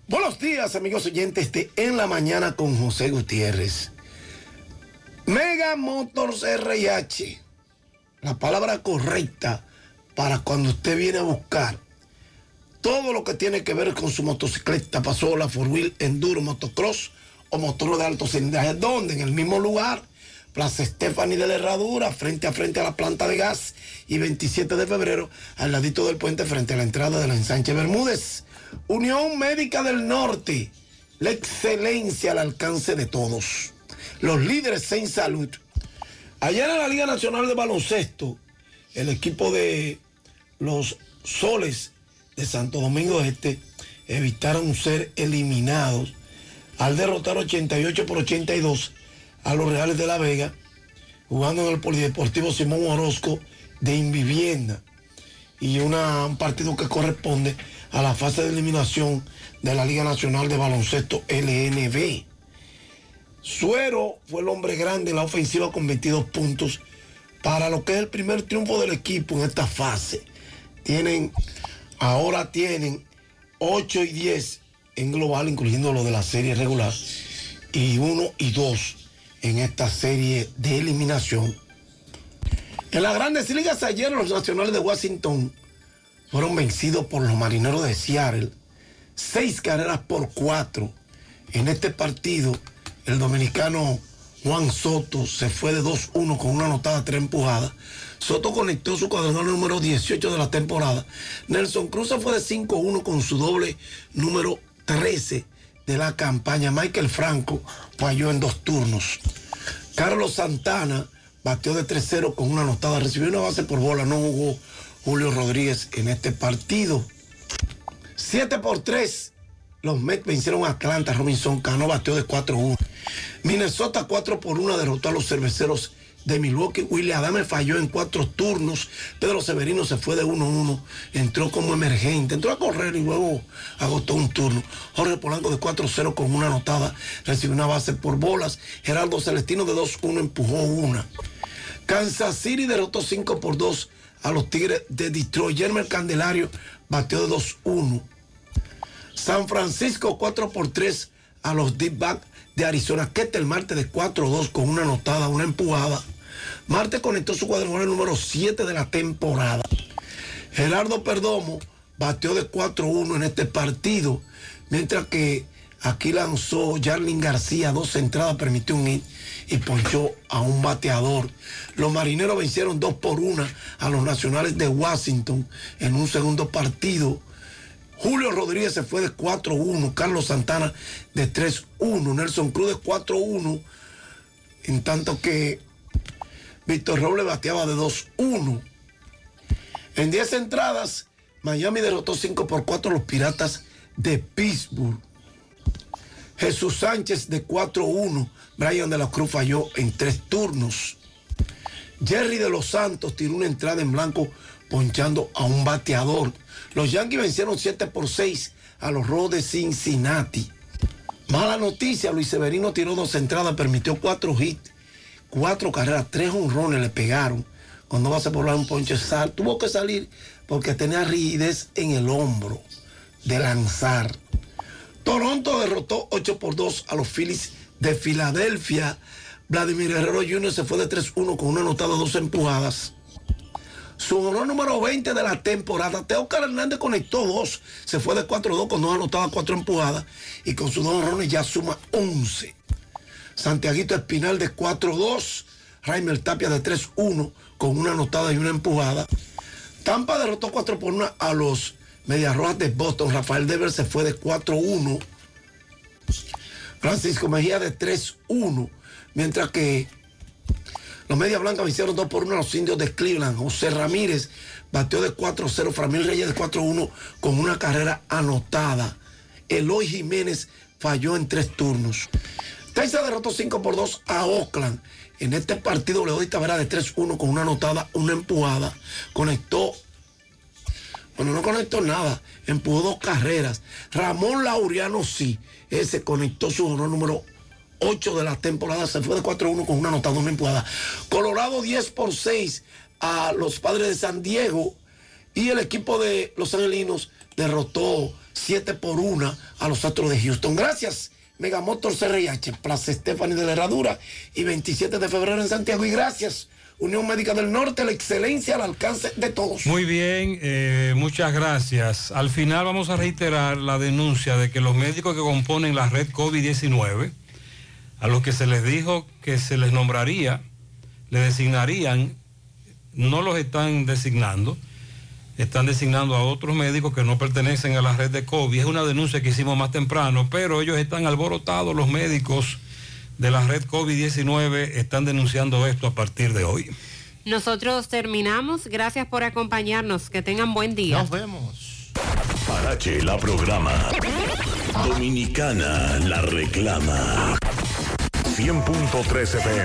Buenos días, amigos oyentes de En la Mañana con José Gutiérrez. Mega Motors RH, la palabra correcta para cuando usted viene a buscar todo lo que tiene que ver con su motocicleta, pasola, four wheel, enduro, motocross o motor de alto cilindraje. ¿Dónde? En el mismo lugar. Plaza Stephanie de la Herradura, frente a frente a la planta de gas y 27 de febrero, al ladito del puente frente a la entrada de la ensanche Bermúdez. Unión Médica del Norte, la excelencia al alcance de todos. Los líderes en salud. Ayer en la Liga Nacional de Baloncesto, el equipo de los Soles de Santo Domingo Este evitaron ser eliminados al derrotar 88 por 82 a los Reales de la Vega, jugando en el Polideportivo Simón Orozco de Invivienda y una- un partido que corresponde a la fase de eliminación de la Liga Nacional de Baloncesto LNB. Suero fue el hombre grande en la ofensiva con 22 puntos para lo que es el primer triunfo del equipo en esta fase. Tienen, ahora tienen 8 y 10 en global, incluyendo lo de la serie regular, y 1 y 2 en esta serie de eliminación. En las grandes ligas ayer los nacionales de Washington fueron vencidos por los marineros de Seattle, seis carreras por cuatro. En este partido, el dominicano Juan Soto se fue de 2-1 con una anotada, tres empujadas. Soto conectó su cuadrangular número 18 de la temporada. Nelson Cruz se fue de 5-1 con su doble número 13 de la campaña. Michael Franco falló en dos turnos. Carlos Santana bateó de 3-0 con una anotada. Recibió una base por bola. No jugó Julio Rodríguez en este partido. 7 por 3. Los Mets vencieron a Atlanta. Robinson Cano bateó de 4-1. Minnesota 4 por 1 derrotó a los cerveceros de Milwaukee. William Adame falló en cuatro turnos. Pedro Severino se fue de 1-1. Entró como emergente. Entró a correr y luego agotó un turno. Jorge Polanco de 4-0 con una anotada. Recibió una base por bolas. Gerardo Celestino de 2-1 empujó una. Kansas City derrotó 5 por 2 a los Tigres de Detroit. Yermer Candelario bateó de 2-1. San Francisco 4 por 3 a los Deep Back de Arizona. Ketel Marte de 4-2 con una anotada, una empujada. Marte conectó su cuadrangular número 7 de la temporada. Gerardo Perdomo bateó de 4-1 en este partido, mientras que aquí lanzó Jarlin García dos entradas, permitió un hit y ponchó a un bateador. Los marineros vencieron 2 por 1 a los nacionales de Washington en un segundo partido. Julio Rodríguez se fue de 4-1, Carlos Santana de 3-1, Nelson Cruz de 4-1, en tanto que Víctor Robles bateaba de 2-1. En 10 entradas, Miami derrotó 5 por 4 a los Piratas de Pittsburgh. Jesús Sánchez de 4-1, Brian de la Cruz falló en 3 turnos. Jerry de los Santos tiró una entrada en blanco ponchando a un bateador. Los Yankees vencieron 7 por 6 a los Rojos de Cincinnati. Mala noticia, Luis Severino tiró dos entradas, permitió cuatro hits, cuatro carreras, tres honrones le pegaron. Cuando va a por un ponche sal, tuvo que salir porque tenía rigidez en el hombro de lanzar. Toronto derrotó 8 por 2 a los Phillies de Filadelfia. Vladimir Herrero Jr. se fue de 3-1 con una anotada, dos empujadas. Su honor número 20 de la temporada. Teócar Hernández conectó dos. Se fue de 4-2 con dos anotadas, cuatro empujadas. Y con sus dos honrones ya suma 11. Santiaguito Espinal de 4-2. Raimel Tapia de 3-1 con una anotada y una empujada. Tampa derrotó 4 por 1 a los Medias Rojas de Boston. Rafael Dever se fue de 4-1. Francisco Mejía de 3-1. Mientras que los Medias Blancas vencieron 2 por 1 a los indios de Cleveland. José Ramírez bateó de 4-0. Framil Reyes de 4-1 con una carrera anotada. Eloy Jiménez falló en tres turnos. Texas derrotó 5 por 2 a Oakland. En este partido, Leody Tavera de 3-1 con una anotada, una empujada. Conectó. Bueno, no conectó nada. Empujó dos carreras. Ramón Laureano sí. Ese conectó su honor número 8 de la temporada. Se fue de 4-1 con una anotada, una empujada. Colorado 10 por 6 a los padres de San Diego. Y el equipo de los angelinos derrotó 7 por 1 a los Astros de Houston. Gracias. Megamotor CRIH, Plaza Stephanie de la Herradura y 27 de febrero en Santiago. Y gracias, Unión Médica del Norte, la excelencia al alcance de todos. Muy bien, eh, muchas gracias. Al final vamos a reiterar la denuncia de que los médicos que componen la red COVID-19, a los que se les dijo que se les nombraría, le designarían, no los están designando están designando a otros médicos que no pertenecen a la red de COVID. Es una denuncia que hicimos más temprano, pero ellos están alborotados, los médicos de la red COVID-19 están denunciando esto a partir de hoy. Nosotros terminamos. Gracias por acompañarnos. Que tengan buen día. Nos vemos. Parache la programa. Dominicana la reclama. 100.13 FM.